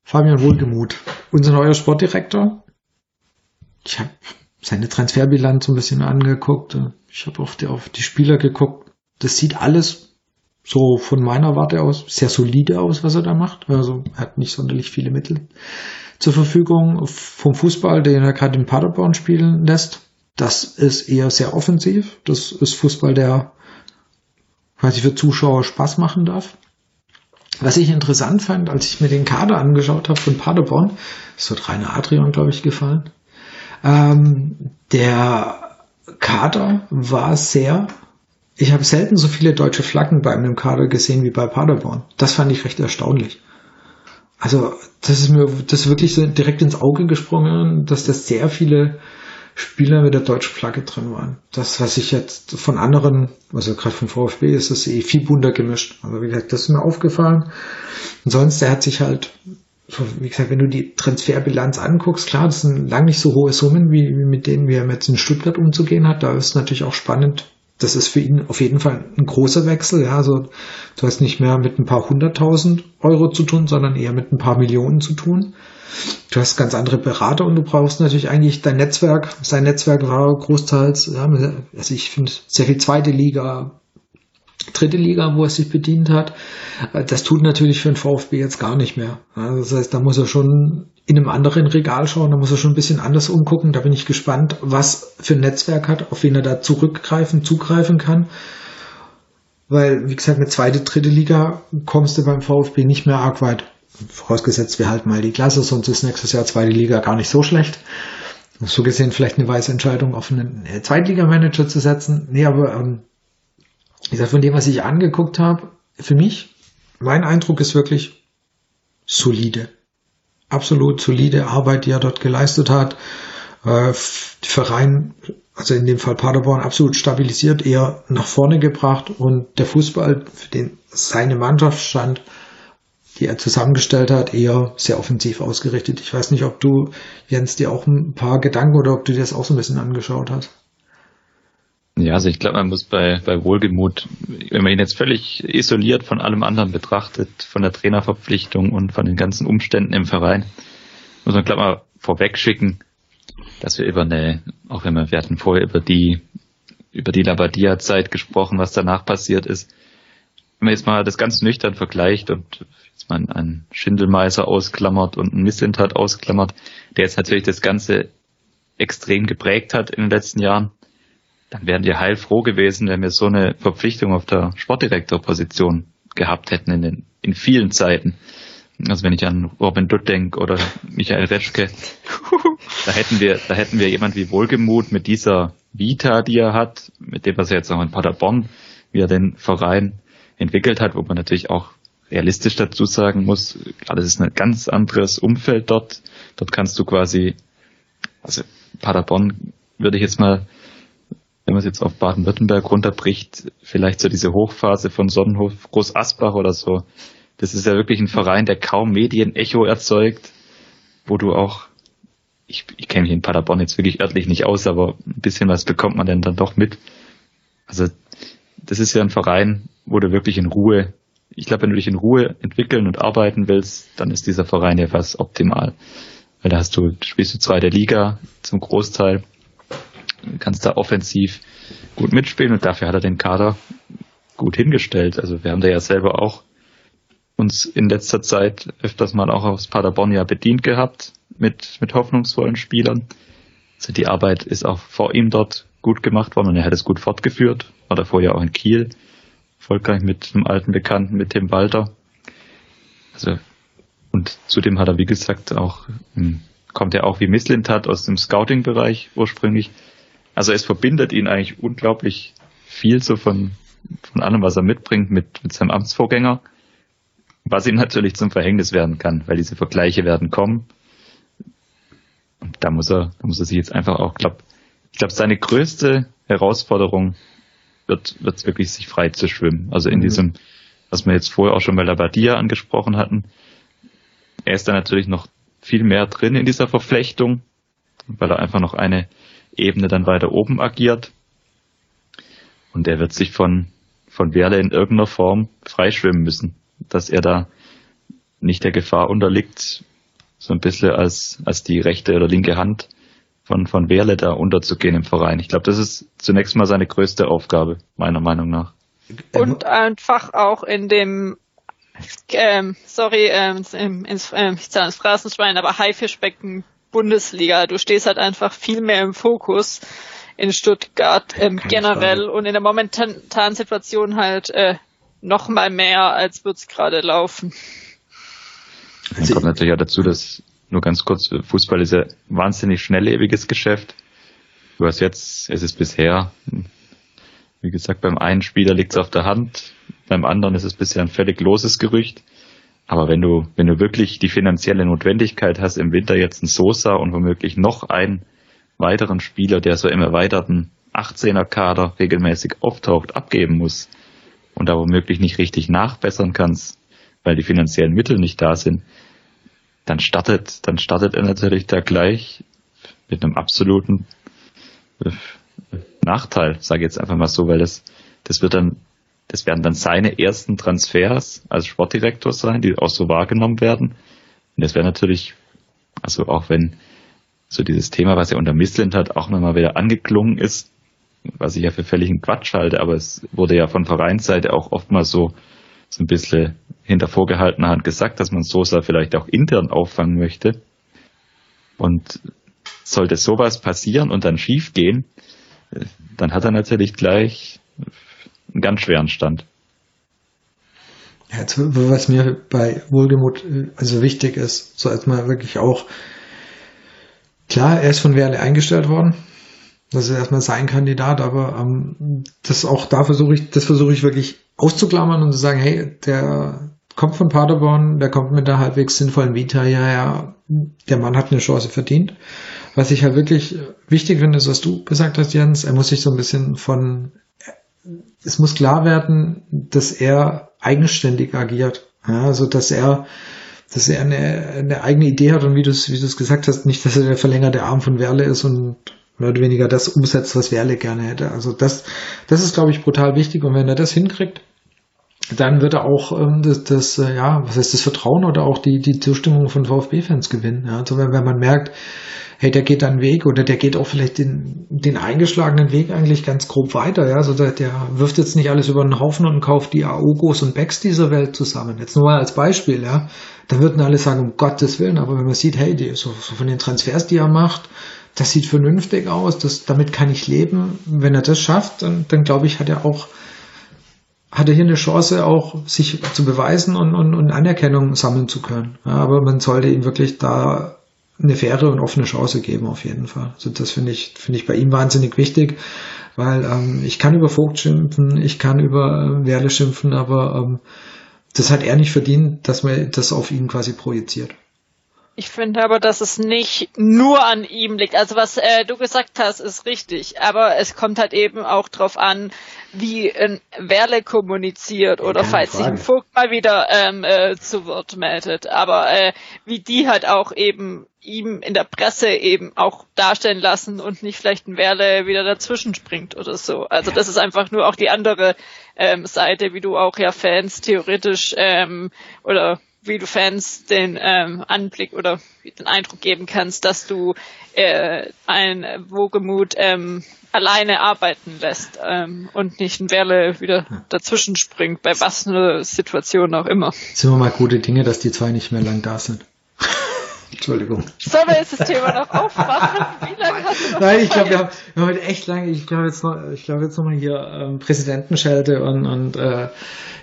Fabian Wohlgemuth, unser neuer Sportdirektor. Ich habe seine Transferbilanz ein bisschen angeguckt. Ich habe auf die, auf die Spieler geguckt. Das sieht alles so von meiner Warte aus sehr solide aus, was er da macht. Also er hat nicht sonderlich viele Mittel zur Verfügung vom Fußball, den er gerade in Paderborn spielen lässt. Das ist eher sehr offensiv. Das ist Fußball, der quasi für Zuschauer Spaß machen darf. Was ich interessant fand, als ich mir den Kader angeschaut habe von Paderborn, ist wird Rainer Adrian, glaube ich, gefallen. Ähm, der Kader war sehr, ich habe selten so viele deutsche Flaggen bei einem Kader gesehen wie bei Paderborn. Das fand ich recht erstaunlich. Also, das ist mir das ist wirklich so direkt ins Auge gesprungen, dass da sehr viele Spieler mit der deutschen Flagge drin waren. Das, was ich jetzt von anderen, also gerade vom VfB, ist das eh viel bunter gemischt. Aber wie gesagt, das ist mir aufgefallen. Und sonst, der hat sich halt, wie gesagt, wenn du die Transferbilanz anguckst, klar, das sind lang nicht so hohe Summen, wie, wie mit denen wir jetzt in Stuttgart umzugehen hat. Da ist natürlich auch spannend, das ist für ihn auf jeden Fall ein großer Wechsel. Ja, also du hast nicht mehr mit ein paar hunderttausend Euro zu tun, sondern eher mit ein paar Millionen zu tun. Du hast ganz andere Berater und du brauchst natürlich eigentlich dein Netzwerk. Sein Netzwerk war großteils, ja, also ich finde sehr viel zweite Liga, dritte Liga, wo er sich bedient hat. Das tut natürlich für den VfB jetzt gar nicht mehr. Das heißt, da muss er schon in einem anderen Regal schauen, da muss er schon ein bisschen anders umgucken. Da bin ich gespannt, was für ein Netzwerk hat, auf wen er da zurückgreifen, zugreifen kann. Weil, wie gesagt, mit zweite, dritte Liga kommst du beim VfB nicht mehr arg weit. Vorausgesetzt, wir halten mal die Klasse, sonst ist nächstes Jahr zweite Liga gar nicht so schlecht. So gesehen vielleicht eine weise Entscheidung, auf einen Zweitligamanager zu setzen. Nee, aber ähm, wie gesagt, von dem, was ich angeguckt habe, für mich mein Eindruck ist wirklich solide. Absolut solide Arbeit, die er dort geleistet hat. Äh, Verein, also in dem Fall Paderborn, absolut stabilisiert, eher nach vorne gebracht und der Fußball, für den seine Mannschaft stand, die er zusammengestellt hat, eher sehr offensiv ausgerichtet. Ich weiß nicht, ob du, Jens, dir auch ein paar Gedanken oder ob du dir das auch so ein bisschen angeschaut hast. Ja, also ich glaube, man muss bei, bei Wohlgemut, wenn man ihn jetzt völlig isoliert von allem anderen betrachtet, von der Trainerverpflichtung und von den ganzen Umständen im Verein, muss man, glaube ich, mal vorweg schicken, dass wir über eine, auch wenn wir, wir hatten vorher über die, über die Labadia-Zeit gesprochen, was danach passiert ist. Wenn man jetzt mal das ganz nüchtern vergleicht und jetzt mal einen Schindelmeiser ausklammert und einen Missentat ausklammert, der jetzt natürlich das Ganze extrem geprägt hat in den letzten Jahren, dann wären wir heilfroh gewesen, wenn wir so eine Verpflichtung auf der Sportdirektorposition gehabt hätten in den, in vielen Zeiten. Also wenn ich an Robin Dutt denke oder Michael Retschke, da hätten wir, da hätten wir jemand wie Wohlgemut mit dieser Vita, die er hat, mit dem, was er jetzt auch in Paderborn, wie er den Verein entwickelt hat, wo man natürlich auch realistisch dazu sagen muss, klar, das ist ein ganz anderes Umfeld dort. Dort kannst du quasi, also Paderborn würde ich jetzt mal, wenn man es jetzt auf Baden-Württemberg runterbricht, vielleicht so diese Hochphase von Sonnenhof, Groß Asbach oder so, das ist ja wirklich ein Verein, der kaum Medienecho erzeugt, wo du auch, ich, ich kenne mich in Paderborn jetzt wirklich örtlich nicht aus, aber ein bisschen was bekommt man denn dann doch mit. Also das ist ja ein Verein, wo du wirklich in Ruhe, ich glaube, wenn du dich in Ruhe entwickeln und arbeiten willst, dann ist dieser Verein ja fast optimal. Weil da hast du, spielst du zweite Liga zum Großteil, kannst da offensiv gut mitspielen und dafür hat er den Kader gut hingestellt. Also wir haben da ja selber auch uns in letzter Zeit öfters mal auch aus Paderborn ja bedient gehabt mit, mit hoffnungsvollen Spielern. Also die Arbeit ist auch vor ihm dort gut gemacht worden und er hat es gut fortgeführt. War davor ja auch in Kiel. Erfolgreich mit einem alten Bekannten, mit Tim Walter. Also, und zudem hat er, wie gesagt, auch, hm, kommt er auch wie Misslintat aus dem Scouting-Bereich ursprünglich. Also es verbindet ihn eigentlich unglaublich viel so von, von allem, was er mitbringt mit, mit seinem Amtsvorgänger was ihm natürlich zum Verhängnis werden kann, weil diese Vergleiche werden kommen. Und da muss er, da muss er sich jetzt einfach auch, glaub, ich glaube, seine größte Herausforderung wird, wird wirklich sich frei zu schwimmen. Also in mhm. diesem, was wir jetzt vorher auch schon bei Labadia angesprochen hatten. Er ist da natürlich noch viel mehr drin in dieser Verflechtung, weil er einfach noch eine Ebene dann weiter oben agiert. Und er wird sich von, von Werle in irgendeiner Form freischwimmen müssen dass er da nicht der Gefahr unterliegt, so ein bisschen als, als die rechte oder linke Hand von, von Werle da unterzugehen im Verein. Ich glaube, das ist zunächst mal seine größte Aufgabe, meiner Meinung nach. Und einfach auch in dem, ähm, sorry, ähm, ins, ähm, ich zahle ins Phrasenschwein, aber Haifischbecken Bundesliga. Du stehst halt einfach viel mehr im Fokus in Stuttgart ähm, generell Frage. und in der momentanen Situation halt äh, noch mal mehr, als wird's gerade laufen. Dann kommt natürlich auch dazu, dass nur ganz kurz, Fußball ist ja wahnsinnig schnelllebiges Geschäft. Du hast jetzt, es ist bisher, wie gesagt, beim einen Spieler liegt es auf der Hand, beim anderen ist es bisher ein völlig loses Gerücht. Aber wenn du, wenn du wirklich die finanzielle Notwendigkeit hast, im Winter jetzt einen Sosa und womöglich noch einen weiteren Spieler, der so im erweiterten 18er Kader regelmäßig auftaucht, abgeben muss, und da womöglich nicht richtig nachbessern kannst, weil die finanziellen Mittel nicht da sind, dann startet, dann startet er natürlich da gleich mit einem absoluten äh, Nachteil, sage ich jetzt einfach mal so, weil das, das wird dann, das werden dann seine ersten Transfers als Sportdirektor sein, die auch so wahrgenommen werden. Und das wäre natürlich, also auch wenn so dieses Thema, was er unter Missland hat, auch nochmal wieder angeklungen ist, was ich ja für völligen Quatsch halte, aber es wurde ja von Vereinsseite auch oftmals so, so ein bisschen hinter vorgehaltener Hand gesagt, dass man Sosa vielleicht auch intern auffangen möchte. Und sollte sowas passieren und dann schief gehen, dann hat er natürlich gleich einen ganz schweren Stand. Ja, was mir bei Wohlgemut also wichtig ist, so erstmal wirklich auch klar, er ist von Werle eingestellt worden. Das ist erstmal sein Kandidat, aber ähm, das auch da versuche ich, das versuche ich wirklich auszuklammern und zu sagen, hey, der kommt von Paderborn, der kommt mit einer halbwegs sinnvollen Vita, ja, ja, der Mann hat eine Chance verdient. Was ich halt wirklich wichtig finde, ist, was du gesagt hast, Jens, er muss sich so ein bisschen von, es muss klar werden, dass er eigenständig agiert. Ja, also, dass er, dass er eine, eine eigene Idee hat und wie du es, wie du es gesagt hast, nicht, dass er der verlängerte Arm von Werle ist und mehr oder weniger das umsetzt, was Werle gerne hätte. Also das, das ist, glaube ich, brutal wichtig. Und wenn er das hinkriegt, dann wird er auch ähm, das, das, äh, ja, was heißt das Vertrauen oder auch die, die Zustimmung von VfB-Fans gewinnen. Ja? Also wenn, wenn man merkt, hey, der geht einen Weg oder der geht auch vielleicht den, den eingeschlagenen Weg eigentlich ganz grob weiter. Ja? Also der, der wirft jetzt nicht alles über den Haufen und kauft die Aogos und Becks dieser Welt zusammen. Jetzt nur mal als Beispiel, ja. Da würden alle sagen, um Gottes Willen, aber wenn man sieht, hey, die, so, so von den Transfers, die er macht, das sieht vernünftig aus, das, damit kann ich leben. Wenn er das schafft, dann, dann glaube ich, hat er auch hat er hier eine Chance, auch sich zu beweisen und, und, und Anerkennung sammeln zu können. Ja, aber man sollte ihm wirklich da eine faire und offene Chance geben, auf jeden Fall. Also das finde ich, finde ich bei ihm wahnsinnig wichtig, weil ähm, ich kann über Vogt schimpfen, ich kann über äh, Werle schimpfen, aber ähm, das hat er nicht verdient, dass man das auf ihn quasi projiziert. Ich finde aber, dass es nicht nur an ihm liegt. Also was äh, du gesagt hast, ist richtig. Aber es kommt halt eben auch drauf an, wie ein Werle kommuniziert oder Keine falls Frage. sich ein Vogt mal wieder ähm, äh, zu Wort meldet. Aber äh, wie die halt auch eben ihm in der Presse eben auch darstellen lassen und nicht vielleicht ein Werle wieder dazwischen springt oder so. Also das ist einfach nur auch die andere ähm, Seite, wie du auch ja Fans theoretisch ähm, oder wie du Fans den ähm, Anblick oder den Eindruck geben kannst, dass du äh, ein Wogemut ähm, alleine arbeiten lässt ähm, und nicht ein Werle wieder dazwischen springt, bei was eine Situation auch immer. Sind wir mal gute Dinge, dass die zwei nicht mehr lang da sind. Entschuldigung. Sollen wir jetzt das Thema noch aufmachen? Wie lange hast du noch Nein, ich glaube, wir haben, wir haben heute echt lange, ich glaube jetzt noch, ich glaube jetzt nochmal hier ähm, Präsidentenschelte und, und äh,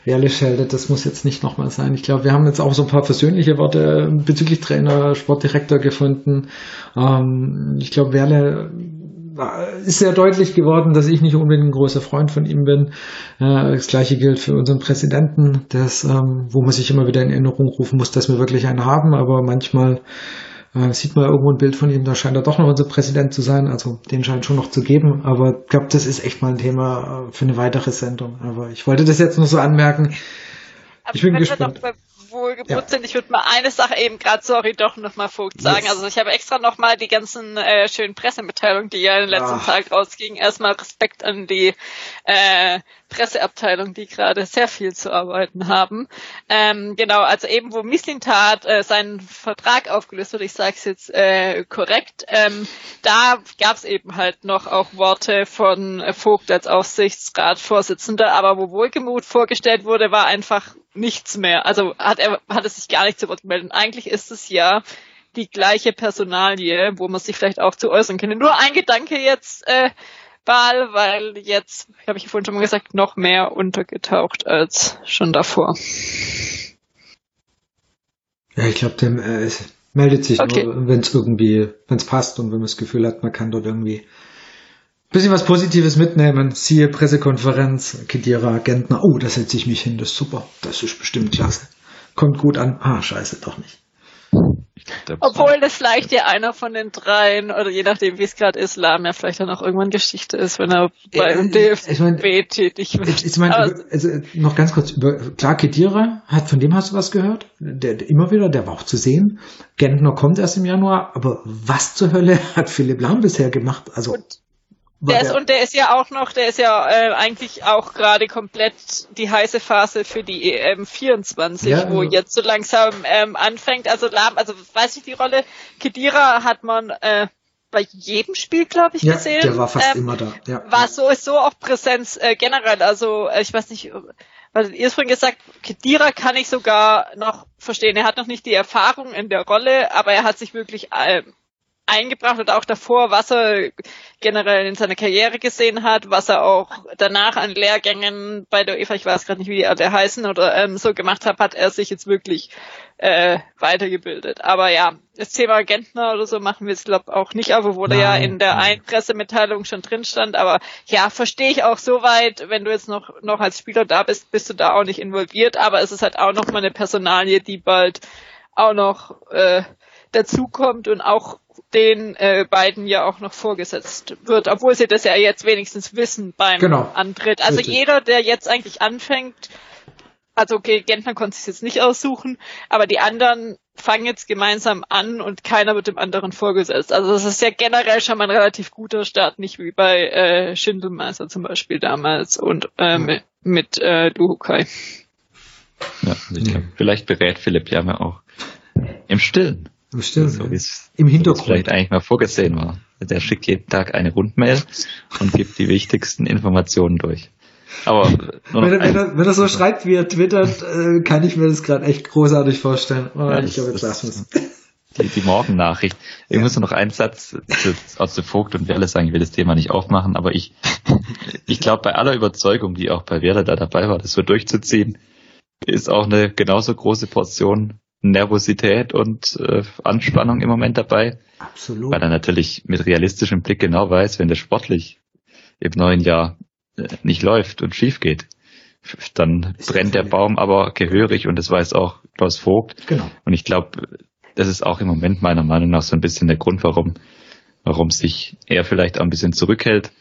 Werle-Schelte, das muss jetzt nicht nochmal sein. Ich glaube, wir haben jetzt auch so ein paar versöhnliche Worte bezüglich Trainer, Sportdirektor gefunden. Ähm, ich glaube, Werle ist sehr deutlich geworden, dass ich nicht unbedingt ein großer Freund von ihm bin. Äh, das gleiche gilt für unseren Präsidenten, das, ähm, wo man sich immer wieder in Erinnerung rufen muss, dass wir wirklich einen haben, aber manchmal äh, sieht man irgendwo ein Bild von ihm, da scheint er doch noch unser Präsident zu sein, also den scheint schon noch zu geben, aber ich glaube, das ist echt mal ein Thema äh, für eine weitere Sendung. Aber ich wollte das jetzt nur so anmerken. Aber ich bin gespannt wohlgeburt ja. sind. Ich würde mal eine Sache eben gerade, sorry, doch nochmal Vogt sagen. Yes. Also ich habe extra nochmal die ganzen äh, schönen Pressemitteilungen, die ja in den letzten Ach. Tag rausgingen. Erstmal Respekt an die äh, Presseabteilung, die gerade sehr viel zu arbeiten haben. Ähm, genau, also eben wo Misslintat äh, seinen Vertrag aufgelöst wird, ich sage es jetzt äh, korrekt, ähm, da gab es eben halt noch auch Worte von Vogt als Aufsichtsratsvorsitzender, aber wo Wohlgemut vorgestellt wurde, war einfach nichts mehr. Also hat er hat es sich gar nicht zu Wort gemeldet. Und eigentlich ist es ja die gleiche Personalie, wo man sich vielleicht auch zu äußern könnte. Nur ein Gedanke jetzt, äh, Wahl, weil jetzt, habe ich vorhin schon mal gesagt, noch mehr untergetaucht als schon davor. Ja, ich glaube, dem äh, meldet sich okay. nur, wenn es irgendwie, wenn es passt und wenn man das Gefühl hat, man kann dort irgendwie ein bisschen was Positives mitnehmen. Siehe Pressekonferenz, Kedira, Gentner. Oh, da setze ich mich hin, das ist super. Das ist bestimmt klasse. Kommt gut an. Ah, scheiße, doch nicht. Obwohl das vielleicht ja einer von den dreien, oder je nachdem wie es gerade ist, Lahm ja vielleicht dann auch irgendwann Geschichte ist, wenn er beim äh, DFB ich mein, tätig wird. Ich meine, also noch ganz kurz, über, klar, Kedira, hat, von dem hast du was gehört? Der, der, immer wieder, der war auch zu sehen. Gentner kommt erst im Januar, aber was zur Hölle hat Philipp Lahm bisher gemacht? Also. Und der ist, und der ist ja auch noch, der ist ja äh, eigentlich auch gerade komplett die heiße Phase für die EM 24, ja, wo also jetzt so langsam ähm, anfängt. Also Lahm, also weiß ich die Rolle, Kedira hat man äh, bei jedem Spiel, glaube ich, ja, gesehen. Der war fast ähm, immer da. Ja. War so ist so auch Präsenz äh, generell. Also äh, ich weiß nicht, weil ihr vorhin gesagt, Kedira kann ich sogar noch verstehen. Er hat noch nicht die Erfahrung in der Rolle, aber er hat sich wirklich äh, eingebracht oder auch davor, was er generell in seiner Karriere gesehen hat, was er auch danach an Lehrgängen bei der EVA, ich weiß gerade nicht, wie die alle heißen, oder ähm, so gemacht hat, hat er sich jetzt wirklich äh, weitergebildet. Aber ja, das Thema Gentner oder so machen wir jetzt, glaube auch nicht auf, obwohl er ja in der Einpressemitteilung schon drin stand. Aber ja, verstehe ich auch soweit, wenn du jetzt noch, noch als Spieler da bist, bist du da auch nicht involviert. Aber es ist halt auch noch mal eine Personalie, die bald auch noch äh, dazukommt und auch den äh, beiden ja auch noch vorgesetzt wird, obwohl sie das ja jetzt wenigstens wissen beim genau. Antritt. Also Richtig. jeder, der jetzt eigentlich anfängt, also okay, Gentner konnte sich jetzt nicht aussuchen, aber die anderen fangen jetzt gemeinsam an und keiner wird dem anderen vorgesetzt. Also das ist ja generell schon mal ein relativ guter Start, nicht wie bei äh, Schindelmeister zum Beispiel damals und äh, mit, mit äh, Luhukai. Ja, vielleicht berät Philipp ja mal auch im Stillen. Im Stillen, so wie es im Hintergrund vielleicht eigentlich mal vorgesehen war. Der schickt jeden Tag eine Rundmail und gibt die wichtigsten Informationen durch. Aber wenn, er, wenn, er, wenn er so schreibt, wie er twittert, äh, kann ich mir das gerade echt großartig vorstellen. Oh, ja, ich habe jetzt lassen die, die Morgennachricht. Ich ja. muss noch einen Satz zu, aus der Vogt und Werle sagen, ich will das Thema nicht aufmachen, aber ich, ich glaube, bei aller Überzeugung, die auch bei Werle da dabei war, das so durchzuziehen, ist auch eine genauso große Portion Nervosität und äh, Anspannung im Moment dabei. Absolut. Weil er natürlich mit realistischem Blick genau weiß, wenn der sportlich im neuen Jahr äh, nicht läuft und schief geht, dann ist brennt der Baum aber gehörig und das weiß auch Klaus Vogt. Genau. Und ich glaube, das ist auch im Moment meiner Meinung nach so ein bisschen der Grund, warum, warum sich er vielleicht auch ein bisschen zurückhält.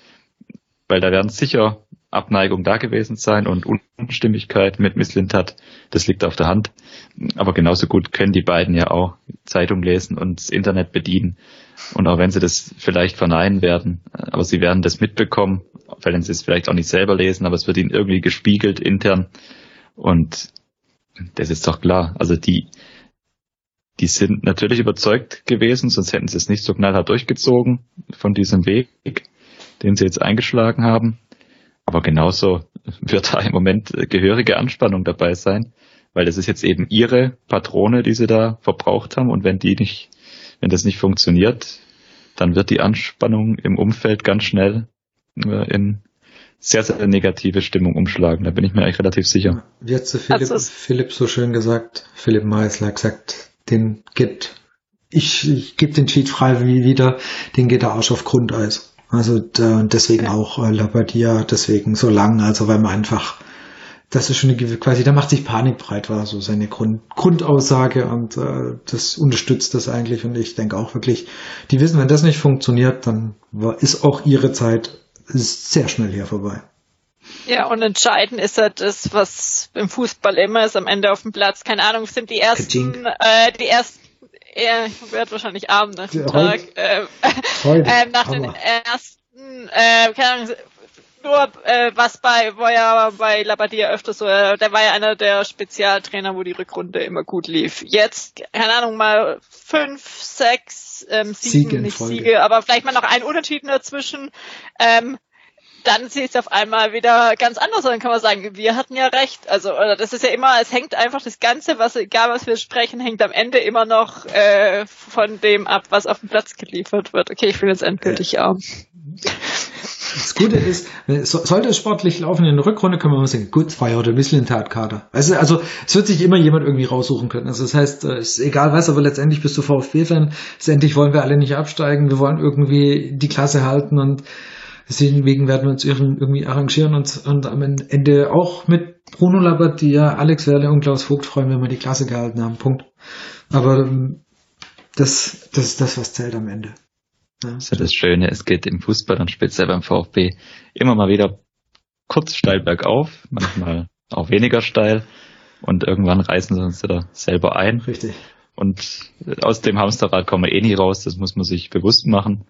Weil da werden sicher Abneigung da gewesen sein und Unstimmigkeit mit Miss hat. Das liegt auf der Hand. Aber genauso gut können die beiden ja auch Zeitung lesen und das Internet bedienen. Und auch wenn sie das vielleicht verneinen werden, aber sie werden das mitbekommen, wenn sie es vielleicht auch nicht selber lesen, aber es wird ihnen irgendwie gespiegelt intern. Und das ist doch klar. Also die, die sind natürlich überzeugt gewesen, sonst hätten sie es nicht so knallhart durchgezogen von diesem Weg, den sie jetzt eingeschlagen haben. Aber genauso wird da im Moment gehörige Anspannung dabei sein, weil das ist jetzt eben ihre Patrone, die sie da verbraucht haben. Und wenn die nicht, wenn das nicht funktioniert, dann wird die Anspannung im Umfeld ganz schnell äh, in sehr, sehr negative Stimmung umschlagen. Da bin ich mir eigentlich relativ sicher. Wie hat Philipp, also Philipp so schön gesagt, Philipp Meisler gesagt, den gibt, ich, ich gebe den Cheat frei wie wieder, den geht der Arsch auf Grundeis. Also deswegen auch äh, Labadia, deswegen so lang, also weil man einfach, das ist schon eine quasi, da macht sich Panik breit, war so seine Grund, Grundaussage und äh, das unterstützt das eigentlich und ich denke auch wirklich, die wissen, wenn das nicht funktioniert, dann war, ist auch ihre Zeit sehr schnell hier vorbei. Ja, und entscheidend ist halt das, was im Fußball immer ist, am Ende auf dem Platz. Keine Ahnung, sind die ersten, äh, die ersten er wird wahrscheinlich Abend nach dem Tag. Äh, äh, nach Hammer. den ersten, äh, keine Ahnung, nur äh, was bei, war ja bei Labadia öfter so, äh, der war ja einer der Spezialtrainer, wo die Rückrunde immer gut lief. Jetzt, keine Ahnung, mal fünf, sechs ähm, Siegen, Siege nicht Siege, aber vielleicht mal noch ein Unentschieden dazwischen. Ähm, dann sieht es auf einmal wieder ganz anders aus. Dann kann man sagen, wir hatten ja recht. Also oder das ist ja immer, es hängt einfach das Ganze, was egal was wir sprechen, hängt am Ende immer noch äh, von dem ab, was auf dem Platz geliefert wird. Okay, ich bin jetzt endgültig ja. arm. Das Gute ist, sollte es sportlich laufen in der Rückrunde, können wir mal sagen, gut, Fire oder Misslintat-Kader. Also, also, es wird sich immer jemand irgendwie raussuchen können. Also, das heißt, äh, es ist egal was, aber letztendlich bist du VfB-Fan. Letztendlich wollen wir alle nicht absteigen. Wir wollen irgendwie die Klasse halten und Deswegen werden wir uns irgendwie arrangieren und, und am Ende auch mit Bruno Labbadia, Alex Werle und Klaus Vogt freuen, wenn wir die Klasse gehalten haben. Punkt. Aber ähm, das, das ist das, was zählt am Ende. Ja. Das ist ja das Schöne, es geht im Fußball und speziell beim VfB immer mal wieder kurz steil bergauf, manchmal auch weniger steil und irgendwann reißen sie uns wieder selber ein. Richtig. Und aus dem Hamsterrad kommen wir eh nie raus, das muss man sich bewusst machen.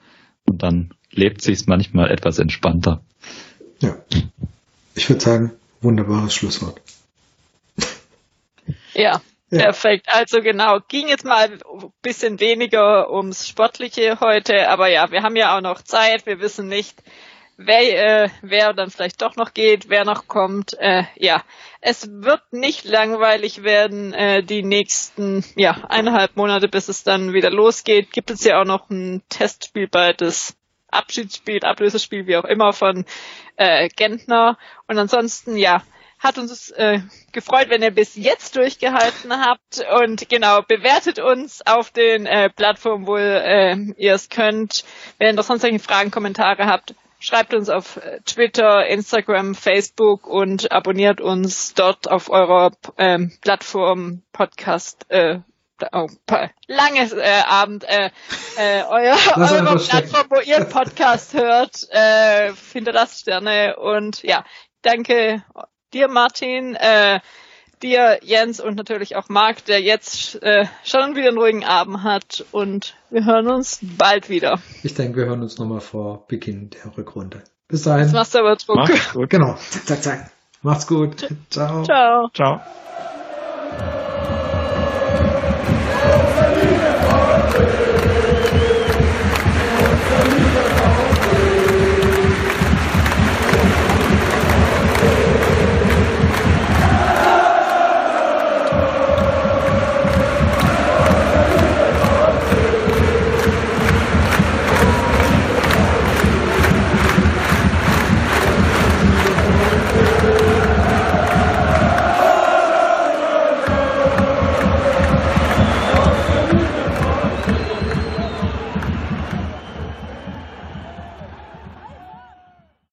Und dann lebt sich's manchmal etwas entspannter. Ja. Ich würde sagen, wunderbares Schlusswort. Ja, ja, perfekt. Also genau, ging jetzt mal ein bisschen weniger ums Sportliche heute, aber ja, wir haben ja auch noch Zeit. Wir wissen nicht, wer, äh, wer dann vielleicht doch noch geht, wer noch kommt. Äh, ja, es wird nicht langweilig werden. Äh, die nächsten ja eineinhalb Monate, bis es dann wieder losgeht, gibt es ja auch noch ein Testspiel bald, das Abschiedsspiel, Ablösespiel, wie auch immer von äh, Gentner. Und ansonsten ja hat uns äh, gefreut, wenn ihr bis jetzt durchgehalten habt und genau bewertet uns auf den äh, Plattformen, wo äh, ihr es könnt. Wenn ihr noch sonstige Fragen, Kommentare habt, schreibt uns auf äh, Twitter, Instagram, Facebook und abonniert uns dort auf eurer ähm, Plattform Podcast. Äh, oh, langes äh, Abend, äh, äh, euer, eure Plattform, wo ihr Podcast hört, äh, hinterlasst Sterne und ja, danke dir, Martin, äh, dir, Jens und natürlich auch Marc, der jetzt äh, schon wieder einen ruhigen Abend hat. Und wir hören uns bald wieder. Ich denke, wir hören uns nochmal vor Beginn der Rückrunde. Bis dahin. Jetzt machst du aber Druck. Macht's gut. Genau. Zack, zack, zack. Macht's gut. Ciao. Ciao. Ciao. Ciao.